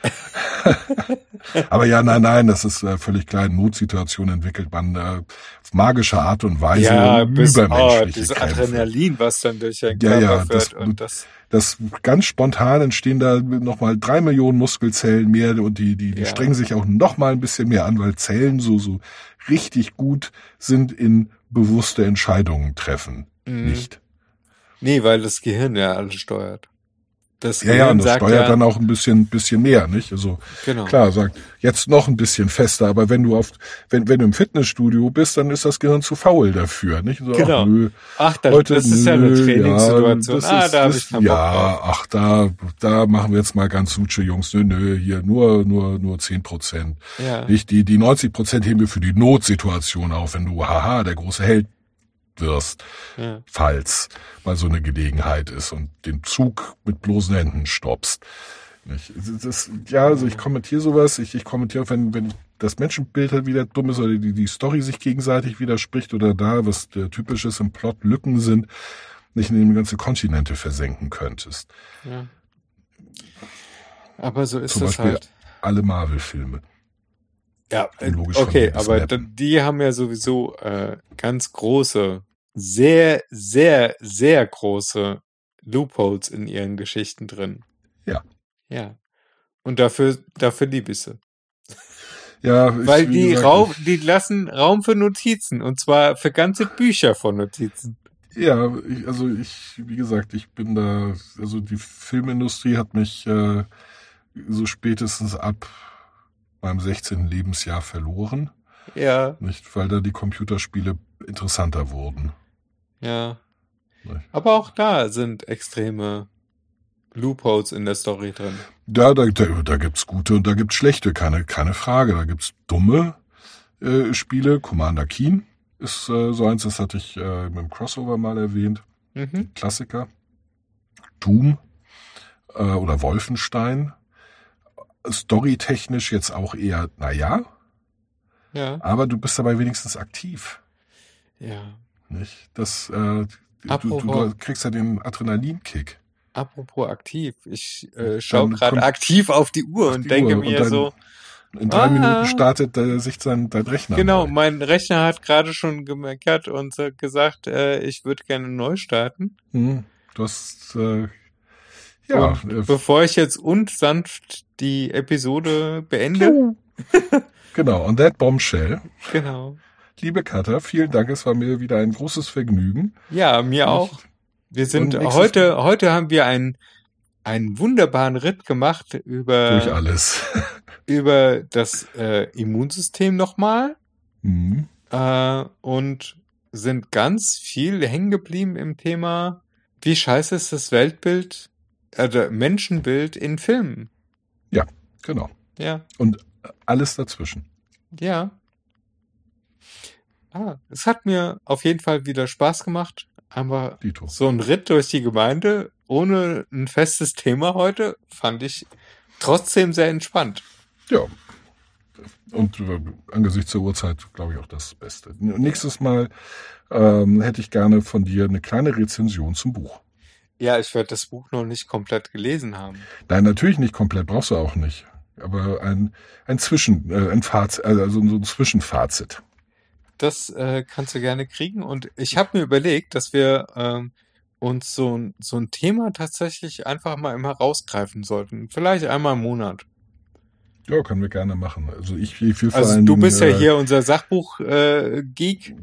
Speaker 3: Aber ja, nein, nein, das ist äh, völlig klar. In Notsituationen entwickelt man äh, auf magische Art und Weise
Speaker 2: ja, bis,
Speaker 3: übermenschliche
Speaker 2: oh,
Speaker 3: Kämpfe.
Speaker 2: Adrenalin, was dann durch ein
Speaker 3: ja,
Speaker 2: Körper
Speaker 3: ja, das,
Speaker 2: und das
Speaker 3: das ganz spontan entstehen da nochmal drei Millionen Muskelzellen mehr und die, die, die ja. strengen sich auch nochmal ein bisschen mehr an, weil Zellen so, so richtig gut sind in bewusste Entscheidungen treffen. Mhm. Nicht.
Speaker 2: Nee, weil das Gehirn ja alles steuert.
Speaker 3: Das ja, ja, und das steuert ja, dann auch ein bisschen, bisschen mehr, nicht? Also
Speaker 2: genau.
Speaker 3: klar, sagt jetzt noch ein bisschen fester, aber wenn du auf, wenn, wenn du im Fitnessstudio bist, dann ist das Gehirn zu faul dafür, nicht?
Speaker 2: So, genau. Ach, nö, ach dann, heute, das ist ja eine Trainingssituation.
Speaker 3: Ja, ah, da habe ich keinen Ja, Bock ach, da, da machen wir jetzt mal ganz suche Jungs. Nö, nö, hier nur, nur, nur zehn Prozent.
Speaker 2: Ja.
Speaker 3: Nicht die, die 90 Prozent heben wir für die Notsituation auf, wenn du, haha, der große Held wirst, ja. falls mal so eine Gelegenheit ist und den Zug mit bloßen Händen stoppst. Das, ja, also ich kommentiere sowas, ich, ich kommentiere, wenn, wenn das Menschenbild halt wieder dumm ist oder die, die Story sich gegenseitig widerspricht oder da, was der typisches im Plot Lücken sind, nicht in dem ganze Kontinente versenken könntest.
Speaker 2: Ja. Aber so ist
Speaker 3: Zum
Speaker 2: es
Speaker 3: Beispiel
Speaker 2: halt.
Speaker 3: alle Marvel-Filme.
Speaker 2: Ja, okay, aber die haben ja sowieso äh, ganz große sehr, sehr, sehr große Loopholes in ihren Geschichten drin.
Speaker 3: Ja.
Speaker 2: Ja. Und dafür, dafür liebe ich sie.
Speaker 3: Ja,
Speaker 2: Weil die, gesagt, Raum, die lassen Raum für Notizen und zwar für ganze Bücher von Notizen.
Speaker 3: Ja, ich, also ich, wie gesagt, ich bin da, also die Filmindustrie hat mich äh, so spätestens ab meinem 16. Lebensjahr verloren.
Speaker 2: Ja.
Speaker 3: Nicht, weil da die Computerspiele interessanter wurden.
Speaker 2: Ja. Aber auch da sind extreme Loopholes in der Story drin.
Speaker 3: Da, da, da, da gibt's gute und da gibt's schlechte, keine, keine Frage. Da gibt's dumme äh, Spiele. Commander Keen ist äh, so eins, das hatte ich äh, mit dem Crossover mal erwähnt.
Speaker 2: Mhm.
Speaker 3: Klassiker. Doom äh, oder Wolfenstein. Storytechnisch jetzt auch eher, naja,
Speaker 2: Ja,
Speaker 3: aber du bist dabei wenigstens aktiv.
Speaker 2: ja.
Speaker 3: Nicht? Das, äh, du, du,
Speaker 2: Apropos-
Speaker 3: du kriegst ja den Adrenalinkick.
Speaker 2: Apropos aktiv, ich äh, schaue gerade aktiv auf die Uhr
Speaker 3: auf
Speaker 2: und
Speaker 3: die
Speaker 2: denke
Speaker 3: Uhr und
Speaker 2: mir
Speaker 3: dann-
Speaker 2: so,
Speaker 3: In drei
Speaker 2: Ah.
Speaker 3: Minuten startet äh, sich sein, dein Rechner.
Speaker 2: genau,
Speaker 3: neu.
Speaker 2: mein Rechner hat gerade schon gemeckert und äh, gesagt, äh, ich würde gerne neu starten.
Speaker 3: Hm, du hast, äh, ja,
Speaker 2: Und
Speaker 3: äh,
Speaker 2: bevor ich jetzt unsanft die Episode beende,
Speaker 3: genau, on that bombshell.
Speaker 2: genau.
Speaker 3: Liebe Katha, vielen Dank, es war mir wieder ein großes Vergnügen.
Speaker 2: Ja, mir
Speaker 3: Und-
Speaker 2: auch. Wir sind
Speaker 3: und
Speaker 2: heute, heute haben wir einen, einen wunderbaren Ritt gemacht über,
Speaker 3: Durch alles.
Speaker 2: über das äh, Immunsystem nochmal
Speaker 3: Hm,
Speaker 2: äh, und sind ganz viel hängen geblieben im Thema, wie scheiße ist das Weltbild, also Menschenbild in Filmen.
Speaker 3: genau.
Speaker 2: Ja,
Speaker 3: Und alles dazwischen.
Speaker 2: ja. Ah, es hat mir auf jeden Fall wieder Spaß gemacht, aber
Speaker 3: Dito.
Speaker 2: so ein Ritt durch die Gemeinde ohne ein festes Thema heute fand ich trotzdem sehr entspannt.
Speaker 3: Ja. Und äh, angesichts der Uhrzeit, glaube ich, auch das Beste. Nächstes Mal ähm, hätte ich gerne von dir eine kleine Rezension zum Buch.
Speaker 2: Ja, ich werde das Buch noch nicht komplett gelesen haben.
Speaker 3: Nein, natürlich nicht komplett, brauchst du auch nicht. Aber ein, ein Zwischen, äh, ein Fazit, also so ein Zwischenfazit.
Speaker 2: Das äh, kannst du gerne kriegen. Und ich habe mir überlegt, dass wir ähm, uns so, ein- so ein Thema tatsächlich einfach mal immer rausgreifen sollten. Vielleicht einmal im Monat.
Speaker 3: Ja, können wir gerne machen. Also ich, ich will vor
Speaker 2: Also du bist ja
Speaker 3: äh,
Speaker 2: hier unser Sachbuch-Geek.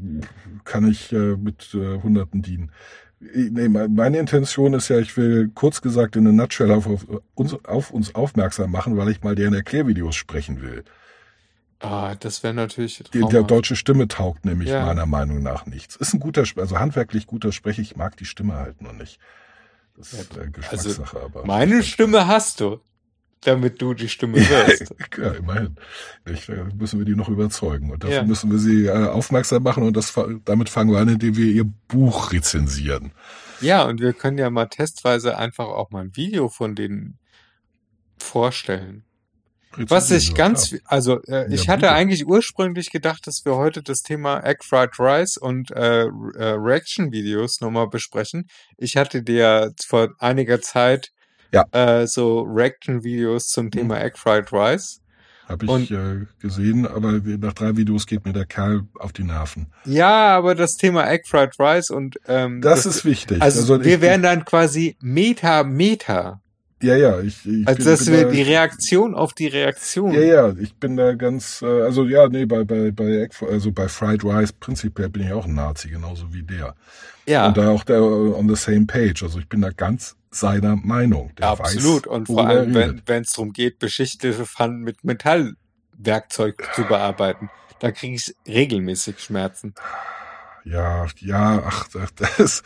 Speaker 3: kann ich äh, mit äh, Hunderten dienen. Nee, me- meine Intention ist ja, ich will kurz gesagt in a nutshell auf, auf, uns, auf uns aufmerksam machen, weil ich mal deren Erklärvideos sprechen will.
Speaker 2: ah, das wäre natürlich
Speaker 3: Die, der deutsche Stimme taugt nämlich
Speaker 2: Ja.
Speaker 3: meiner Meinung nach nichts. Ist ein guter, also handwerklich guter Sprecher. Ich mag die Stimme halt nur nicht. Das ist äh, Geschmackssache, aber.
Speaker 2: Meine Stimme hast du, damit du die Stimme wirst.
Speaker 3: Ja, immerhin. Ich, äh, müssen wir die noch überzeugen. Und dafür
Speaker 2: Ja.
Speaker 3: müssen wir sie äh, aufmerksam machen und das, damit fangen wir an, indem wir ihr Buch rezensieren.
Speaker 2: ja, und wir können ja mal testweise einfach auch mal ein Video von denen vorstellen. Was ich
Speaker 3: Rezensieren,
Speaker 2: ganz,
Speaker 3: ja.
Speaker 2: also äh, ich
Speaker 3: Ja,
Speaker 2: hatte
Speaker 3: bitte.
Speaker 2: eigentlich ursprünglich gedacht, dass wir heute das Thema Egg Fried Rice und äh, äh, Reaction-Videos nochmal besprechen. Ich hatte dir vor einiger Zeit
Speaker 3: Ja.
Speaker 2: äh, so Reaction-Videos zum Thema Egg Fried Rice.
Speaker 3: Habe ich
Speaker 2: Und-
Speaker 3: äh, gesehen, aber wir- nach drei Videos geht mir der Kerl auf die Nerven.
Speaker 2: Ja, aber das Thema Egg Fried Rice und ähm,
Speaker 3: Das, ist wichtig.
Speaker 2: also, wir
Speaker 3: ich,
Speaker 2: wären dann quasi Meta Meta,
Speaker 3: ja, ja, ich, ich
Speaker 2: also
Speaker 3: bin,
Speaker 2: dass
Speaker 3: bin
Speaker 2: wir
Speaker 3: da,
Speaker 2: die Reaktion auf die Reaktion.
Speaker 3: Ja, ja, ich bin da ganz, äh, also ja, nee, bei bei bei also bei Fried Rice prinzipiell bin ich auch ein Nazi, genauso wie der.
Speaker 2: ja.
Speaker 3: Und da auch der on the same page. Also ich bin da ganz seiner Meinung. Der
Speaker 2: Absolut.
Speaker 3: Weiß,
Speaker 2: und vor allem, wenn es darum geht, beschichtete Pfannen mit Metallwerkzeug zu bearbeiten, da kriege ich regelmäßig Schmerzen.
Speaker 3: Ja, ja, ach, das, das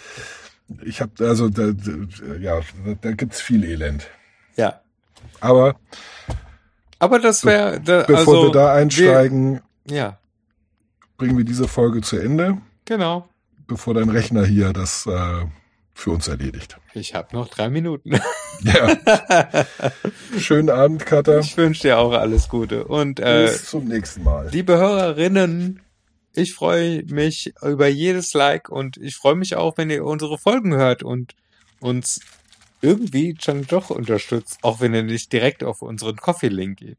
Speaker 3: ich habe also da, da, ja, da, gibt's viel Elend.
Speaker 2: Ja.
Speaker 3: Aber
Speaker 2: Aber das wäre, da,
Speaker 3: bevor
Speaker 2: also,
Speaker 3: wir da einsteigen,
Speaker 2: Wir, ja,
Speaker 3: bringen wir diese Folge zu Ende,
Speaker 2: genau.
Speaker 3: bevor dein Rechner hier das äh, für uns erledigt.
Speaker 2: Ich habe noch drei Minuten.
Speaker 3: Ja, schönen Abend, Katha.
Speaker 2: ich wünsche dir auch alles Gute. Und äh,
Speaker 3: Bis zum nächsten Mal.
Speaker 2: liebe Hörerinnen, ich freue mich über jedes Like und ich freue mich auch, wenn ihr unsere Folgen hört und uns irgendwie schon doch unterstützt, auch wenn ihr nicht direkt auf unseren Coffee-Link geht.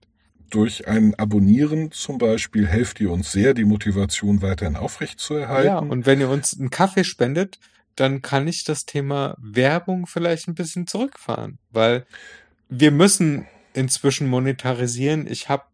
Speaker 3: Durch ein Abonnieren zum Beispiel helft ihr uns sehr, die Motivation weiterhin aufrechtzuerhalten.
Speaker 2: Ja, und wenn ihr uns einen Kaffee spendet, dann kann ich das Thema Werbung vielleicht ein bisschen zurückfahren, weil wir müssen inzwischen monetarisieren. Ich habe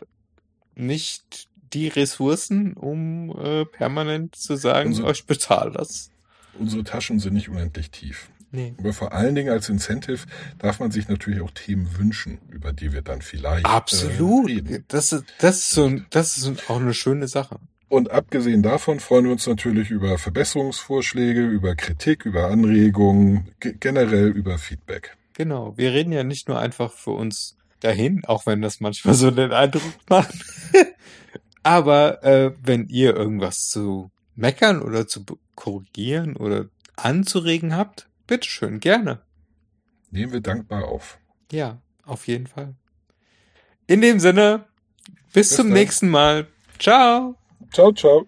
Speaker 2: nicht die Ressourcen, um äh, permanent zu sagen, oh, ich bezahle das.
Speaker 3: Unsere Taschen sind nicht unendlich tief.
Speaker 2: Nee.
Speaker 3: Aber vor allen Dingen als Incentive darf man sich natürlich auch Themen wünschen, über die wir dann vielleicht Äh,
Speaker 2: Absolut.
Speaker 3: reden.
Speaker 2: Das ist, das ist so, ein- das ist auch eine schöne Sache.
Speaker 3: Und abgesehen davon freuen wir uns natürlich über Verbesserungsvorschläge, über Kritik, über Anregungen, ge- generell über Feedback.
Speaker 2: Genau. Wir reden ja nicht nur einfach für uns dahin, auch wenn das manchmal so den Eindruck macht. Aber äh, wenn ihr irgendwas zu meckern oder zu korrigieren oder anzuregen habt, bitteschön, gerne.
Speaker 3: Nehmen wir dankbar auf.
Speaker 2: Ja, auf jeden Fall. In dem Sinne, bis, bis zum dann. nächsten Mal. Ciao.
Speaker 3: Ciao, ciao.